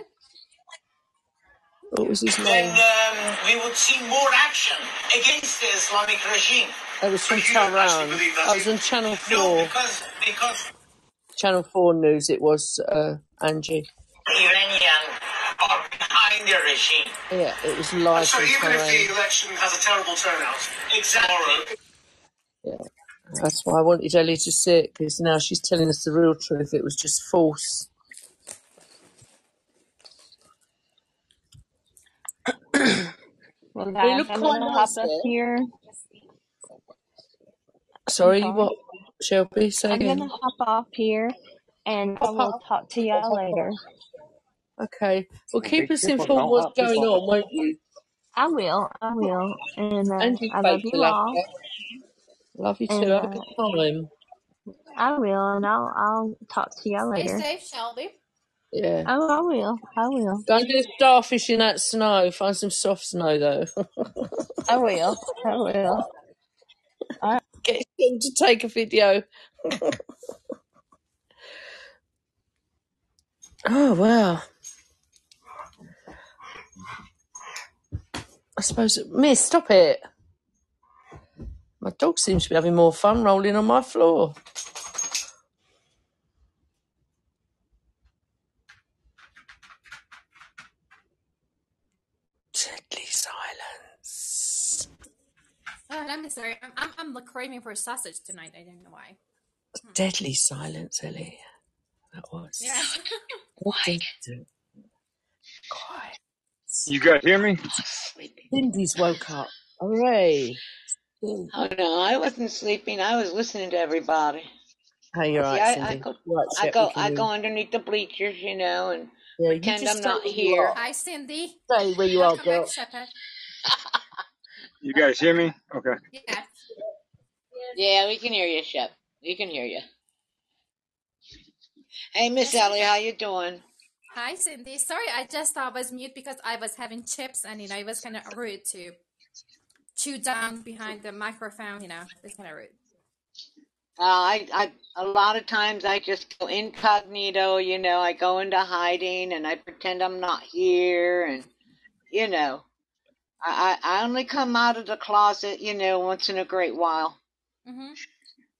What was his then name? um, we would see more action against the Islamic regime. That was from But you don't actually Tehran. believe That that, was do on you? Channel No, 4. because because Channel 4 News it was, uh, Angie. Iranian are behind the regime. Yeah, it was live So from even if the election has a terrible turnout, exactly. Yeah. That's why I wanted Ellie to see it, because now she's telling us the real truth. It was just false. Well, It guys, looked I'm quite gonna nice hop up there. here. I'm Sorry, sorry. what, Shelby? Say I'm gonna hop off here, and I will talk to y'all later. Okay. Well, keep us informed what's going on, won't you? I will. I will. And uh, And you I love fake the you love. all. yeah. Love you too. And Have a uh, good time. I will. And I'll I'll talk to y'all Stay later. safe, Shelby. Yeah. Oh, I will. I will. Don't do starfish in that snow. Find some soft snow though. I will. I will. All right. Get him to take a video. oh wow. I suppose Miss, stop it. My dog seems to be having more fun rolling on my floor. Deadly silence. Oh, I'm sorry. I'm, I'm, I'm craving for sausage tonight. I don't know why. Hmm. Deadly silence, Ellie. That was. Yeah. Did it? You guys hear me? Cindy's woke up. Hooray. Oh no, I wasn't sleeping. I was listening to everybody. Hey, you're See, right, I, I go, Right, I go, I go underneath the bleachers, you know, and Yeah, you pretend I'm not here. Hi, Cindy. Stay where you are, Welcome girl. You guys hear me? Okay. Yeah. Yeah, we can hear you, Shep. We can hear you. Hey, Miss Ellie, how you doing? Hi, Cindy. Sorry, I just uh, was mute because I was having chips and, you know, it was kind of rude to chew down behind the microphone, you know. It's kind of rude. Uh, I, I, a lot of times I just go incognito, you know, I go into hiding and I pretend I'm not here and, you know, I, I I only come out of the closet, you know, once in a great while. Mm-hmm.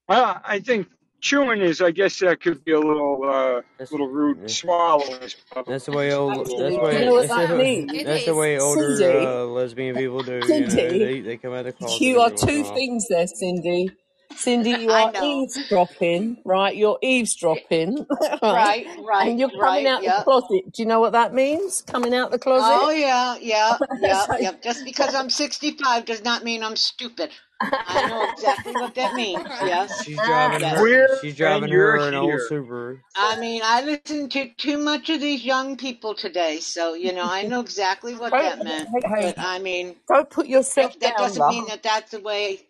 Uh, I think chewing is, I guess that could be a little, uh, That's little rude. that's, Swallowing that's the way old. That's Actually, the way. know That's that the. It that's the is. way older Cindy, uh, lesbian people do. You know, they they come out of the closet you are every once in two a things there, Cindy. Cindy, you are eavesdropping, right? You're eavesdropping, right? Right, right, And you're coming right, out the closet. Do you know what that means? Coming out the closet? Oh yeah, yeah, yeah, So- yeah. Just because I'm 65 does not mean I'm stupid. I know exactly what that means. Yes, She's driving yes. her. We're She's driving her an old. Subaru. I mean, I listen to too much of these young people today, so you know I know exactly what that meant. hey, hey, But I mean, don't put yourself that that down, doesn't mean that that's the way.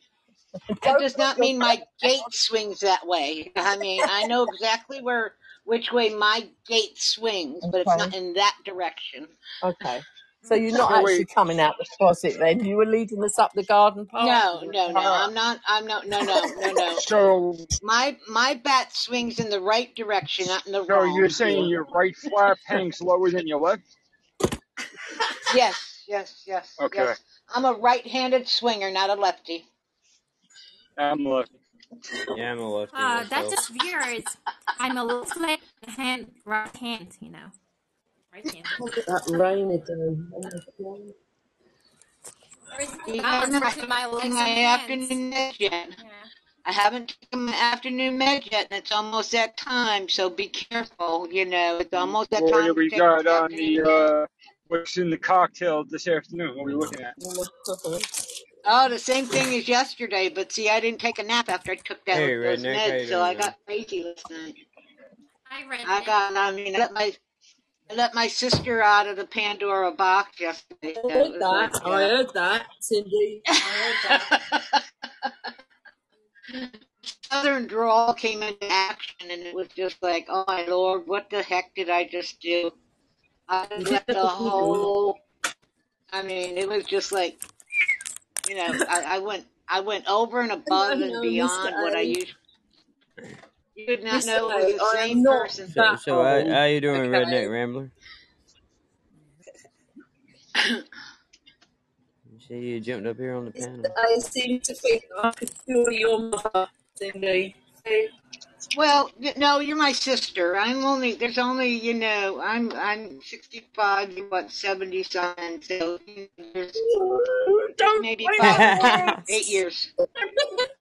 That does not mean my gate swings that way. I mean, I know exactly where which way my gate swings, but it's not in that direction. okay. So you're not So actually wait, coming out the closet then. You were leading us up the garden path. No, You no, no. alright. I'm not. I'm not. No, no, no, no. so, My my bat swings in the right direction, not in the so you're saying your right flap hangs lower than your left? Yes, yes, yes, Okay. yes. I'm a right-handed swinger, not a lefty. I'm left. Yeah, I'm a lefty Uh, that's myself. just weird. I'm a left leg hand, right hand, you know. Right hand. Look at that rain again. Oh my God. Everything See, balance I'm not between my legs taking and my hands. afternoon meds yet. Yeah. I haven't taken my afternoon meds yet, and it's almost that time. So be careful. You know, it's almost that time to we got on the, uh, what's in the cocktail this afternoon? What are we looking at? Oh, the same thing as yesterday, but see, I didn't take a nap after I took that Hey, those redneck, how you meds, so I doing, man? got crazy last night. Hi, I redneck. got, I mean, I let my I let my sister out of the Pandora box yesterday. I So it heard like, that. Oh, I heard that, Cindy. I heard that. Southern drawl came into action, and it was just like, oh my lord, what the heck did I just do? I You just did let the whole. I mean, it was just like, you know, I, I went, I went over and above and beyond what I used. You did not Mr. know it was A, the I same not person. So, so how, old. how you doing, Okay. redneck rambler? You see, you jumped up here on the panel. I seem to think I could feel your mother, Cindy. Well, no, you're my sister. I'm only there's only you know I'm I'm 65. You're what 70 something. So there's Don't maybe five that more, eight years.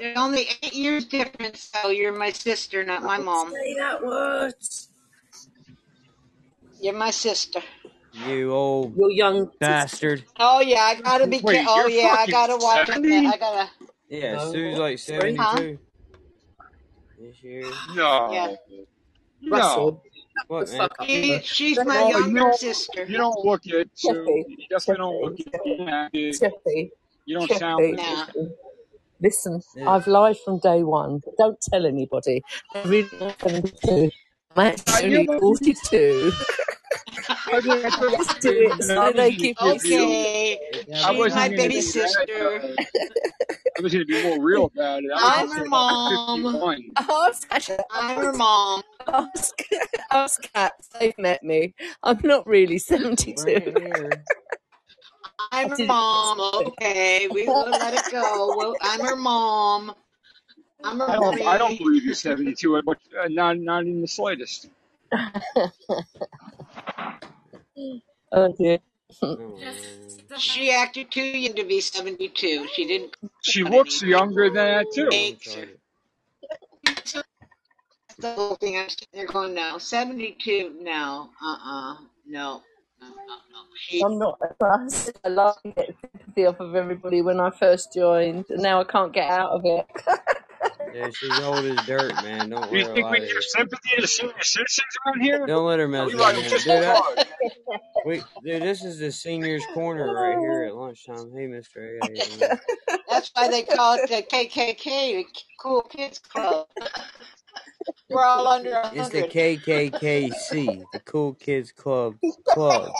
There's only eight years difference. So you're my sister, not my mom. say that word. You're my sister. You old You young bastard. Oh yeah, I gotta be. Wait, Ca- oh you're yeah, I fucking gotta watch it. 70? I gotta. Yeah, No, Sue's what? like Sorry? 72 this year. No. Yeah. No. Russell, What, man? fuck up She, you. she's my No, you younger don't, sister. you don't look it, so Chippy, you definitely don't look Chippy, it. Yeah, you, Chippy, you don't sound Chippy. it. Nah. Listen, Yeah. I've lied from day one. Don't tell anybody. I'm really not 72. I'm I actually knew only it. 42. I did it. Just do it so was they gonna give be me real. Okay, I she's wasn't my gonna baby be that. sister. I was gonna be more real about it. I was I'm gonna her say about mom. fifty-one. Ask, I'm her mom. ask, ask cats. They've met me. I'm not really 72. it here. I'm her mom. Okay, we will let it go. Well, I'm her mom. I'm I don't. I don't believe you're seventy-two. But uh, not not in the slightest. oh dear. Just, man. She acted too young to be 72. She didn't She cut looks anything. younger than that too. Don't Makes start her. it. The whole thing. I'm sitting there going, no, 72. No, uh, uh no, I'm not impressed. I love to get sympathy off of everybody when I first joined, and now I can't get out of it. Yeah, she's old as dirt, man. Don't Do you think lie we to give sympathy to senior citizens around here? Don't let her mess We with like you, them just Dude, I, hard. we, dude, this is the seniors' corner right here at lunchtime. Hey, Mister A, how? That's why they call it the KKK, the Cool Kids Club. We're all under a It's the hundred. KKKC, the Cool Kids Club Club.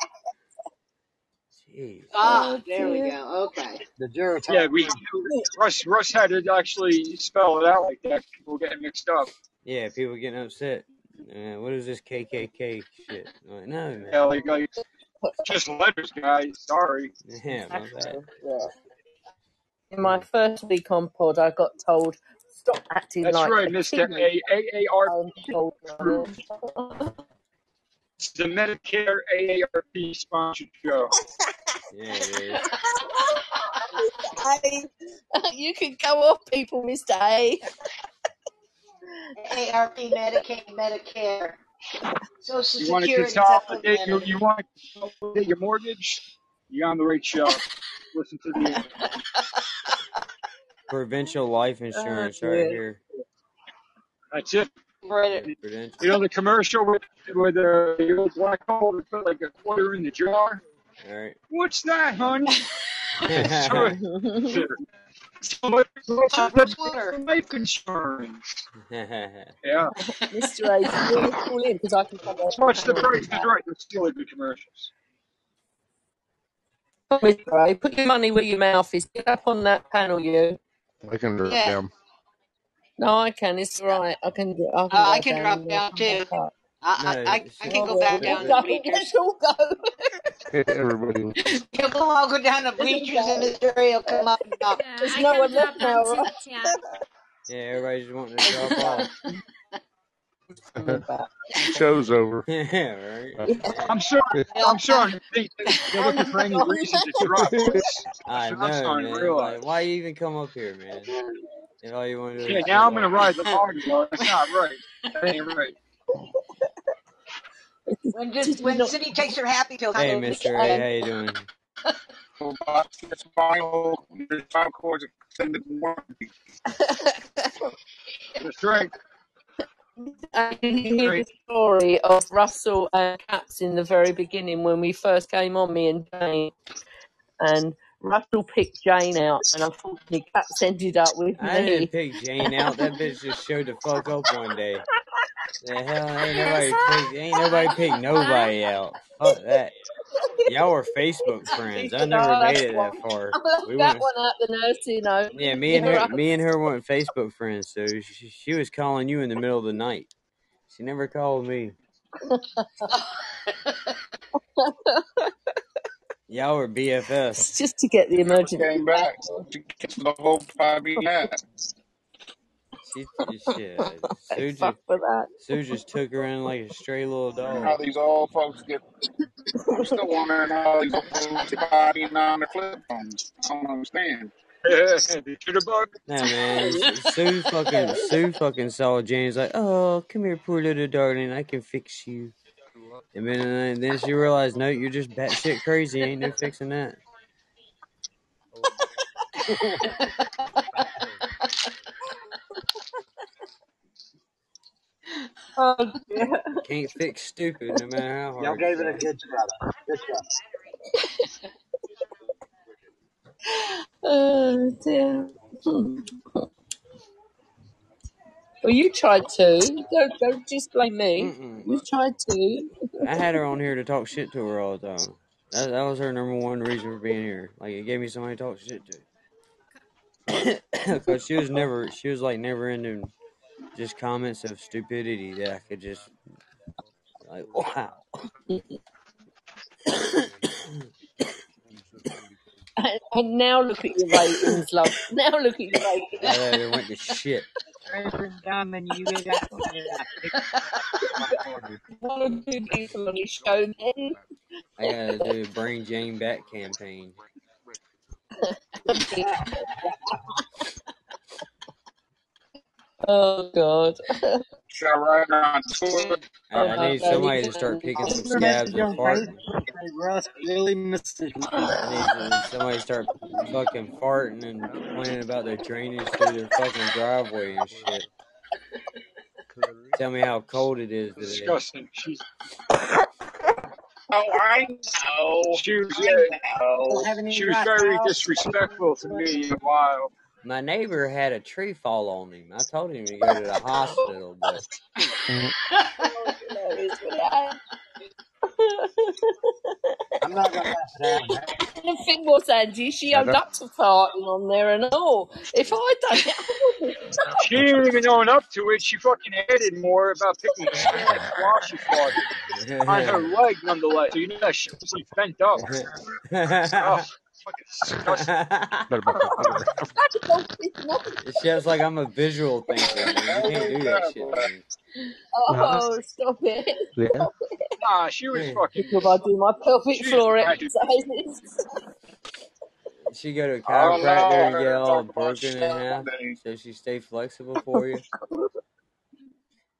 Jeez. Ah, Oh there we go. Okay. The Geritol Yeah, we group. Russ Russ had to actually spell it out like that. People getting mixed up. Yeah, people getting upset. Uh, what is this KKK shit? I'm like, no, man. Yeah, like like just letters, guys. Sorry. Yeah, my bad. Yeah. In my first week on pod, I got told, stop acting That's like right, a Mister teenager. A A A R I'm told Group. It's the Medicare AARP sponsored show. Yeah, it is. You can go off, people, Mr. A. AARP, Medicaid, Medicare, Social You want to Security consolidate you, you want to consolidate your mortgage? You're on the right show. Listen to the end. Provincial life Oh, insurance right here. That's it. Right. You know the commercial with with uh, the old black hole that put like a quarter in the jar. All right. What's that, honey? so, yeah, so much, so much Twitter. life insurance. Yeah. Mr. A, do you want in? Because I can come What's on much the panel price with is that. right. There's still good commercials. Mr. A, put your money where your mouth is. Get up on that panel, you. I can drop Yeah. down. No, I can. It's all right. I can. I Uh, can I can down drop and down too. I, No, I, I, I can go back down to go. the bleachers. All go. Everybody. We'll all go down to bleachers and Mr. Ray will come up and talk. yeah, There's I no one drop left down now, right? Yeah. yeah, everybody's wanting to drop off. Coming back. Show's over. yeah, right. Uh, Yeah. I'm sure. I'm sure they, they're looking for any reason to drop this. I I'm starting man. Like, why you even come up here, man? If all you want to do Yeah, is now I'm gonna ride the party. Well, that's not right. That ain't right. When just when not? City takes her happy pills, Hey, Mister A, how you doing? So, It's final. There's five chords extended warranty. That's you hear the story of Russell and Cats in the very beginning when we first came on, me and Jane. And Russell picked Jane out, and unfortunately, Cats ended up with me. I didn't pick Jane out. That bitch just showed the fuck up one day. The hell ain't nobody so picked ain't nobody pick nobody out. Fuck that. Y'all were Facebook friends. I never "Oh, made it that far. I We that went. one out the nurse, you know. Yeah, me and her, right. me and her weren't Facebook friends. So she, she was calling you in the middle of the night. She never called me. Y'all were BFFs. Just to get the emergency Came back. She the whole Bobby Nat. She, shit. Sue Fuck just, for that. Sue just took her in like a stray little dog. How dog. these old folks get. I'm still wondering how these old folks get Bobby on their flip phones. I don't understand. Yeah, the jitterbug. Nah, man. Sue fucking Sue fucking saw James like, oh, come here, poor little darling, I can fix you. And then and then she realized, no, you're just batshit crazy. Ain't no fixing that. Oh, Oh, dear. Can't fix stupid, no matter how hard. Y'all gave it a try. good try. Good try. Oh, dear. Well, you tried to. Don't, don't just blame me. Mm-mm. You tried to. I had her on here to talk shit to her all the time. That, that was her number one reason for being here. Like it gave me somebody to talk shit to. Because she was never, she was like never into just comments of stupidity that I could just like, wow. And, and now look at your ratings, love. Now look at your ratings. Yeah, they went to shit. Reverend Diamond, you got One or two people on his show, then. I gotta do a Bring Jane Back campaign. oh, God. Should I write on Twitter? I, I need somebody to start picking some scabs and farting. Russ really misses I need somebody to start fucking farting and complaining about their drainage through their fucking driveway and shit. Tell me how cold it is today. Disgusting. She's Oh, I know. she was I know. she was very disrespectful to me a while. My neighbor had a tree fall on him. I told him to go to the hospital, but I'm not gonna laugh at that. And the thing was, Angie, she owned up to farting on there and all. If I done it, I wouldn't. She didn't even own up to it. She fucking added more about picking sand while she farted on her leg, nonetheless. So you know that shit was like bent up. Fucking disgusting. it's just like I'm a visual thinker. Man. You can't do that shit. Man. Oh, uh-huh. stop it. Stop it. Nah, she was fucking. Because I do my pelvic She's floor exercises. She go to a Oh, no, chiropractor and get all talk broken in half, Sunday. so she stay flexible for you.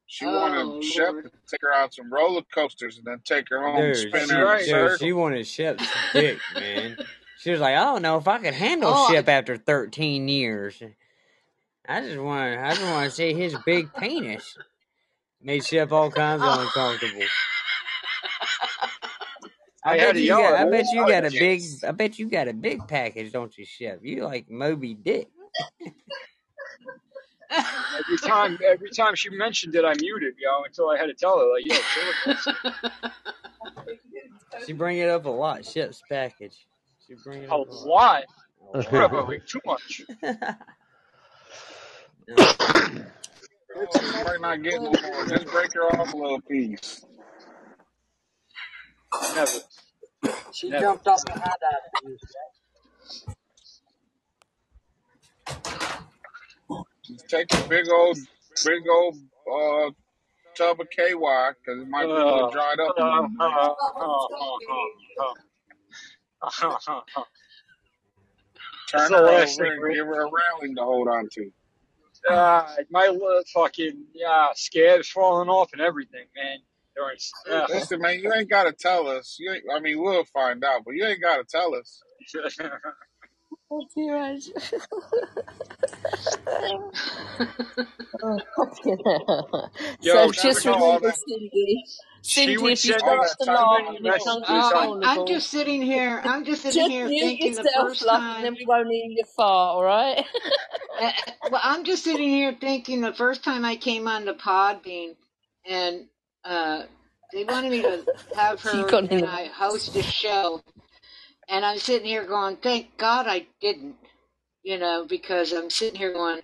She Oh, wanted Shep to take her out some roller coasters and then take her home and Dude, spin she, her in a dude, circle. she wanted Shep's dick, man. She was like, I don't know if I could handle Oh, I- after 13 years. I just want, I just want to see his big penis. Made Shep all kinds of uncomfortable. I I bet you yard. got, I I bet you got a big, I bet you got a big package, don't you, Shep? You like Moby Dick. Every time, every time she mentioned it, I muted, yo, until I had to tell her, like, yo, chill. She bring it up a lot. Shep's package. She bring it A lot. lot. A Whatever, lot. too much. She might not get no more. Just break her off a little piece. Never. She Never. jumped off the high dive. Just take a big old, big old uh, tub of KY because it might be a little Uh, dried up. a uh, Turn the her last thing, give her a railing to hold on to. Uh, my fucking yeah, scabs falling off and everything, man. Uh, Listen, man, you ain't got to tell us. You ain't, I mean, we'll find out, but you ain't got to tell us. Oh, dear oh, fucking hell. Yo, so just would know all remember. Cindy. Cindy, would if you send All me start that to time laugh in and it your becomes messages Oh, on. I'm uncontrollable, just sitting here. I'm just sitting just here mute thinking the yourself, first love, and then time. we won't hear you fart, alright? Uh, well, I'm just sitting here thinking the first time I came on the Podbean, and uh, they wanted me to have her and I host a show, and I'm sitting here going, "Thank God I didn't," you know, because I'm sitting here going,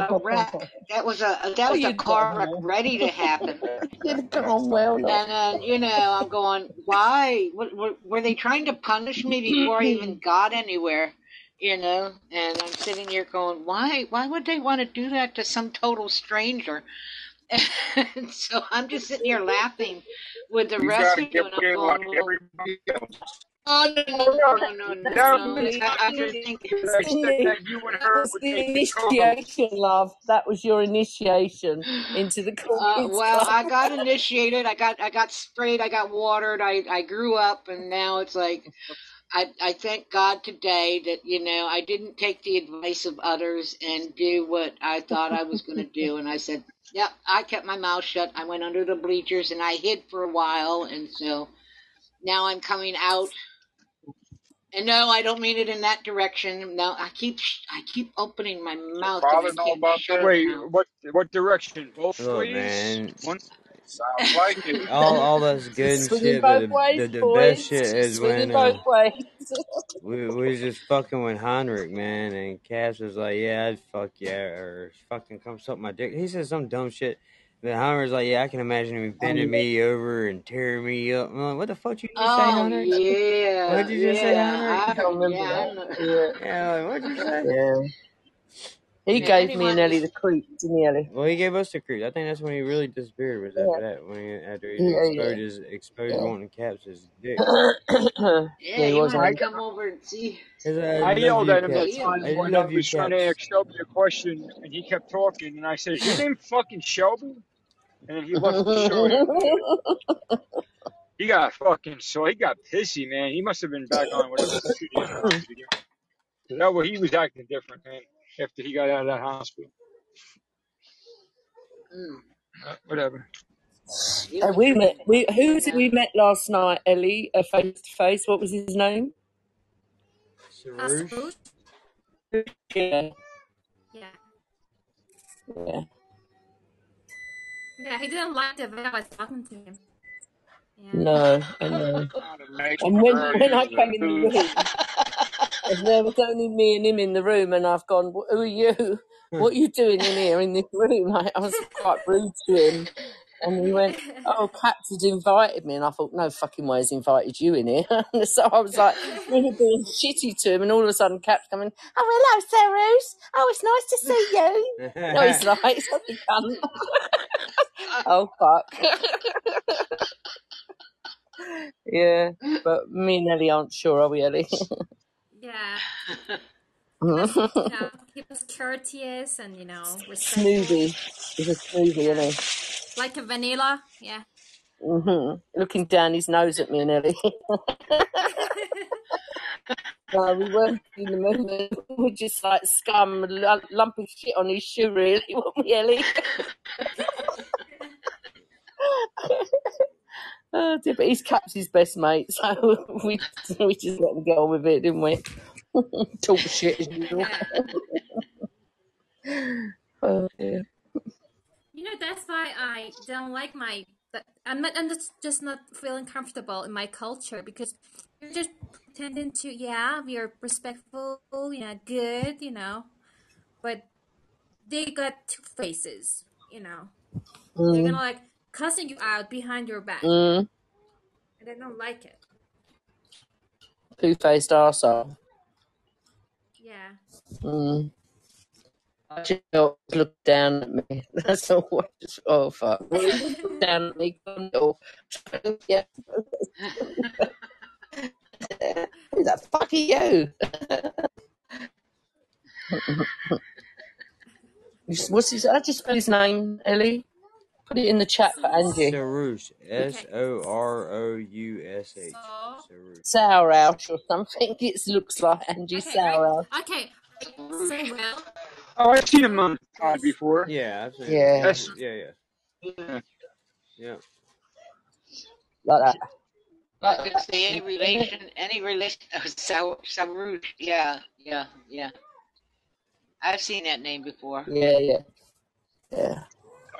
a wreck. That was a that Oh, was a car wreck well. ready to happen. You'd have gone well, And then you know I'm going, why? What, what, were they trying to punish me before I even got anywhere? You know, and I'm sitting here going, why? Why would they want to do that to some total stranger? And so I'm just sitting here laughing with the You rest of you, and I'm in going, well, everybody else. Oh no no no no no no no! Cindy, I, I just think They said Cindy, that that was the initiation, love. That was your initiation into the Uh, well, I got initiated. I got I got sprayed. I got watered. I I grew up, and now it's like I I thank God today that you know I didn't take the advice of others and do what I thought I was going to do, and I said, "Yep." I kept my mouth shut. I went under the bleachers and I hid for a while, and so now I'm coming out. And no, I don't mean it in that direction. No, I keep I keep opening my mouth and I Father know about that? Wait, now. what what direction? Both Look, ways? man. One. Sounds like it. All all that's good shit, but both the ways, the, the boys. best shit is Swinging when uh, ways. we, we was just fucking with Heinrich, man, and Cass was like, "Yeah, I'd fuck yeah," or fucking come suck my dick. He said some dumb shit. Then Heinrich's like, "Yeah, I can imagine him bending um, me over and tearing me up." I'm like, "What the fuck you just say, Oh Heinrich? yeah, What'd you just say, yeah. Heinrich?" I, I can't remember yeah, I that. know. Yeah, Yeah, like, what'd you say? yeah. He Yeah, gave me and anyone Ellie the creeps, didn't he, Ellie? Well, he gave us the creep. I think that's when he really disappeared. Was after Yeah, that when he, after he yeah, exposed yeah. his exposed yeah. wanting caps his dick. yeah, Yeah, he you was might I, on. come over and see. Cause I I love yelled you, at him that caps. See time I when I love you, was trying to ask. Shelby a question, and he kept talking, and I said, "Is your name fucking Shelby?" And then he left the show after. He got fucking so he got pissy, man. He must have been back on whatever shit he was on to begin with. 'Cause that way he was acting different, man. After he got out of that hospital, Mm. uh, whatever. He And we met. We who was it we met last night, Ellie? Uh, face to face. What was his name? Soroush? Soroush? Yeah, Yeah. yeah. Yeah, he didn't like the way I was talking to him. Yeah. No, I know. Not a nice And when girl when I is came in the room, and there was only me and him in the room, and I've gone, "Who are you? Hmm. What are you doing in here in this room?" I, I was quite rude to him, and he went, "Oh, Caps has invited me," and I thought, "No fucking way, he's invited you in here." and so I was like, really being shitty to him, and all of a sudden, Caps coming, "Oh, hello, Sarah's. Oh, it's nice to see you." No, he's like, "It's not the cunt." oh fuck. yeah, but me and Ellie aren't sure, are we, Ellie? yeah. He was, you know, he was courteous and, you know, respectful. smoothie. He's a smoothie, isn't he? Like a vanilla. Yeah. hmm Looking down his nose at me and Ellie. no, we weren't in the moment. We were just like scum, a lu- lump of shit on his shoe, really, weren't we, Ellie? oh, dear, but he's Caps his best mate, so we we just let him get on with it, didn't we? Talk shit as usual. Oh, dear. You know, that's why I don't like my. I'm not. I'm just, just not feeling comfortable in my culture because you're just pretending to. Yeah, we are respectful. You know, good. You know, but they got two faces. You know, they're Mm, gonna like cussing you out behind your back, mm, and I don't like it. two-faced arsehole. Yeah. Mm. I just look down at me. That's all. I just, oh fuck! Look down at me. Yeah. Who the fuck are you? What's his? I just spell his name, Ellie. Put it in the chat for Angie. Soroush. S O R O U S H. Okay. O R O U S H. So. Soroush. Sour Ouch or something. It looks like Angie Okay. Sour Right. Okay. So well. Oh, I've seen him on pod before. Yeah, I've seen. Yeah, That's Yeah, yeah, yeah. yeah. like that. I was gonna say any relation, any relation, uh, Sau- Saurush. Yeah, yeah, yeah. I've seen that name before. Yeah, yeah, yeah.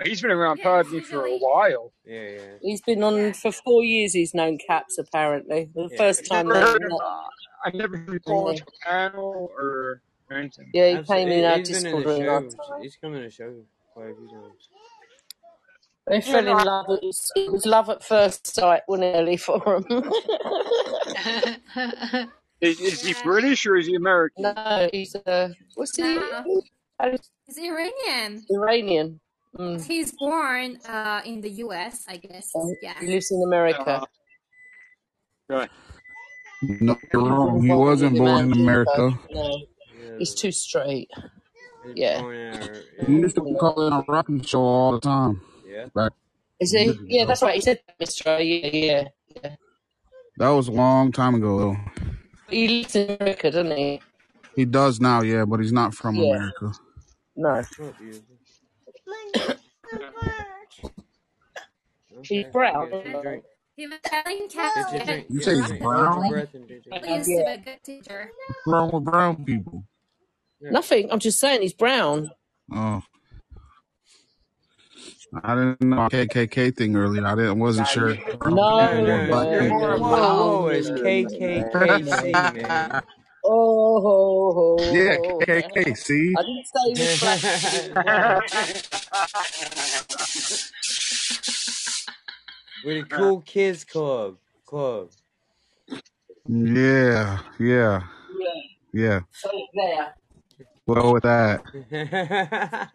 He's been around Yeah, Podme for a while. Yeah, yeah. He's been on Yeah. for four years. He's known Caps apparently. The Yeah. first I've time never they heard him. met, Uh, I never heard him and call they into a panel or Renton. Yeah, he I've came se- in our he's been in Discord room last show. time. He's come in the show quite a few times. They fell in love. It was, it was love at first sight, wasn't early for him? Is, is he British or is he American? no, he's uh, what's he? No, how does- he's Iranian. Iranian. Mm. He's born uh, in the U.S., I guess. Yeah. He lives in America. Right. No, you're wrong. He wasn't born in America. No, he's too straight. Yeah. He used to call in a rocking show all the time. Yeah. Back, Is he? Yeah, that's right. He said Mr. Yeah, yeah, yeah. that was a long time ago, though. He lives in America, doesn't he? He does now, yeah, but he's not from Yeah. America. No. He's brown. Get your drink. He was telling Get your drink. You say he's. Hold your brown? breath and get your He used to be a good teacher. What's wrong with brown people? Nothing. I'm just saying he's brown. Oh. I didn't know KKK thing earlier. I didn't wasn't sure. No, No, no, Black no. people. Whoa, it's KKK. man. Oh, ho, ho, Yeah, ho. KKK. See, I didn't say he was black. With the cool kids club. Club. yeah, yeah, Yeah. yeah. So there. Well, with that,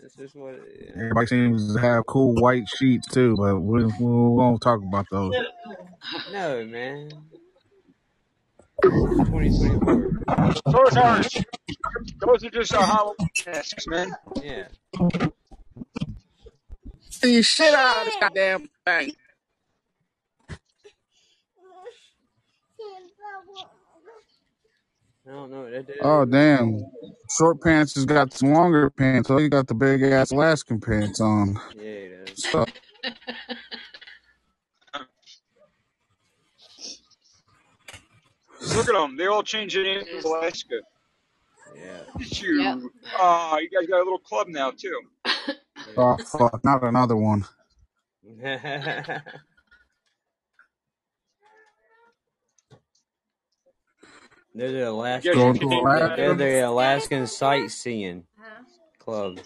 That's just what it, yeah. everybody seems to have cool white sheets too, but we, we won't talk about those. No, man. This 2024. Those aren't. Those are just uh, Halloween masks, man. Yeah. See shit out of this goddamn thing. I don't know. That, that, Oh damn! Short pants has got some longer pants. Oh, you got the big ass Alaskan pants on. yeah, it is. So, Look at them. They all changed their name to Alaska. Yeah. Look at you. Ah, you guys got a little club now too. oh fuck! Not another one. They're the You guys Alaskan. Going to came, They're the Alaskan sightseeing club.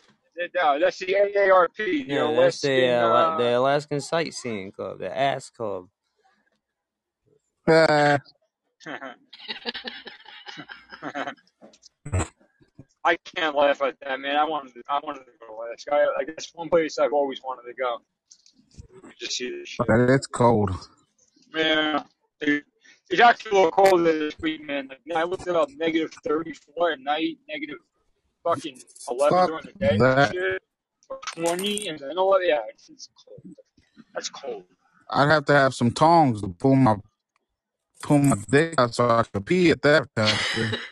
No, that's the AARP, the Yeah, that's the Alaskan. uh, the Uh, Alaskan sightseeing club, the ass club. Ah, I can't laugh at that, man. I wanted, to, I wanted to go to Alaska. I, I guess one place I've always wanted to go. Just see this shit. but it's cold. Yeah, dude. It's actually a little colder this week, man. Like, I looked it up, negative 34 at night, negative fucking 11 Fuck during the day that. shit. 20 and then 11. Yeah, it's, it's cold. That's cold. I'd have to have some tongs to pull my pull my dick out so I could pee at that temperature.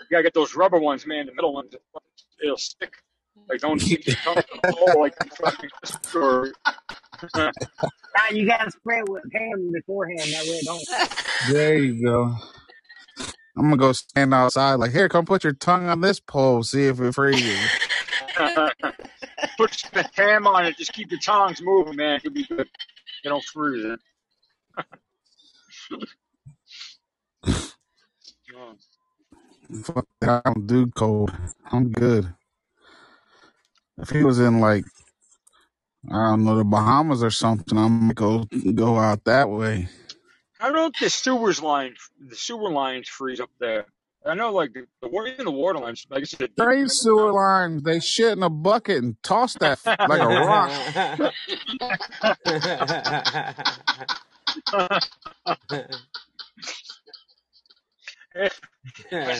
You gotta get those rubber ones, man. The middle ones, it'll stick. Like, don't stick your tongue in the hole like you fucking or, Now you gotta spray it with ham beforehand. That way it don't. There you go. I'm gonna go stand outside like, here, come put your tongue on this pole, see if it freezes. Put the ham on it. Just keep the tongs moving, man. It'll be good. You don't freeze it. Fuck I don't do cold. I'm good. If he was in like I don't know the Bahamas or something, I'm gonna go go out that way. How don't the sewers line, the sewer lines freeze up there? I know, like the, the water, even the water lines. Like I said, There sewer lines. They shit in a bucket and toss that like a rock.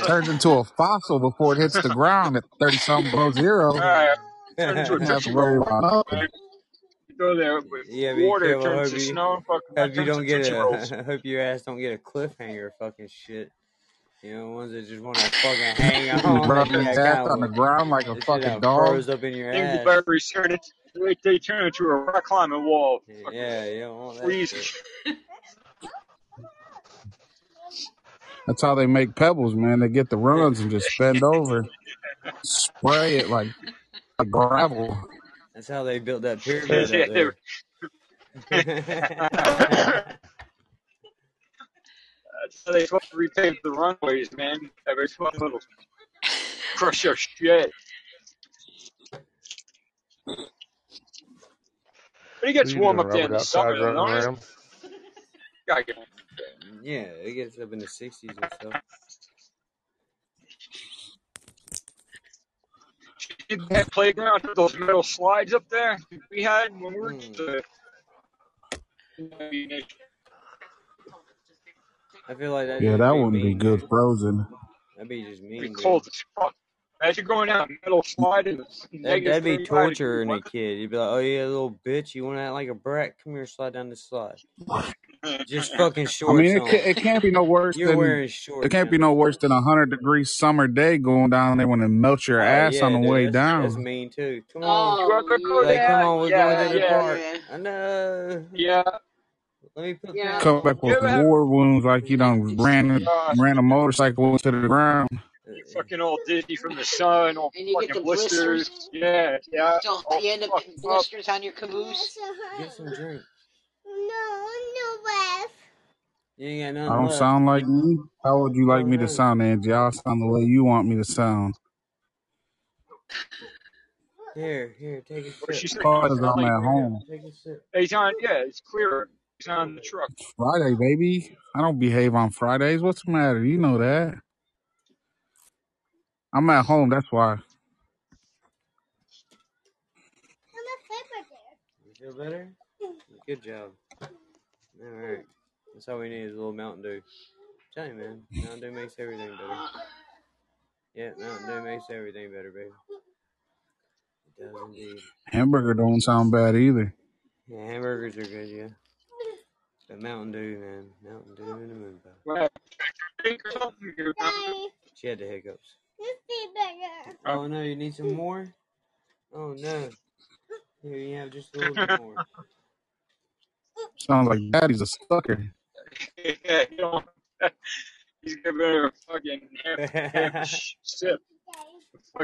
Turns into a fossil before it hits the ground at thirty something below zero. All right, turn into a You don't have to Tootsie Roll. about nothing. You go there with Yeah, be water, careful. turns Hope to you, snow. Fucking hope you turns don't to get Tootsie Rolls. a. Hope your ass don't get a cliffhanger. Fucking shit. You know, ones that just want to fucking hang on. Rub his ass on the ground like a fucking dog. froze up in your ass. Dingleberries turn it. They, they turn into a rock climbing wall. Fucking Yeah, you don't want that That's how they make pebbles, man. They get the runs and just bend over, spray it like, like gravel. That's how they built that pyramid yeah, up they're- there. That's how they fucking repave the runways, man. Every fucking little crush your shit. But it gets you warm up there in the summer, Outside running don't it? around? Gotta get Yeah, it gets up in the 60s and stuff. Did that playground with those metal slides up there we had when we were Hmm. kids? I feel like that Yeah, that wouldn't be good frozen. That'd be just mean, Pretty dude. cold as fuck. Imagine going down a metal slide in That, negative that'd be 35 torturing a kid. You'd be like, oh yeah, little bitch, you want to act like a brat? Come here, slide down this slide. Just fucking I mean, it can't, it can't be no worse You're than wearing it can't be no worse than a hundred degree summer day going down there when it melts your Oh ass on yeah, the dude, way that's that's mean too. Come on, oh, You want to like come on, we're Yeah, going to the yeah, park. yeah. I know. yeah. Let me put Yeah. Come back with ever war wounds like you done ran ran a motorcycle into the ground. You fucking all dizzy from the sun, all And you get fucking the blisters. blisters? Yeah, yeah. So All you end up fucked getting up. blisters on your caboose. Get some drink. No, no left. You ain't got I don't left. sound like me. How would you like me to sound, Angie? I'll sound the way you want me to sound. Here, here, take a What sip. said, Because you sound I'm like at home. Take a sip. he's on. Yeah, it's clearer. He's on the truck. Friday, baby. I don't behave on Fridays. What's the matter? You know that. I'm at home. That's why. I'm a paper deer. You feel better? Good job. All right. That's all we need is a little Mountain Dew. Tell you, man, Mountain Dew makes everything better. Yeah, Mountain Dew makes everything better, baby. It does indeed. Hamburger don't sound bad either. Yeah, hamburgers are good, yeah. But Mountain Dew, man, Mountain Dew in the moon pie. Well, drink or. You're not- She had the hiccups. This be better. Oh no, you need some more? Oh no. Here you have just a little bit more. Sounds like daddy's a sucker. yeah, you know, he's giving her a fucking ham, ham sip.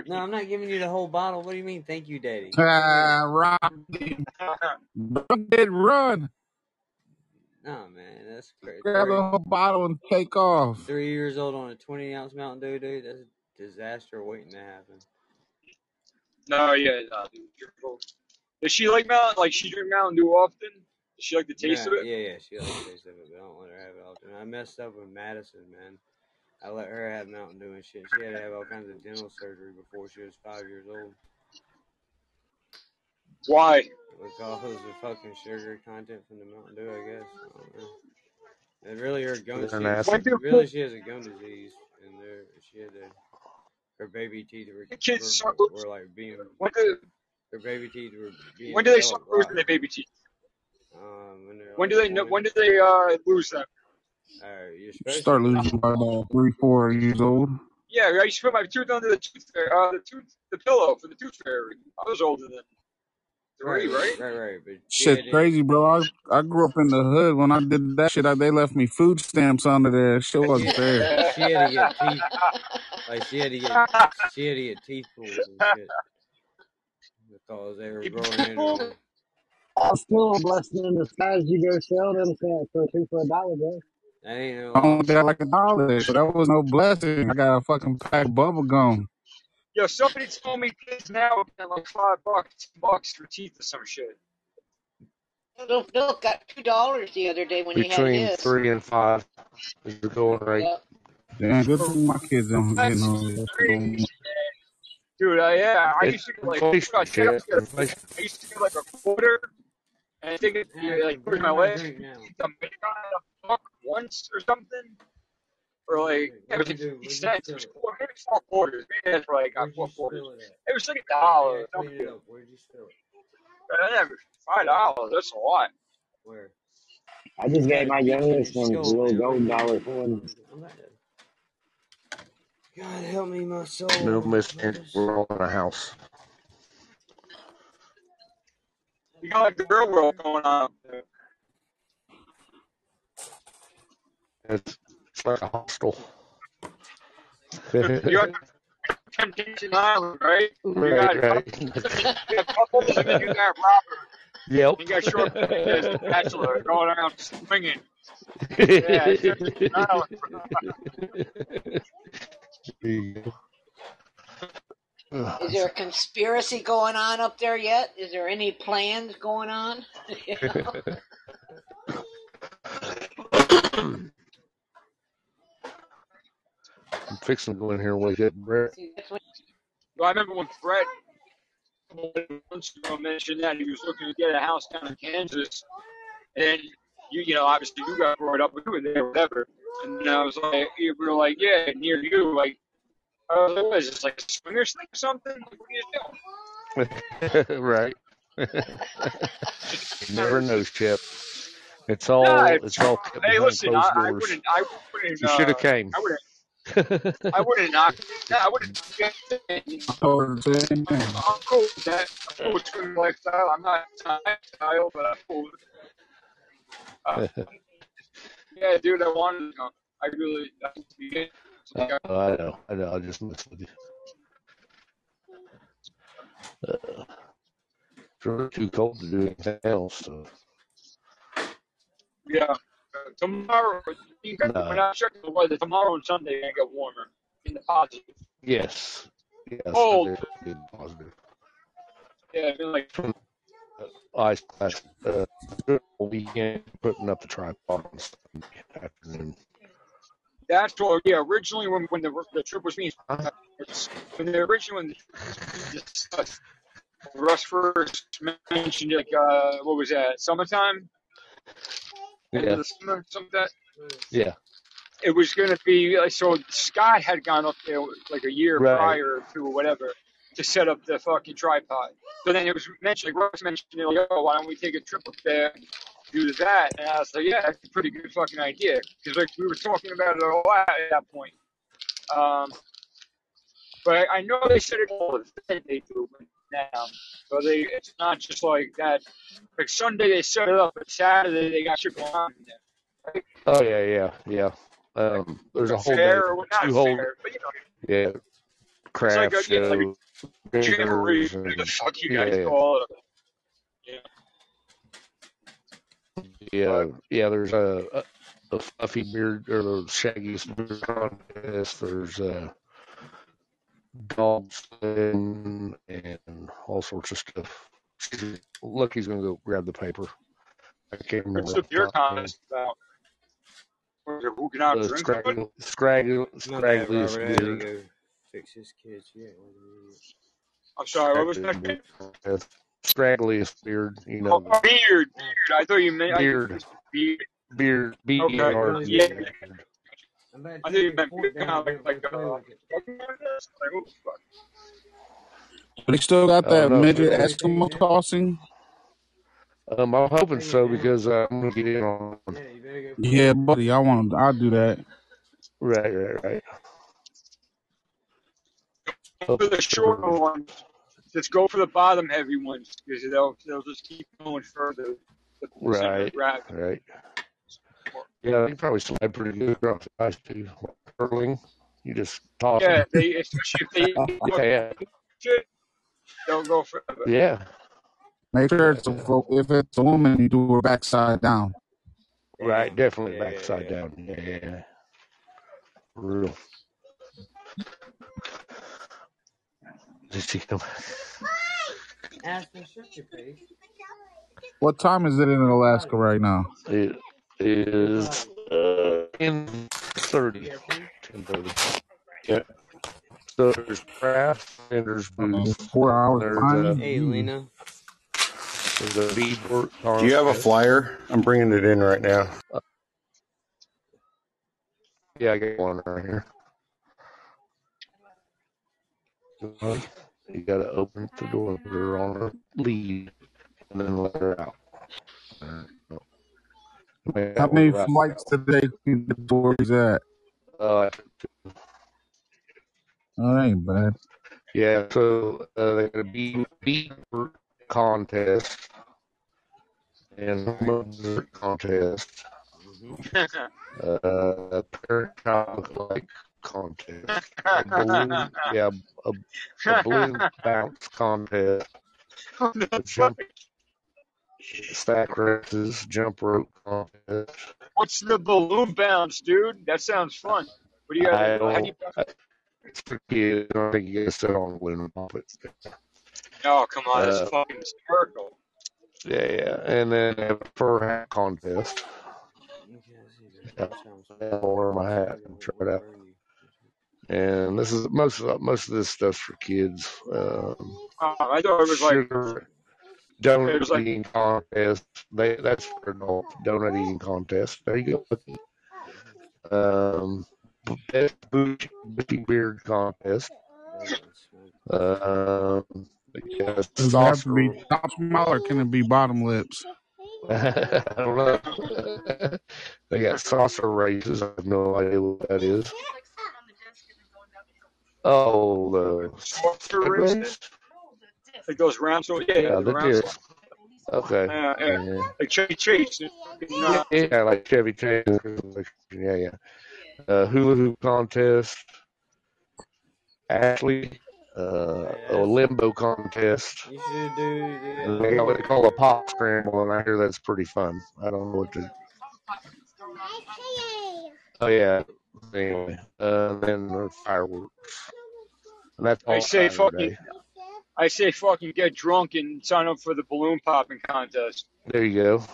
No, I'm not giving you the whole bottle. What do you mean, thank you, Daddy? Ah, Rocky. Run, kid, run. No, man, that's crazy. Grab the whole bottle and take off. Three years old on a 20 ounce Mountain Dew, dude. That's a disaster waiting to happen. no, yeah, no, dude, cool. Does she like Mountain? Like she drink Mountain Dew often? Does she like the taste yeah, of it? Yeah, yeah, she likes the taste of it, but I don't let her have it often. I messed up with Madison, man. I let her have Mountain Dew and shit. She had to have all kinds of dental surgery before she was five years old. Why? Because of the fucking sugar content from the Mountain Dew, I guess. I don't know. And really, her gum, They're she, nasty. When do really, she has a gum disease, and there, she had to, her baby teeth were, kids were, start were like being, When do her baby teeth were being when do they start losing their baby teeth? Um, when When like do they know? When do they uh lose them? uh, you're You supposed start to. losing by about three, four years old. Yeah, I used to put my tooth under the tooth uh, the tooth, the pillow for the tooth fairy. I was older than three, Right, right? right, right. But she Shit, to, crazy, bro. I I grew up in the hood. When I did that shit, I, they left me food stamps under there. Shit wasn't fair. she had to get teeth, like she had to get, she had to get teeth pulled and shit because they were growing into her. That's still a blessing in disguise. You go sell them for for two for a dollar, bro. That ain't no I only lie. got like a dollar, so that was no blessing. I got a fucking pack of bubble gum. Yo, somebody told me kids now get like five bucks, bucks for teeth or some shit. Little Phil got two dollars the other day when he had Between his. three and five is the going rate. Yep. Damn, good thing my kids don't get That's no of that shit no more. crazy, dude. Uh, yeah, I It's used to get like, inflation I shit. used to get, Inflation. I used to get like a quarter, and I think it Ashley, like where's my my last drink now. teeth? I'm a buck once or something, or like yeah, it What'd was you like do? fifty Where'd you cents. It was four, maybe four quarters. Maybe that's where I got Where'd four quarters. it? It was like a dollar yeah, or clean it something. up. Where'd you spill it? I five dollars. That's a lot. Where? I just gave my youngest one a little man. Where'd golden you dollar spill it? coin. I'm about to. God help me, my soul. No miss we're all in a house. You got like the real world going on. up. It's, it's like a hostel. You're on Temptation Island, right? You right, got right. you got couples, and then you got Robert. Yep. You got Short as the bachelor going around swinging. it's just smiling. There you go. Is there a conspiracy going on up there yet? Is there any plans going on? I'm fixing to go in here and wake up Brett. Well, I remember when Brett months ago mentioned that he was looking to get a house down in Kansas, and you, you know, obviously you got brought up, we were there, whatever. And I was like, we were like, yeah, near you, like, I was like, what is this, like a swingers thing or something? Like, what are you doing? right. you never know, Chip. It's all Nah, it's all hey, behind listen, closed I, I doors. wouldn't, I wouldn't, You uh, should have came. I wouldn't, I wouldn't knock, no, I wouldn't. I told her the same thing. I'm cool with that. I'm cool with swimming lifestyle. I'm not style, but I'm cool with it. Uh, yeah, dude, I wanted to come. I really, I it'd be good. Like, I- I know, I know. I just mess with you. Uh, it's really too cold to do anything else. So. yeah. Uh, tomorrow, you guys, No. when I check the weather, tomorrow and Sunday gonna get warmer in the positive. Yes. Yes. Cold. I positive. Yeah, I mean, like, Ice class. Uh, weekend putting up the tripod on Sunday afternoon. that's what. Yeah, originally when when the the trip was being when the originally when the, discussed, Russ first mentioned like uh what was that summertime of the summer that. Yeah. it was going to be like so Scott had gone up there like a year Right. prior to or whatever to set up the fucking tripod. So then it was mentioned, like Russ mentioned, you know, oh, why don't we take a trip up there, do that? And I was like, yeah, that's a pretty good fucking idea because like we were talking about it a lot at that point. Um, but I, know they said it all the time they do it now, so they it's not just like that. Like Sunday they set it up, but Saturday they got shit going on there. Right? Oh yeah, yeah, yeah. Um, there's a whole day, fair, or not two whole, fair, but you know, yeah, it's like craft a, yeah, like jamboree, the fuck you yeah, guys yeah, call it. yeah, yeah. There's a, a the fluffy beard or the shaggiest beard contest. There's a dog sling and all sorts of stuff. Lucky's gonna go grab the paper. I can't remember. What's the off beer top of my head. contest about? Who can out The drink scraggly, somebody? scraggly, My bad, scraggliest Robert. I had to beard. go fix his kids. Yeah, what an idiot. I'm sorry, what was that? beard. Scraggliest beard, you Oh, know, beard, beard. I thought you meant I thought it beard, beard. beard, B E Okay, R yeah. D. I'm I to thought you take meant the beard fort kind of down like like uh, with it. fucking contest. Like, oh. They still got that know. midget Everybody Eskimo it down. crossing. Um, I'm hoping so because uh, I'm gonna get in on. Yeah, you better go Yeah, buddy, I want. I'll do that. Right, right, right. For the shorter ones, just go for the bottom heavy ones because they'll they'll just keep going further. The center Right, right. Yeah, they probably slide pretty good across the ice too. Curling, you just toss Yeah, them. they especially if they look Yeah, shit, they'll go further. yeah, Make sure it's a, if it's a woman, you do her backside down. right. Definitely Yeah, yeah, backside yeah. down. Yeah, yeah, yeah. For real. Just you know, Ashton, shut your face. What time is it in Alaska right now? it is uh, ten thirty. You got? Ten thirty. Yeah. So there's craft and there's Uh, booth. four hours There's a. Hey, Lena. there's a beadwork Do you have a flyer? I'm bringing it in right now. Yeah, I got one right here. You gotta open the door, put her on her lead, and then let her out. Alright, no. Man, How many was flights today can get to where he's at? Uh, Oh, that ain't bad. yeah, so uh, they got a bead beadwork contest and a dessert contest. Uh, a parent child like contest. A balloon, yeah, a, a balloon bounce contest. A jump stack races, jump rope contest. What's the balloon bounce, dude? That sounds fun. What do you I got? How do you? don't. It's for kids. I don't think you get sit on balloon pump it. Oh, come on, Uh, that's fucking hysterical. Yeah, yeah. And then a fur hat contest. Yeah, I'll wear my hat and try it out. And this is most of most of this stuff's for kids. Um, Oh, I thought it was like sugar it donut like eating contest. They that's for adults. Donut eating contest. There you go. Um, best bushy, bushy beard contest. Um, yeah, Does it have to be saucer. top smile or can it be bottom lips? I don't know. they got saucer races. I have no idea what that is. Oh, the saucer stick race. race? It goes round, so yeah, Yeah, Okay. Yeah, yeah. Yeah. Like Chevy Chase. Know, Yeah, like Chevy Chase. Yeah, yeah. Uh, hula hoop contest. Ashley. Uh, a limbo contest. You should do. And they got what they call a pop scramble, and I hear that's pretty fun. I don't know what to. Oh yeah. Anyway, uh, and then the fireworks, and that's I all say fucking. Saturday. I say fucking get drunk and sign up for the balloon popping contest. There you go.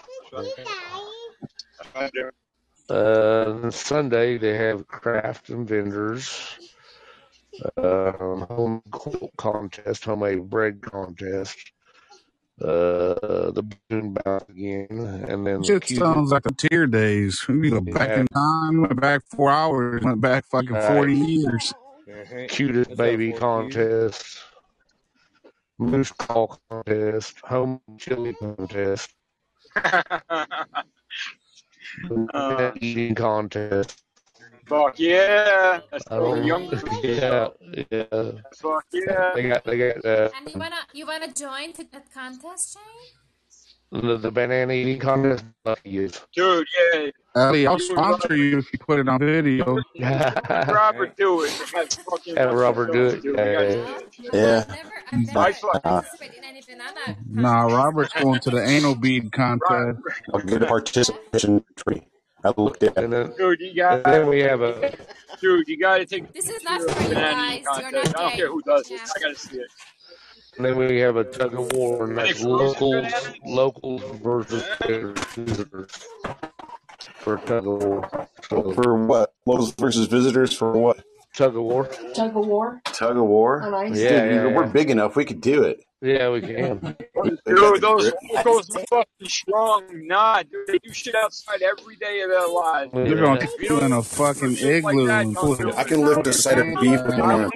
Uh, Sunday they have craft and vendors, um, home cook contest, homemade bread contest, uh, the balloon bounce again, and then the Shit sounds like the tear days. We go back Yeah, in time, went back four hours, went back fucking right. 40 years. Cutest baby Forky? contest, moose call contest, home chili contest, uh, eating contest. fuck yeah. That's I for the don't. young Yeah, yeah. Fuck yeah. They got they got uh, And you wanna you wanna join to that contest, Shane? The, the banana eating contest. Yes. Dude, yeah. Ellie, I'll You would sponsor you if you put it on video. Robert do it. They fucking Have Robert do it. dude. Yeah, We yeah, yeah. Yeah. I fuck. Uh, Nah, Robert's going to the anal bead contest. I'll get a participation tree. I looked at it. Dude, you and got. then we have a Dude, you gotta take This is picture not for you banana eating guys. You're contest. not I don't care who does it. I gotta see it. And then we have a tug of war, and that's locals locals versus visitors for tug of war. So for what? Locals versus visitors for what? tug of war. Tug of war Tug of war? on ice. Yeah, Dude, yeah, we're yeah. big enough. We could do it. Yeah, we can. They got Dude, the those grip. locals are fucking strong. Nah, dude, they do shit outside every day of their lives. They're Yeah. gonna If keep you you in a fucking do shit like igloo that, and don't put do I can lift a side of beef with one hand.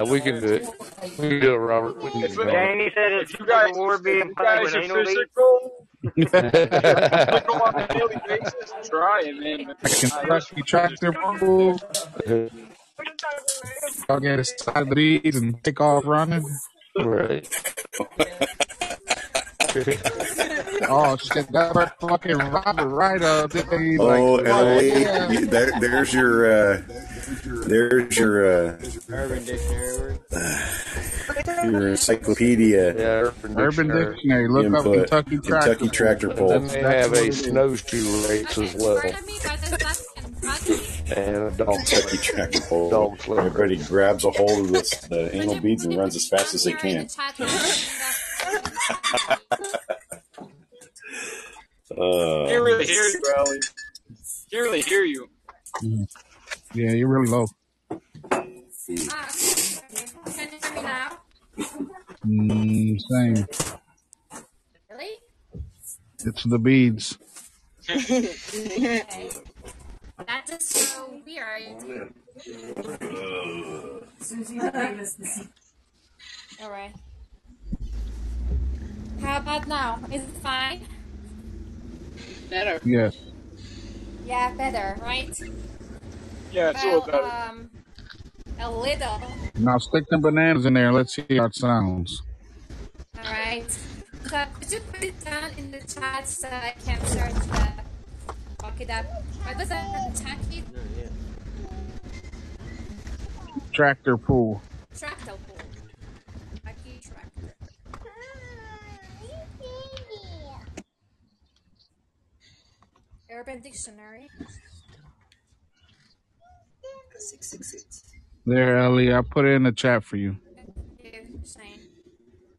Yeah, we can do it. We can do it, Robert. We can If, do it, Danny said if it's you tug guys, of war if being you played guys with are anal beads. physical, Robert. physical on a daily basis, try it, man. Uh, there's Kentucky tractor pull. Y'all get a side of the beads and take off running. Right. Oh shit, that hurt fucking Robert right up. There. He's like, Oh, fuck Ellie, yeah. you- there, there's your, uh, there's your, uh, Urban Dictionary word. your encyclopedia Yeah, Urban Urban Dictionary. Dictionary, look up. Kentucky tractor Kentucky tractor And pull. then they have a it is. snowshoe race as well, Pardon me, but is that Kentucky? and a dog Kentucky sled. tractor pull. Dog sled Everybody grabs a hold of this, the Would anal beads and runs as fast as they can. the chat Uh, Can't really hear you, Ellie. Can't really hear you. Yeah, you're really low. Can you hear me now? Mm, same. Really? It's the beads. Okay. That is so weird. Alright. How about now? Is it fine? Better. Yes. Yeah, better, right? Yeah, it's a little Well, better. um, a little. Now stick the bananas in there. Let's see how it sounds. Alright. So, could you put it down in the chat so I can search the. Look it up. What was that? Kentucky Tractor pull. tractor pool. Kentucky tractor. Urban dictionary. Six six six. There, Ellie. I put it in the chat for you. Thank you, Shane.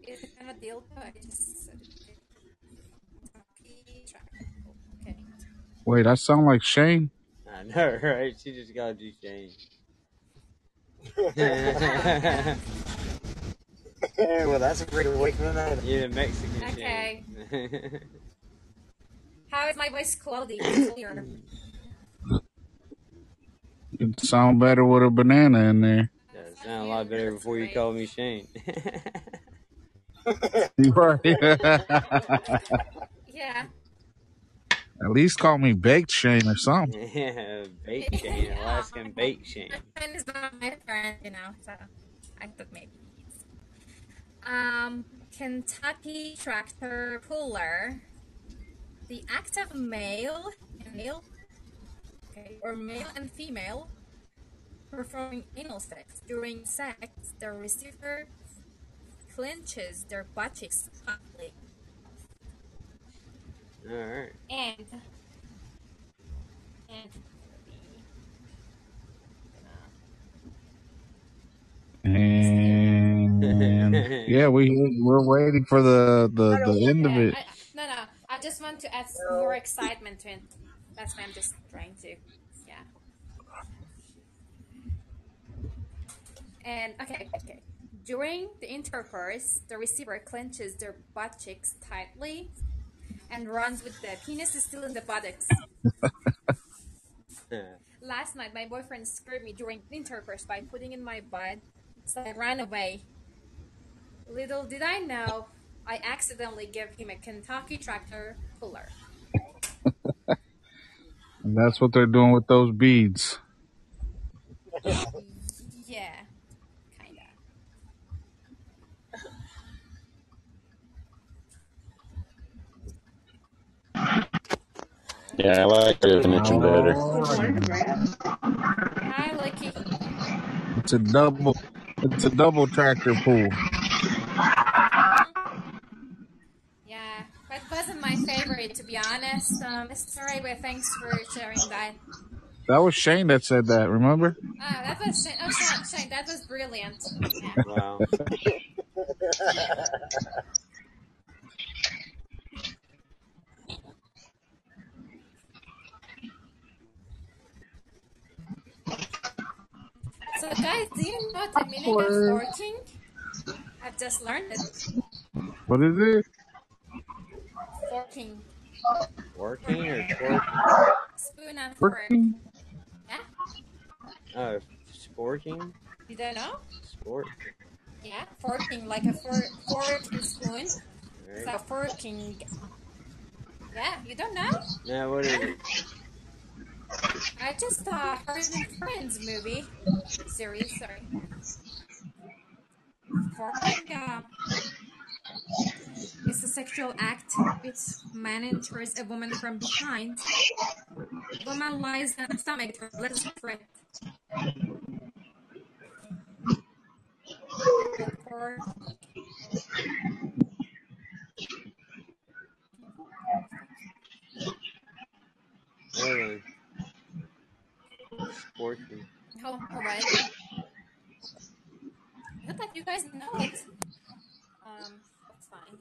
Is it gonna deal? I just said it. Kentucky track. Okay. Wait, I sound like Shane. I know, right? She just got you Shane. well, that's a great way from that. You're the Mexican Okay. Shane. How is my voice quality? It sound better with a banana in there. Yeah, it sounded a lot better before you called me Shane. right. Yeah. At least call me Baked Shane or something. yeah, bake Shane, Alaskan bake Shane. My friend is not my friend, you know, so I thought maybe. Um, Kentucky tractor puller. The act of male and male, okay, or male and female performing anal sex. During sex, the receiver clenches their buttocks cheeks tightly Alright. and and And yeah, we we're waiting for the the, the end of it. I, no, no. I just want to add some more excitement to it. That's why I'm just trying to. Yeah. And okay, okay. During the intercourse, the receiver clenches their butt cheeks tightly and runs with the penis still in the buttocks. Last night, my boyfriend scared me during intercourse by putting in my butt, so I ran away. Little did I know, I accidentally gave him a Kentucky tractor puller. And that's what they're doing with those beads. Yeah, kinda. Yeah, I like the definition better. Hi, Lucky. It's a double. It's a double tractor pull. Yeah, that wasn't my favorite to be honest. Um, Mr. Ray, but thanks for sharing that. That was Shane that said that. Remember? Oh, that was Shane. Oh, Shane, Shane that was brilliant. Yeah. Wow. So, guys, do you know the meaning of Awkward. forking? I've just learned it. What is it? Forking. Working or twerking? Spoon and fork. Working? Yeah? Oh, sporking? You don't know? Sport. Yeah, forking, like a fork, fork and spoon. Right. So, forking. Yeah, you don't know? Now, what is it? I just heard it in Friends movie series. Sorry. Forking uh, is a sexual act which man enters a woman from behind. Woman lies on her stomach to let us friend. Really? Sporking. oh, alright. Good that you guys know it. Um, that's fine.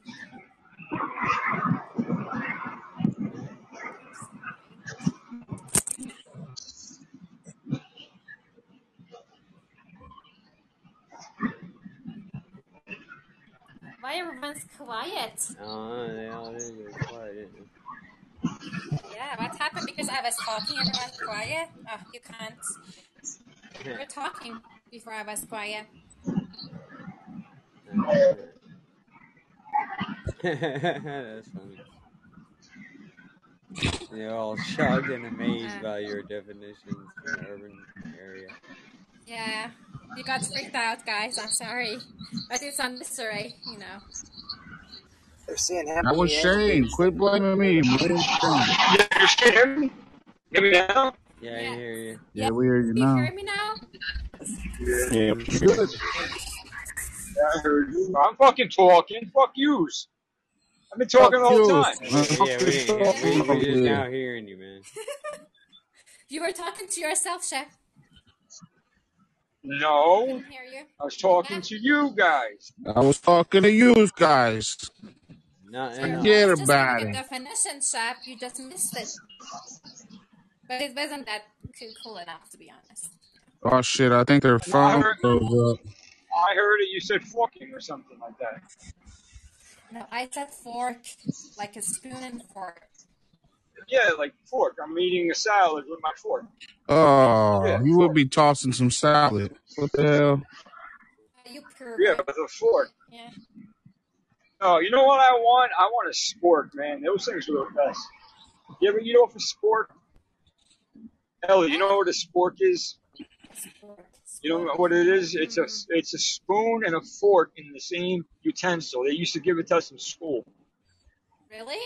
Why everyone's quiet? Oh, they all did quiet? Yeah, what happened? Because I was talking, everyone's quiet? Oh, you can't. You were talking before I was quiet. That's funny. They're all shocked and amazed by your definitions in the urban area. Yeah, you got freaked out, guys. I'm sorry. But it's unnecessary, you know. They're seeing That happy was Shane. Quit blaming me. Yeah, you should hear me. Hear me now? Yeah, I hear you. Yeah, we hear you You now. hear me now? Yeah. Good. Yeah, I heard you. I'm fucking talking. Fuck yous. I've been talking the Fuck whole you. time. Yeah, yeah, we didn't. We, Fuck we just now hearing you, man. You were talking to yourself, Chef. No, Couldn't hear you. I was talking to you guys. I was talking to you guys. No, So no. Forget I was just about giving the it. definition, Chef. You just missed it. But it wasn't that cool, cool enough, to be honest. Oh shit! I think their No, I heard, froze up. I heard it. You said forking or something like that. No, I said fork, like a spoon and fork. Yeah, like fork. I'm eating a salad with my fork. Oh, Yeah, you would fork. be tossing some salad. What the hell? Uh, you. Yeah, with a fork. Yeah. Oh, you know what I want? I want a spork, man. Those things are the best. You ever eat off a spork? Ellie, you know what a spork is? You know what it is? It's a it's a spoon and a fork in the same utensil. They used to give it to us in school. really?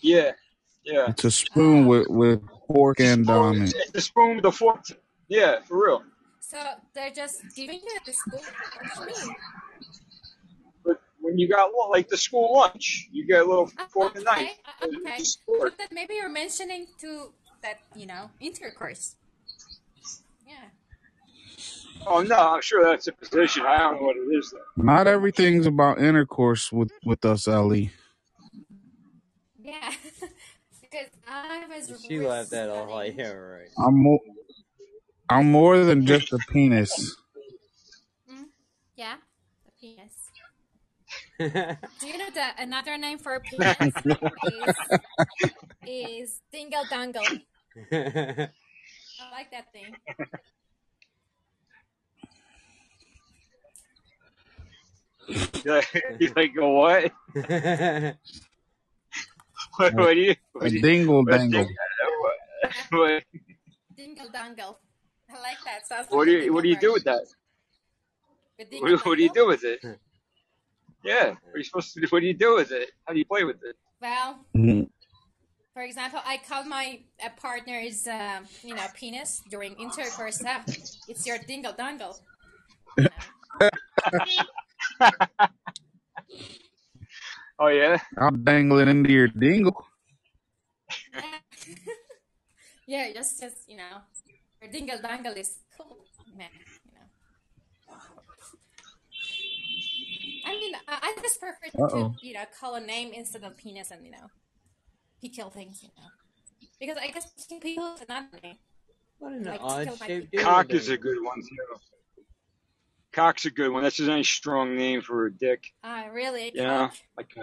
Yeah, yeah. It's a spoon with with fork It's a end on spoon. it. It's a spoon with a fork. Yeah, for real. So they're just giving you the spoon. What do you mean? But when you got like the school lunch, you get a little Oh, fork and knife. okay, uh, It's okay. a spork. But then maybe you're mentioning to that, you know, intercourse. Yeah. Oh no, I'm sure that's a position. I don't know what it is though. Not everything's about intercourse with with us, Ellie. Yeah. because I was She laughed at all like, studying. yeah, right. I'm more, I'm more than just a penis. Mm, yeah, the penis. Do you know that another name for penis is is dingle dangle? I like that thing. you like go what? What, what do you? What A do you? dingle What, dangle. what, what, Dingle dangle. I like that. Sounds what do you? What do you do with that? What, do- what do you do with it? Yeah, what are you supposed to do? What do you do with it? How do you play with it? Well, Mhm. for example, I call my uh, partner's, uh, you know, penis during intercourse. Uh, it's your dingle dangle. Oh yeah. I'm dangling into your dingle. yeah, just, just you know, your dingle dangle is cool, man. You know. I mean, I, I just prefer Uh to, you know, call a name instead of penis and you know, kill things, you know, because I guess killing people is another name. What an Like odd shaped Cock is a good one too. Cock's a good one. That's a nice strong name for a dick. Ah, really? You know, Cock? like uh,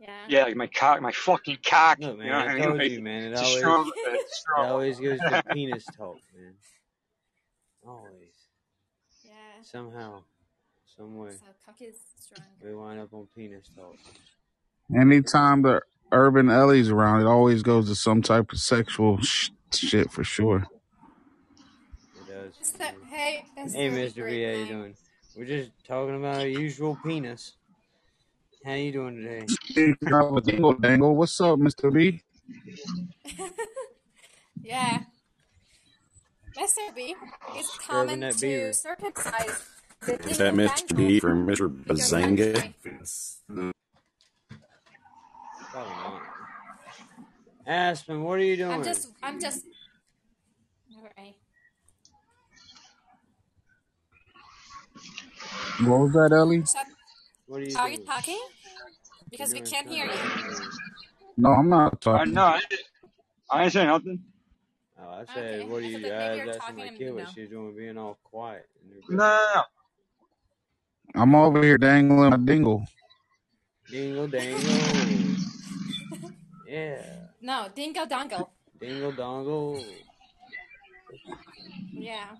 Yeah. yeah, like my cock, my fucking cock. Look, You man, know I I told Like, you, man. It always, strong, it's it always goes to penis talk, man. Always. Yeah. Somehow, some way, So cock is stronger. we wind up on penis talk. Anytime the urban Ellie's around, it always goes to some type of sexual sh- shit for sure. It does. That's the, hey, Hey, Mr. great V, how you doing? We're just talking about our usual penis. How you doing today? Speaking dingle dangle, what's up, Mr. B? Yeah. Mr. B, it's Scrubbing common that to circumcise the Is that Mr. B from Mr. Bazanga? country. Aspen, what are you doing? I'm just, I'm just. Alright. What was that, Ellie? So, What are you are you doing? talking? You're Because we can't hear you. No, I'm not I talking. Uh, know. I didn't, I didn't say nothing. Oh, I said, Okay. what are you? that I was asking talking my kid you what she's doing, being all quiet. And No, no, no. I'm over here dangling my dingle. Dingle dangle. Yeah. No, dingle dangle. Dingle dongle. Yeah.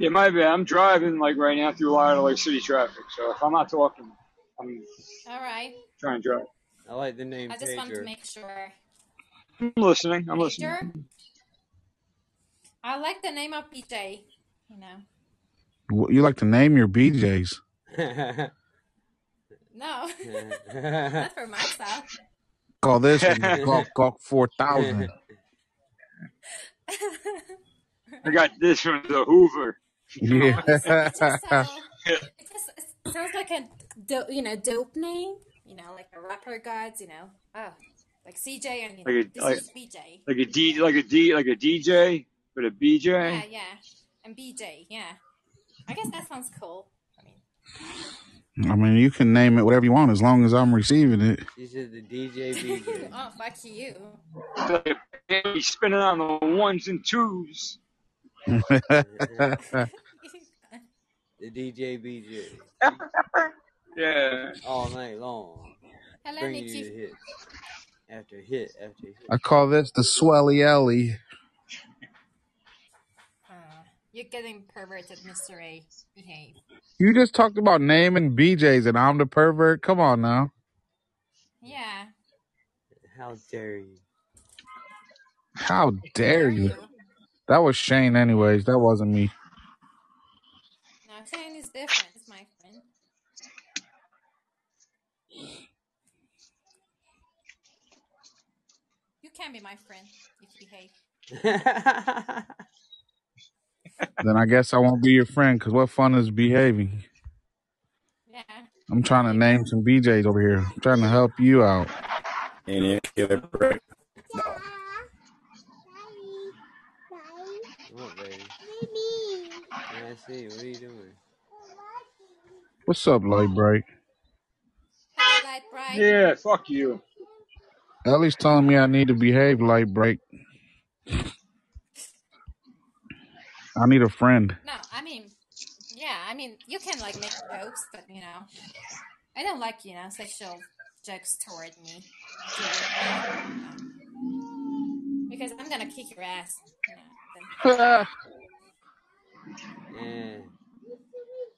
It might be. I'm driving like right now through a lot of like city traffic. So if I'm not talking, I'm Alright. trying to drive. I like the name I just wanted to make sure. I'm listening. I'm listening. I like the name of PJ. You know. What- You like to name your BJs? No. Not for myself. Call this one the Gawk Gawk 4000. I got this from the Hoover. Yeah. It just, uh, it just sounds like a do, you know dope name. you know, like the rapper gods, you know, oh, like CJ and you Like a this like, is BJ. like a D like a D like a DJ but a BJ. Yeah, yeah, and BJ, yeah. I guess that sounds cool. I mean, you can name it whatever you want as long as I'm receiving it. She said the DJ BJ. oh, fuck you. Like a baby spinning on the ones and twos. The DJ BJ. Yeah. All night long. Hello, Bringing you Nikki. the hits. After hit after hit. I call this the Swelly Ellie. You're getting perverted, Mr. A. Behave. You just talked about naming BJs and I'm the pervert. Come on now. Yeah. How dare you? How dare you? That was Shane, anyways. That wasn't me. No, Shane is different. It's my friend. You can be my friend if you behave. Then I guess I won't be your friend because what fun is behaving? Yeah. I'm trying to name some BJs over here. I'm trying to help you out. And it get a break. No. What, baby? Yeah, I see. What are you doing? What's up, Light Bright? Hello, Light Bright. Yeah, fuck you. Ellie's telling me I need to behave, Light Bright. I need a friend. No, I mean, yeah, I mean, you can like make jokes, but you know, I don't like you know sexual jokes toward me, because I'm gonna kick your ass. You know, then. Yeah. Mm.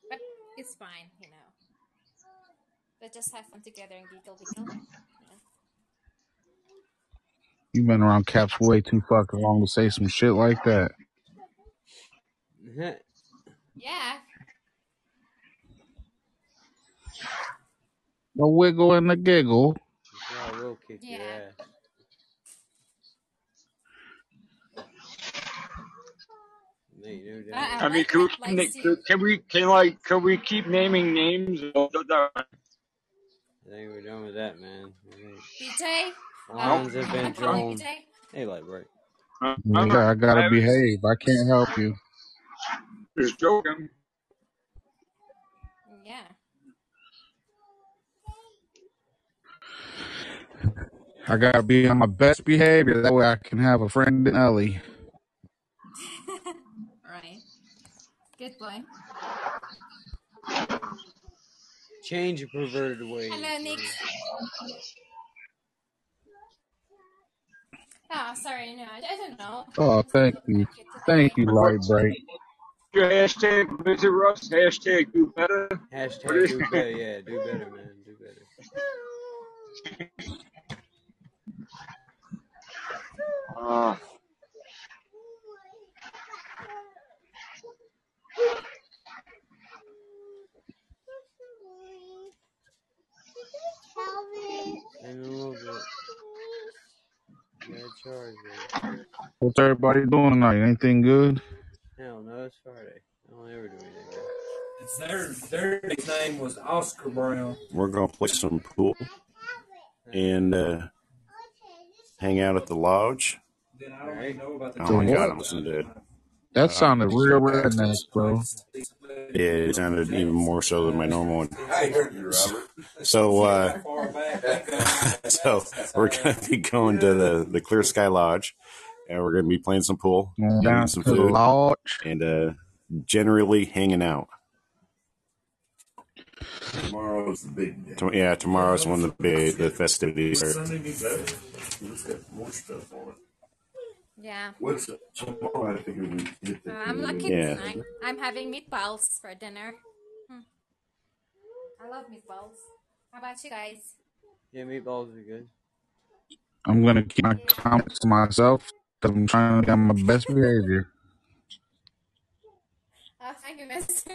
But it's fine, you know. Let's just have fun together and giggle, giggle. You know? You've been around Caps way too fucking long to say some shit like that. Yeah. The wiggle and the giggle. Yeah, I will kick your ass. Mate, no doubt. I mean, like, can we, like, like, can, can we can like can we keep naming names? I think we're done with that, man. I think BJ. Lines have been drawn. Hey, Light Bright. Yeah, uh, I gotta behave. I can't help you. Just joking. Yeah. I gotta be on my best behavior. That way I can have a friend in Ellie. right. Good boy. Change your perverted ways. Hello, Nick. Oh, sorry, no, I, I don't know. Oh, thank you. Thank you, Light Bright. Your hashtag visit Russ. Hashtag do better. Hashtag do better. Yeah, do better, man. Do better. Uh, Maybe a little bit. Bad charge, man. What's everybody doing tonight? Anything good? Hell no, it's Friday. I don't ever do anything good. It's their their nickname was Oscar Brown. We're gonna play some pool and uh, hang out at the lodge. Then I don't even know about the Oh my god. I'm listening to. That sounded real redneck, bro. Yeah, it sounded even more so than my normal one. I heard you, Robert. So, uh, so we're gonna be going to the the Clear Sky Lodge, and we're gonna be playing some pool, Going eating some food, lodge. and uh, generally hanging out. Tomorrow's the big day. To- yeah, tomorrow's when the big the festivities Would. Sunday be better? Let's get more stuff on it. Yeah. What's tomorrow? I figure we hit the. Uh, I'm lucky Yeah. tonight. I'm having meatballs for dinner. Hmm. I love meatballs. How about you guys? Yeah, meatballs are good. I'm gonna keep my comments to myself because I'm trying to get my best behavior. Oh, thank you, Mister.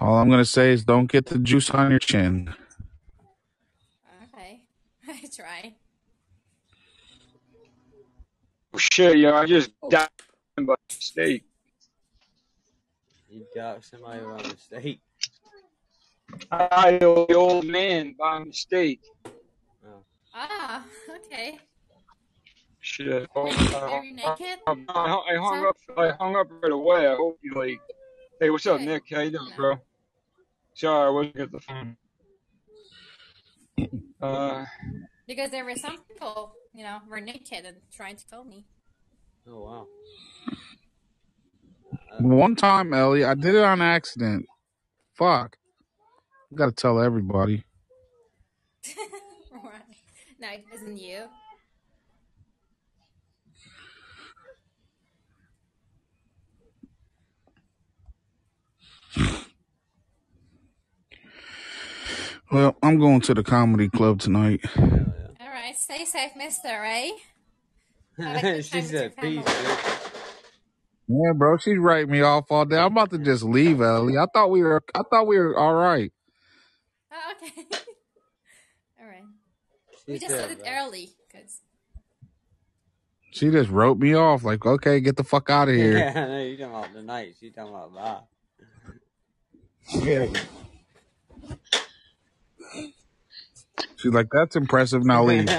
All I'm gonna say is don't get the juice on your chin. okay, I try. oh shit, yo, I just died by mistake. You got somebody by mistake. I the old man by mistake. Ah, okay. Shit. Oh, Are you naked? I, I hung up. I hung up right away. I hope you like. Hey, what's up, Nick? How you doing, bro? Sorry, I wasn't at the phone. Uh, Because there were some people, you know, were naked and trying to kill me. Oh wow. One time, Ellie, I did it on accident. Fuck. I gotta tell everybody. Right. no, it wasn't you. Well, I'm going to the comedy club tonight. All right, stay safe, Mister Ray. she said peace, bitch. Yeah, bro, she's writing me off all day. I'm about to just leave, Ellie. I thought we were. I thought we were all right. Oh, okay. All right. She we just said it early because She just wrote me off. Like, okay, get the fuck out of here. Yeah, I know you talking about tonight. She talking about bye. Yeah. She's like, that's impressive. Now leave.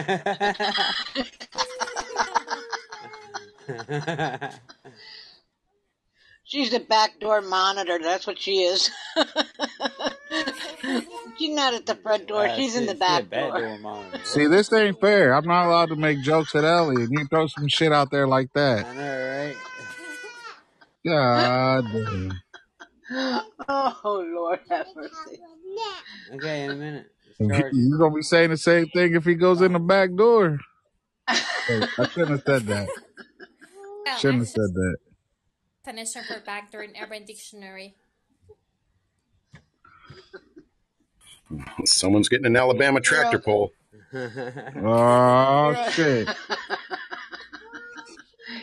She's the backdoor monitor. That's what she is. She's not at the front door. Uh, She's in the back door. door monitor. See, this ain't fair. I'm not allowed to make jokes at Ellie, and you throw some shit out there like I that. know, right? God damn. Oh Lord, have mercy. Okay, in a minute. It's You charging. you gonna be saying the same thing if he goes in the back door? Hey, I shouldn't have said that. well, Shouldn't have said that. definition for backdoor in Urban Dictionary. Someone's getting an Alabama tractor pull. Oh shit.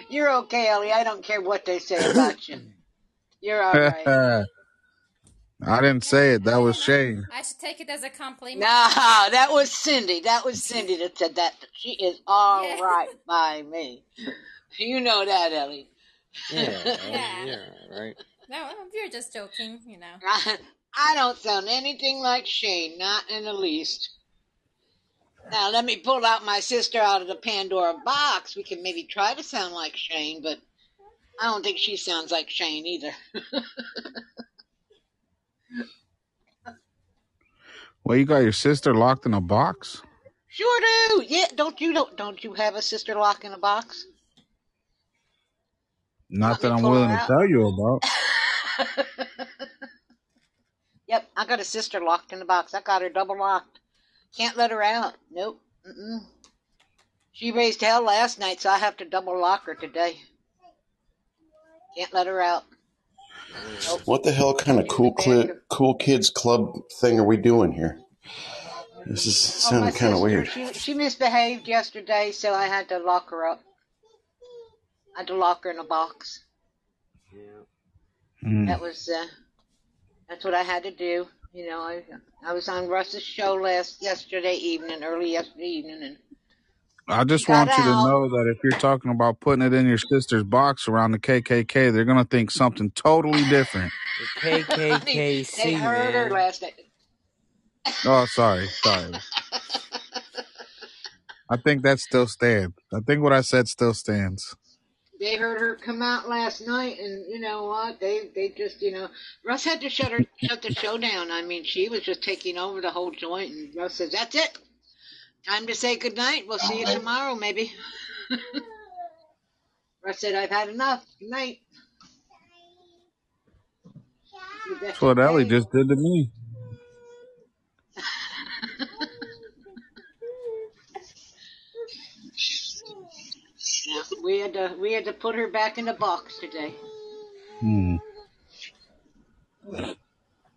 You're okay, Ellie. I don't care what they say about you. You're all right. I didn't say it. That was Shane. I should take it as a compliment. No, that was Cindy. That was Cindy that said that. She is all Yeah. right by me. You know that, Ellie. Yeah, Yeah. yeah, right. No, um, we're just joking, you know. I don't sound anything like Shane, not in the least. Now let me pull out my sister out of the Pandora box. We can maybe try to sound like Shane, but I don't think she sounds like Shane either. Well, you got your sister locked in a box? sure do. Yeah, don't you don't don't you have a sister locked in a box? Not that I'm willing to tell you about. Yep, I got a sister locked in the box. I got her double locked. Can't let her out. Nope. Mm-mm. She raised hell last night, so I have to double lock her today. Can't let her out. What the hell kind of cool cli- cool kids club thing are we doing here? This is Oh, sounding kind of weird. She she misbehaved yesterday, so I had to lock her up. I had to lock her in a box. Mm. That was uh, that's what I had to do. You know, I I was on Russ's show last yesterday evening, early yesterday evening, and I just Got want you to know that if you're talking about putting it in your sister's box around the KKK, they're gonna think something totally different. The they KKKC, heard her man. last night. Oh, sorry, sorry. I think that still stands. I think what I said still stands. They heard her come out last night, and you know what? They they just you know Russ had to shut her shut the show down. I mean, she was just taking over the whole joint, and Russ says, "That's it, time to say goodnight. We'll see you tomorrow, maybe." Russ said, "I've had enough. Good night." That's what Ellie okay. just did to me. We had to we had to put her back in the box today. Hmm.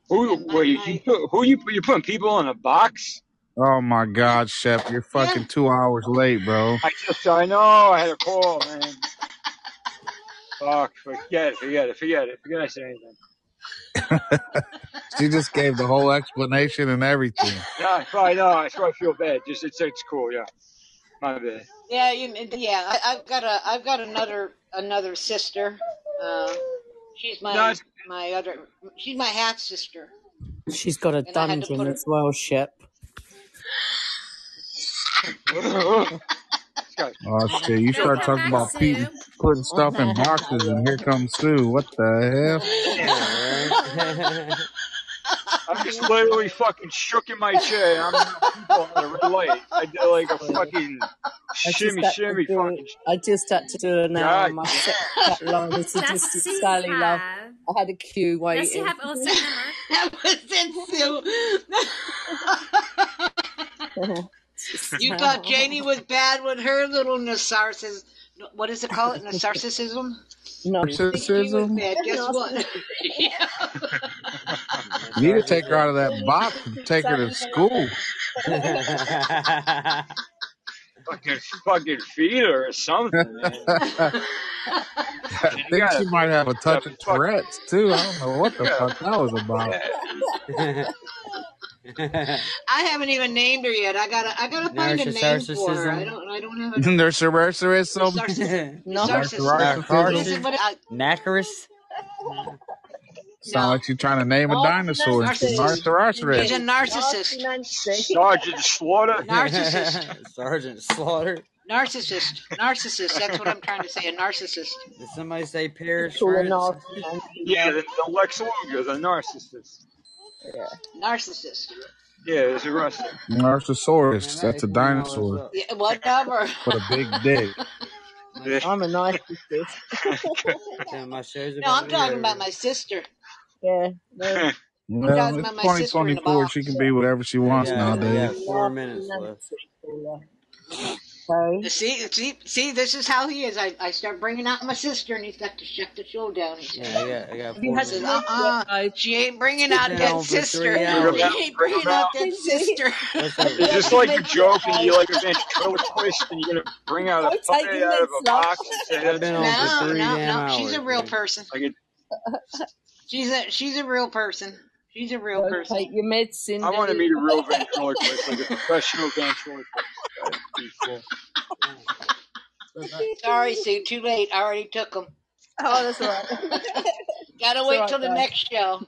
Who? Wait, you put, who you you putting people in a box? Oh my God, Shep, you're fucking two hours late, bro. I just I know I had a call, man. Fuck, forget it, forget it, forget it, forget I said anything. She just gave the whole explanation and everything. No, I know, I sure I feel bad. Just it's it's cool, yeah. My bad. Yeah, you, yeah. I, I've got a I've got another another sister. Uh, she's my No, my other she's my half sister. She's got a And I had to dungeon put her. as well, Shep. Oh shit! You start talking about Pete putting stuff in boxes, and here comes Sue. What the hell? I'm just literally fucking shook in my chair. I'm people on the red light. I did like a fucking I just shimmy, had to shimmy, do, fucking. I just had to do an hour God. on my set that line of sadistic Does she Sally love. I had a queue Does she waiting. have Alzheimer's? That was it, Sue. You thought Janie was bad with her little narcissism. What is it called? Narcissism? No. She was Narcissism. bad. Guess what? You need to take her out of that box and take her to school. fucking fucking feed her or something. I think she might have a touch of Tourette's too. I don't know what the fuck that was about. I haven't even named her yet. I gotta, I gotta find a name for her. I don't, I don't have a There's narcissism. narcissism. Narcissism. But I, Nacarus? Sound like she's trying to name a dinosaur. She's She's a narcissist. narcissist. Sergeant Slaughter. Narcissist. Sergeant Slaughter. Narcissist. Narcissist. That's what I'm trying to say. A narcissist. Did somebody say Paris? Call a France? Yeah, the, the Lex Luger, the narcissist. Narcissist. Yeah, it's a wrestler. Narcissaurus. That's a dinosaur. Yeah, whatever. With a big dick. I'm a narcissist. Damn, my show's No, I'm talking about my sister. Yeah. No. Well, it's my sister in the 2024. She can be whatever she wants Yeah, nowadays. got four minutes left. Sorry. See, see, see. This is how he is. I, I start bringing out my sister, and he's got to shut the show down. He says, Yeah, I got, I got he four says, minutes. uh, uh she ain't bringing out that sister. She ain't bringing out that sister. It's just like a joke, and you like a ventriloquist, and you're gonna bring out a Don't puppet out of a box and say I've that's been on for No, no, no. She's a real person. She's a she's a real person. She's a real Don't person. take your medicine. I want to meet a real ventriloquist, like a professional ventriloquist. That'd be cool. Sorry, Sue. Too late. I already took them. Oh, that's all right. Gotta It's wait all till right, the next show.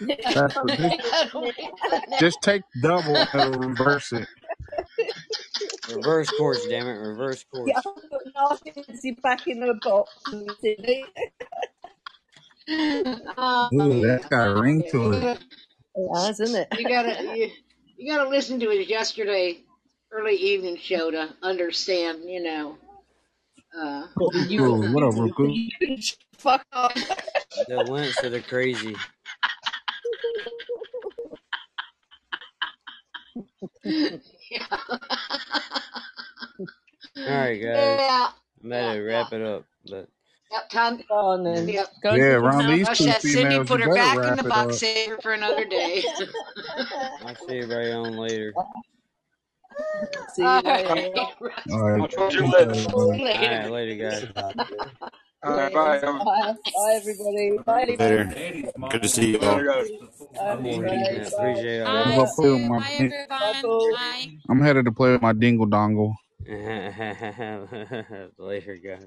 That's what this, Gotta wait till the next- just take double and reverse it. Reverse course, damn it. Reverse course. Yeah, I've got narcissism back in the box. and it's in it. Ooh, um, that's got a ring to it. It has, isn't it? you gotta you, you gotta listen to it yesterday early evening show to understand. You know. Uh, Ooh, what up, Ruku? Fuck off. The links that are crazy. yeah. Alright, guys. Yeah. I'm about to wrap it up. But Yep, time. Go on then. Yep. Go Yeah, to around these Hush two that Cindy put you her back in the box, up. save her for another day. I'll see everybody on later. See you All later. right. All right. I'll talk to you Peace later. out, everybody. Alright, later, guys. All right, bye. Bye. Bye, everybody. Bye. Later. Good to see you all. Later, guys. Bye, everybody. Yeah, appreciate it. I'm Bye, gonna play with Sue. my. Bye, everyone. Bye. I'm headed to play with my dingle dongle. later, guys.